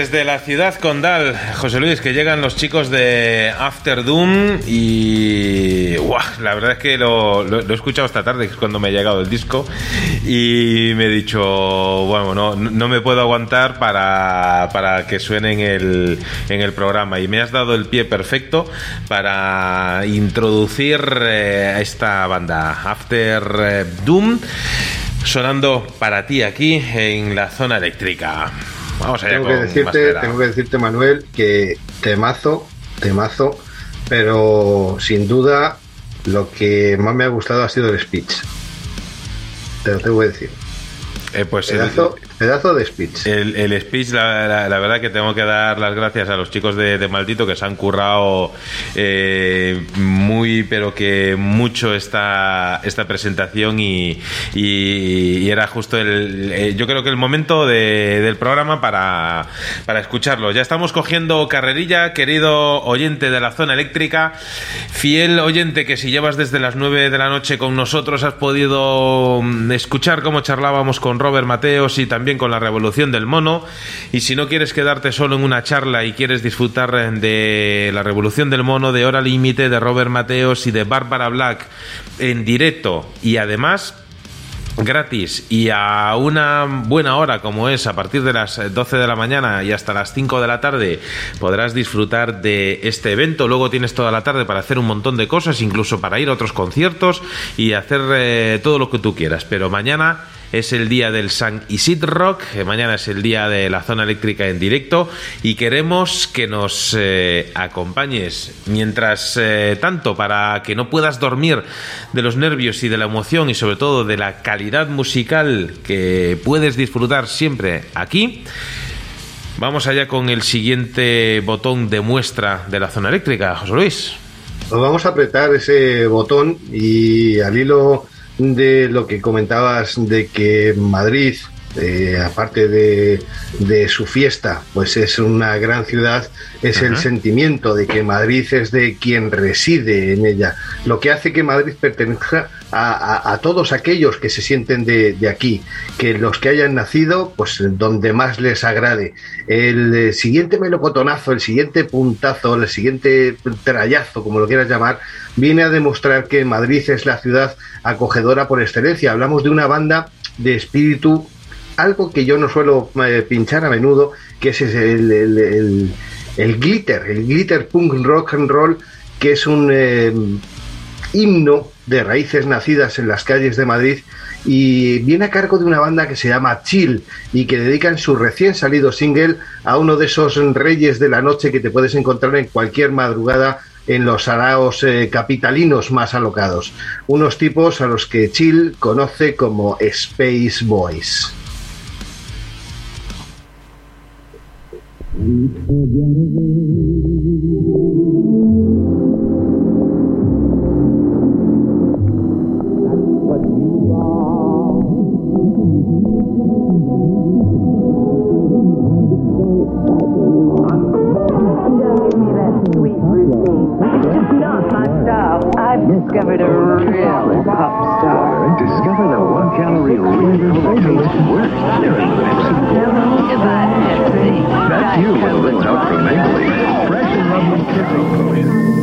Desde la ciudad condal, José Luis, que llegan los chicos de After Doom y... La verdad es que lo, he escuchado esta tarde, que es cuando me ha llegado el disco, y me he dicho, bueno, no, me puedo aguantar para, para que suene en el, en el programa. Y me has dado el pie perfecto para introducir eh, esta banda, After eh, Doom, sonando para ti aquí en la zona eléctrica. Vamos allá Tengo con que, decirte, tengo que decirte, Manuel, que temazo, temazo, pero sin duda lo que más me ha gustado ha sido el speech. Te lo tengo que decir. Eh, pues el- Pedazo, de speech. El, el speech, la, la- la verdad que tengo que dar las gracias a los chicos de, de Maldito que se han currado eh, muy, pero que mucho esta, esta presentación y, y- y era justo el, eh, yo creo que el momento de- del programa para, para escucharlo. Ya estamos cogiendo carrerilla, querido oyente de la zona eléctrica, fiel oyente que si llevas desde las 9 de la noche con nosotros has podido mm, escuchar cómo charlábamos con Robert Mateos y también con la revolución del mono. Y si no quieres quedarte solo en una charla y quieres disfrutar de la revolución del mono, de Hora Límite, de Robert Mateos y de Bárbara Black en directo y además gratis y a una buena hora como es a partir de las eh, 12 de la mañana y hasta las 5 de la tarde podrás disfrutar de este evento luego tienes toda la tarde para hacer un montón de cosas incluso para ir a otros conciertos y hacer eh, todo lo que tú quieras pero mañana es el día del San Isid Rock, que mañana es el día de la zona eléctrica en directo y queremos que nos eh, acompañes mientras eh, tanto para que no puedas dormir de los nervios y de la emoción y sobre todo de la calidad musical que puedes disfrutar siempre aquí. Vamos allá con el siguiente botón de muestra de la zona eléctrica, José Luis. Pues vamos a apretar ese botón y al hilo de lo que comentabas de que Madrid, eh, aparte de, de su fiesta, pues es una gran ciudad, es el sentimiento de que Madrid es de quien reside en ella, lo que hace que Madrid pertenezca a, a- a todos aquellos que se sienten de, de aquí, que los que hayan nacido, pues donde más les agrade. El eh, siguiente melocotonazo, el siguiente puntazo, el siguiente trayazo, como lo quieras llamar, viene a demostrar que Madrid es la ciudad acogedora por excelencia. Hablamos de una banda de espíritu, algo que yo no suelo eh, pinchar a menudo, que es el, el- glitter, el glitter punk rock and roll, que es un eh, himno de raíces nacidas en las calles de Madrid y viene a cargo de una banda que se llama Chill y que dedican su recién salido single a uno de esos reyes de la noche que te puedes encontrar en cualquier madrugada en los araos eh, capitalinos más alocados. Unos tipos a los que Chill conoce como Space Boys. Oh, Maybelline. Fresh and lovely kissing.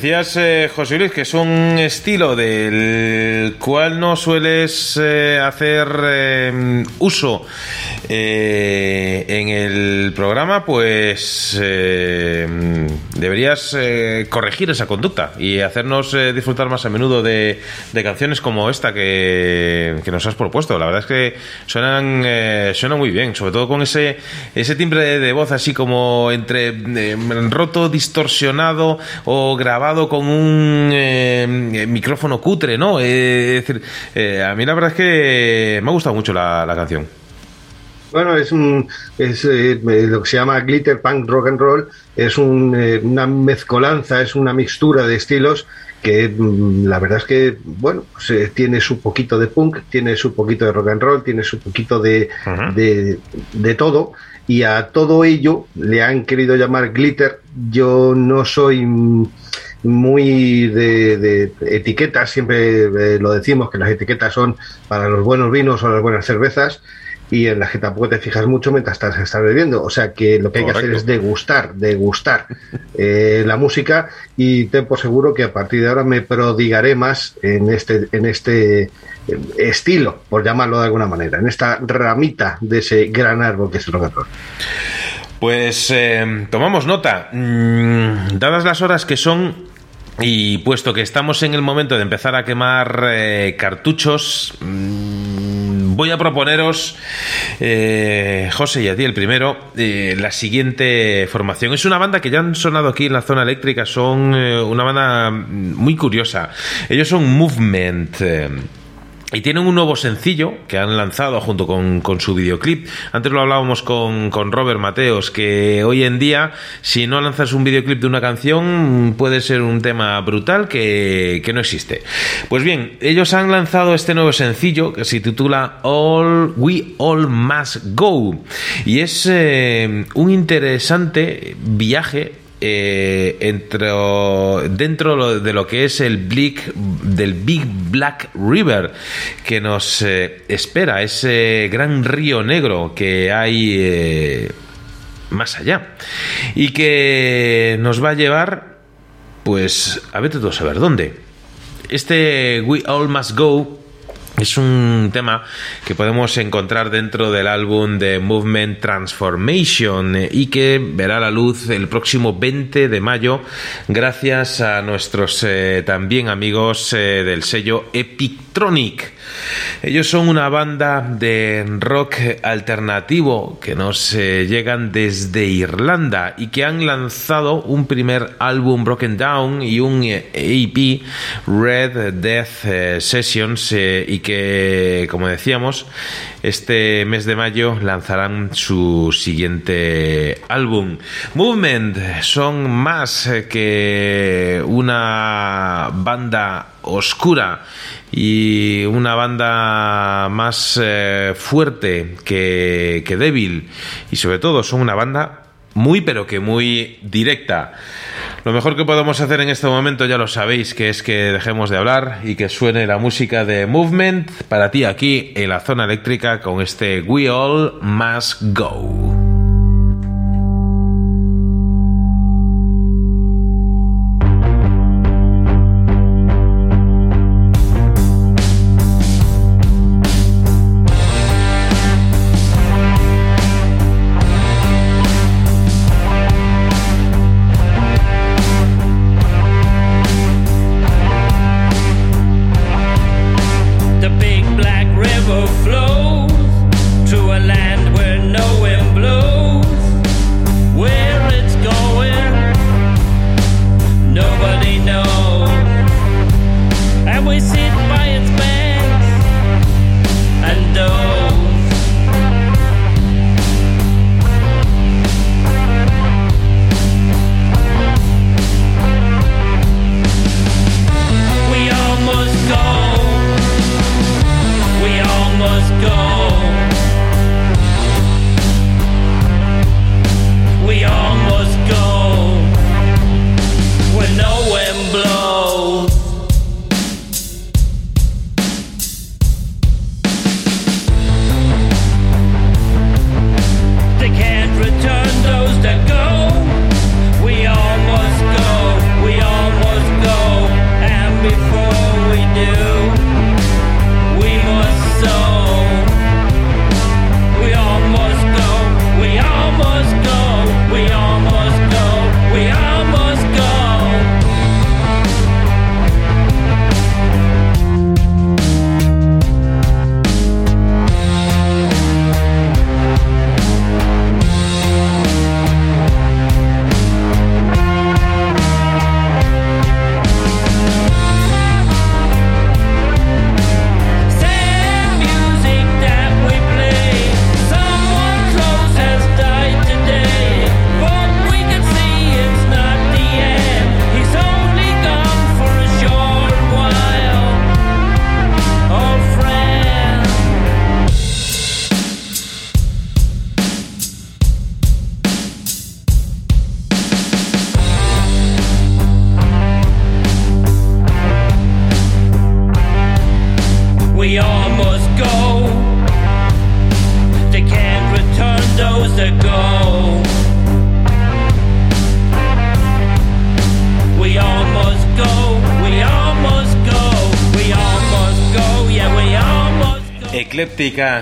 Decías, eh, José Luis, que es un estilo del cual no sueles eh, hacer eh, uso eh, en el programa, pues deberías eh, corregir esa conducta y hacernos eh, disfrutar más a menudo de, de canciones como esta que, que nos has propuesto. La verdad es que suenan, eh, suenan muy bien, sobre todo con ese, ese timbre de, de voz así como entre eh, roto, distorsionado o grabado con un eh, micrófono cutre, ¿no? Es decir, a mí la verdad es que me ha gustado mucho la, la canción. Bueno, es, un, es eh, lo que se llama glitter punk rock and roll, es un, eh, una mezcolanza, es una mixtura de estilos que mm, la verdad es que, bueno, pues, eh, tiene su poquito de punk, tiene su poquito de rock and roll, tiene su poquito de, de, de todo, y a todo ello le han querido llamar glitter. Yo no soy muy de, de etiquetas, siempre eh, lo decimos que las etiquetas son para los buenos vinos o las buenas cervezas y en las que tampoco te fijas mucho mientras estás, estás bebiendo. O sea que lo que hay que hacer es degustar, degustar eh, la música y ten por seguro que a partir de ahora me prodigaré más en este, en este eh, estilo, por llamarlo de alguna manera, en esta ramita de ese gran árbol que es el rock and roll. Pues eh, tomamos nota. Mm, dadas las horas que son y puesto que estamos en el momento de empezar a quemar eh, cartuchos, mm, voy a proponeros, eh, José y a ti el primero, eh, la siguiente formación. Es una banda que ya han sonado aquí en la zona eléctrica, son eh, una banda muy curiosa. Ellos son Movement. Y tienen un nuevo sencillo que han lanzado junto con, con su videoclip. Antes lo hablábamos con, con Robert Mateos, que hoy en día, si no lanzas un videoclip de una canción, puede ser un tema brutal que, que no existe. Pues bien, ellos han lanzado este nuevo sencillo que se titula All We All Must Go. Y es eh, un interesante viaje eh, entre, dentro de lo que es el Big, del Big Black River que nos eh, espera, ese gran río negro que hay eh, más allá y que nos va a llevar, pues, a vete tú a saber dónde. Este We All Must Go es un tema que podemos encontrar dentro del álbum de Movement Transformation y que verá la luz el próximo 20 de mayo gracias a nuestros eh, también amigos eh, del sello Epictronic. Ellos son una banda de rock alternativo que nos eh, llegan desde Irlanda y que han lanzado un primer álbum Broken Down y un EP Red Death Sessions y que, como decíamos, este mes de mayo lanzarán su siguiente álbum. Movement son más que una banda oscura y una banda más eh, fuerte que, que débil y sobre todo son una banda muy pero que muy directa. Lo mejor que podemos hacer en este momento ya lo sabéis, que es que dejemos de hablar y que suene la música de Movement para ti aquí en la zona eléctrica con este We All Must Go.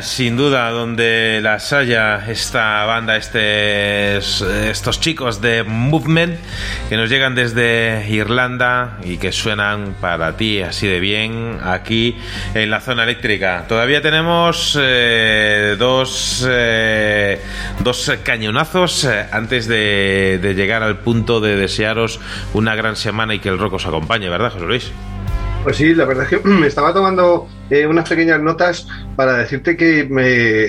Sin duda, donde las haya esta banda, este, estos chicos de Movement que nos llegan desde Irlanda y que suenan para ti así de bien aquí en la zona eléctrica. Todavía tenemos eh, dos, eh, dos cañonazos eh, antes de, de llegar al punto de desearos una gran semana y que el rock os acompañe, ¿verdad, José Luis? Pues sí, la verdad es que me estaba tomando eh, unas pequeñas notas para decirte que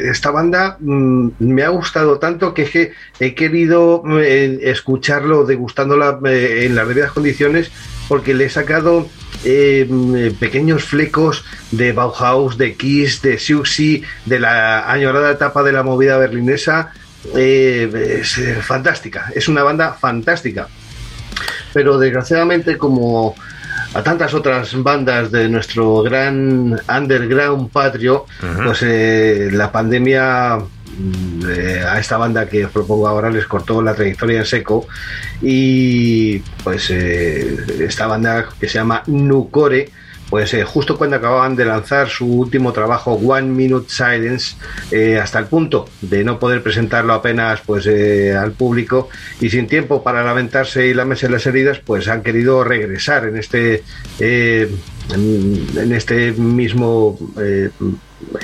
esta banda mm, me ha gustado tanto que es que he querido eh, escucharlo, degustándola eh, en las debidas condiciones, porque le he sacado pequeños flecos de Bauhaus, de Kiss, de Siouxsie, de la añorada etapa de la movida berlinesa. Es fantástica, es una banda fantástica pero desgraciadamente como a tantas otras bandas de nuestro gran underground patrio, pues eh, la pandemia mm, eh, a esta banda que os propongo ahora les cortó la trayectoria en seco y pues eh, esta banda que se llama Nucore pues eh, justo cuando acababan de lanzar su último trabajo One Minute Silence eh, hasta el punto de no poder presentarlo apenas pues eh, al público y sin tiempo para lamentarse y lamerse las heridas pues han querido regresar en este en, este mismo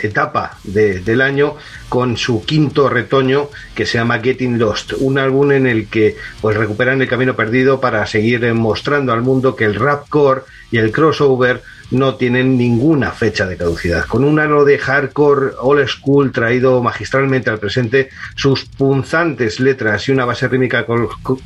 etapa de- del año con su quinto retoño que se llama Getting Lost, un álbum en el que pues recuperan el camino perdido para seguir mostrando al mundo que el rapcore y el crossover no tienen ninguna fecha de caducidad. Con un halo de hardcore old school traído magistralmente al presente, sus punzantes letras y una base rítmica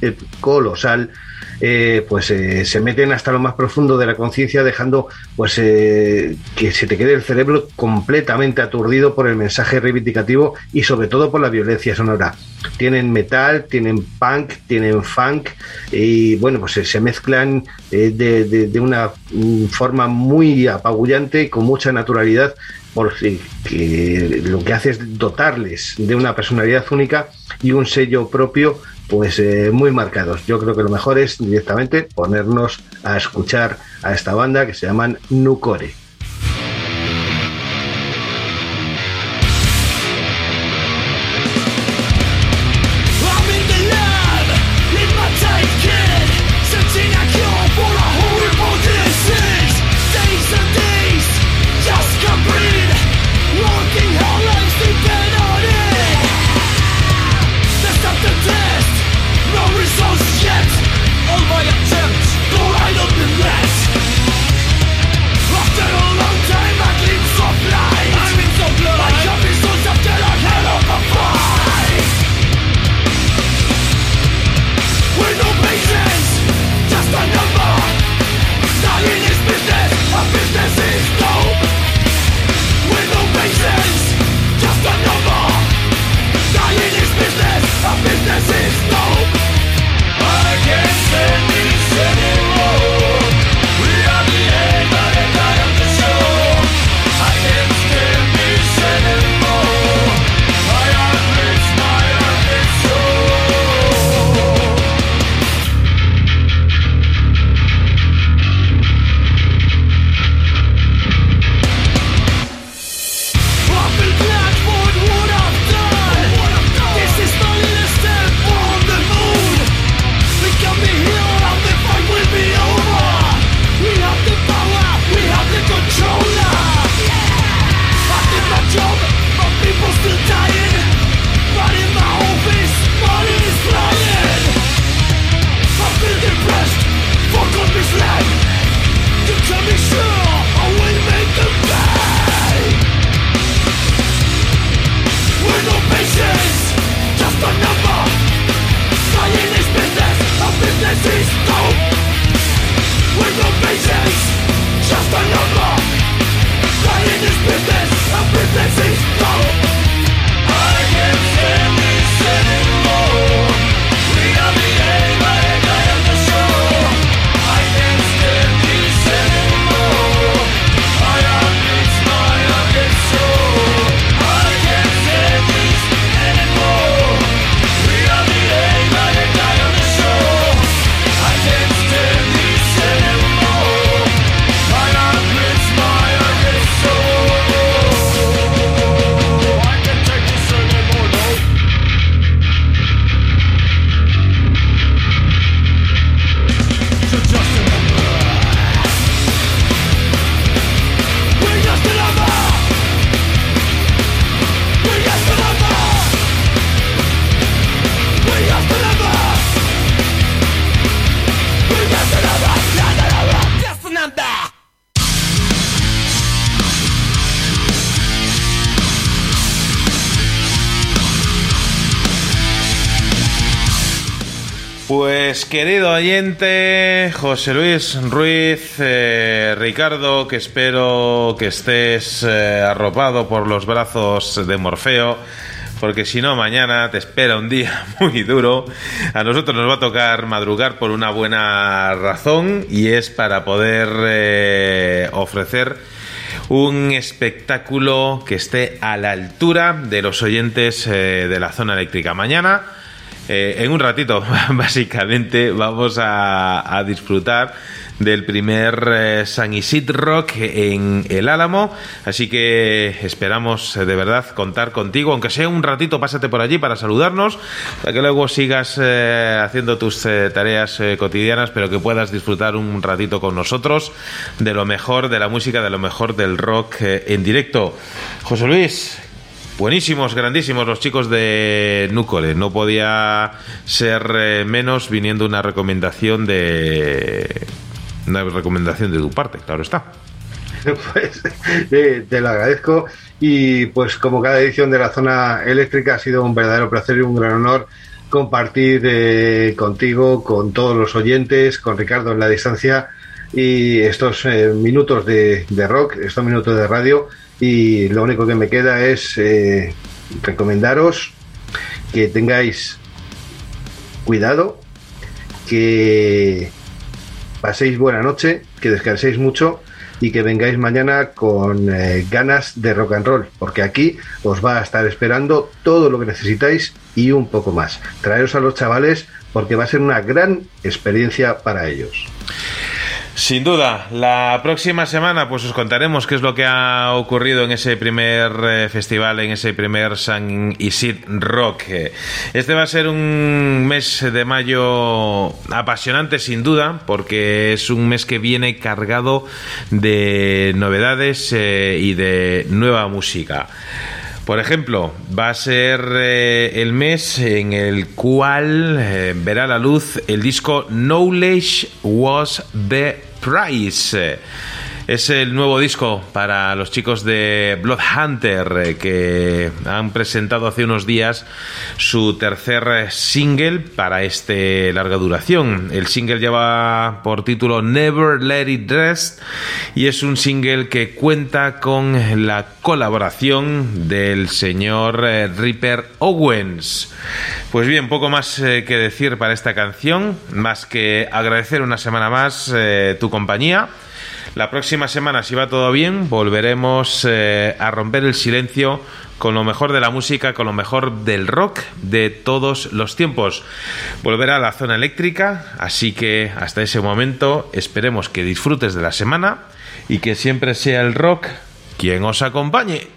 eh, colosal, eh, pues eh, se meten hasta lo más profundo de la conciencia, dejando pues que se te quede el cerebro completamente aturdido por el mensaje reivindicativo y sobre todo por la violencia sonora. Tienen metal, tienen punk, tienen funk y bueno, pues se mezclan de, de- de una mm, forma muy apabullante y con mucha naturalidad porque que lo que hace es dotarles de una personalidad única y un sello propio pues eh, muy marcados. Yo creo que lo mejor es directamente ponernos a escuchar a esta banda que se llaman Nucore. Oyente, José Luis Ruiz, eh, Ricardo, que espero que estés eh, arropado por los brazos de Morfeo, porque si no mañana te espera un día muy duro. A nosotros nos va a tocar madrugar por una buena razón y es para poder eh, ofrecer un espectáculo que esté a la altura de los oyentes de la zona eléctrica. Mañana, eh, en un ratito, básicamente, vamos a, disfrutar del primer eh, San Isid Rock en el Álamo. Así que esperamos eh, de verdad contar contigo, aunque sea un ratito, pásate por allí para saludarnos, para que luego sigas eh, haciendo tus tareas cotidianas, pero que puedas disfrutar un ratito con nosotros de lo mejor de la música, de lo mejor del rock en directo. José Luis. Buenísimos, grandísimos los chicos de Núcole. No podía ser eh, menos viniendo una recomendación de una recomendación de tu parte, claro está. Pues eh, te lo agradezco y pues como cada edición de la zona eléctrica ha sido un verdadero placer y un gran honor compartir eh, contigo, con todos los oyentes, con Ricardo en la distancia y estos eh, minutos de, de rock, estos minutos de radio y lo único que me queda es eh, recomendaros que tengáis cuidado, que paséis buena noche, que descanséis mucho y que vengáis mañana con eh, ganas de rock and roll, porque aquí os va a estar esperando todo lo que necesitáis y un poco más. Traeros a los chavales porque va a ser una gran experiencia para ellos. Sin duda, la próxima semana pues os contaremos qué es lo que ha ocurrido en ese primer eh, festival, en ese primer San Isid Rock. Este va a ser un mes de mayo apasionante sin duda, porque es un mes que viene cargado de novedades eh, y de nueva música. Por ejemplo, va a ser eh, el mes en el cual verá la luz el disco Knowledge Was the Price. Es el nuevo disco para los chicos de Bloodhunter eh, que han presentado hace unos días su tercer single para este larga duración. El single lleva por título Never Let It Rest y es un single que cuenta con la colaboración del señor eh, Ripper Owens. Pues bien, poco más eh, que decir para esta canción, más que agradecer una semana más tu compañía. La próxima semana, si va todo bien, volveremos eh, a romper el silencio con lo mejor de la música, con lo mejor del rock de todos los tiempos. Volverá a la zona eléctrica, así que hasta ese momento esperemos que disfrutes de la semana y que siempre sea el rock quien os acompañe.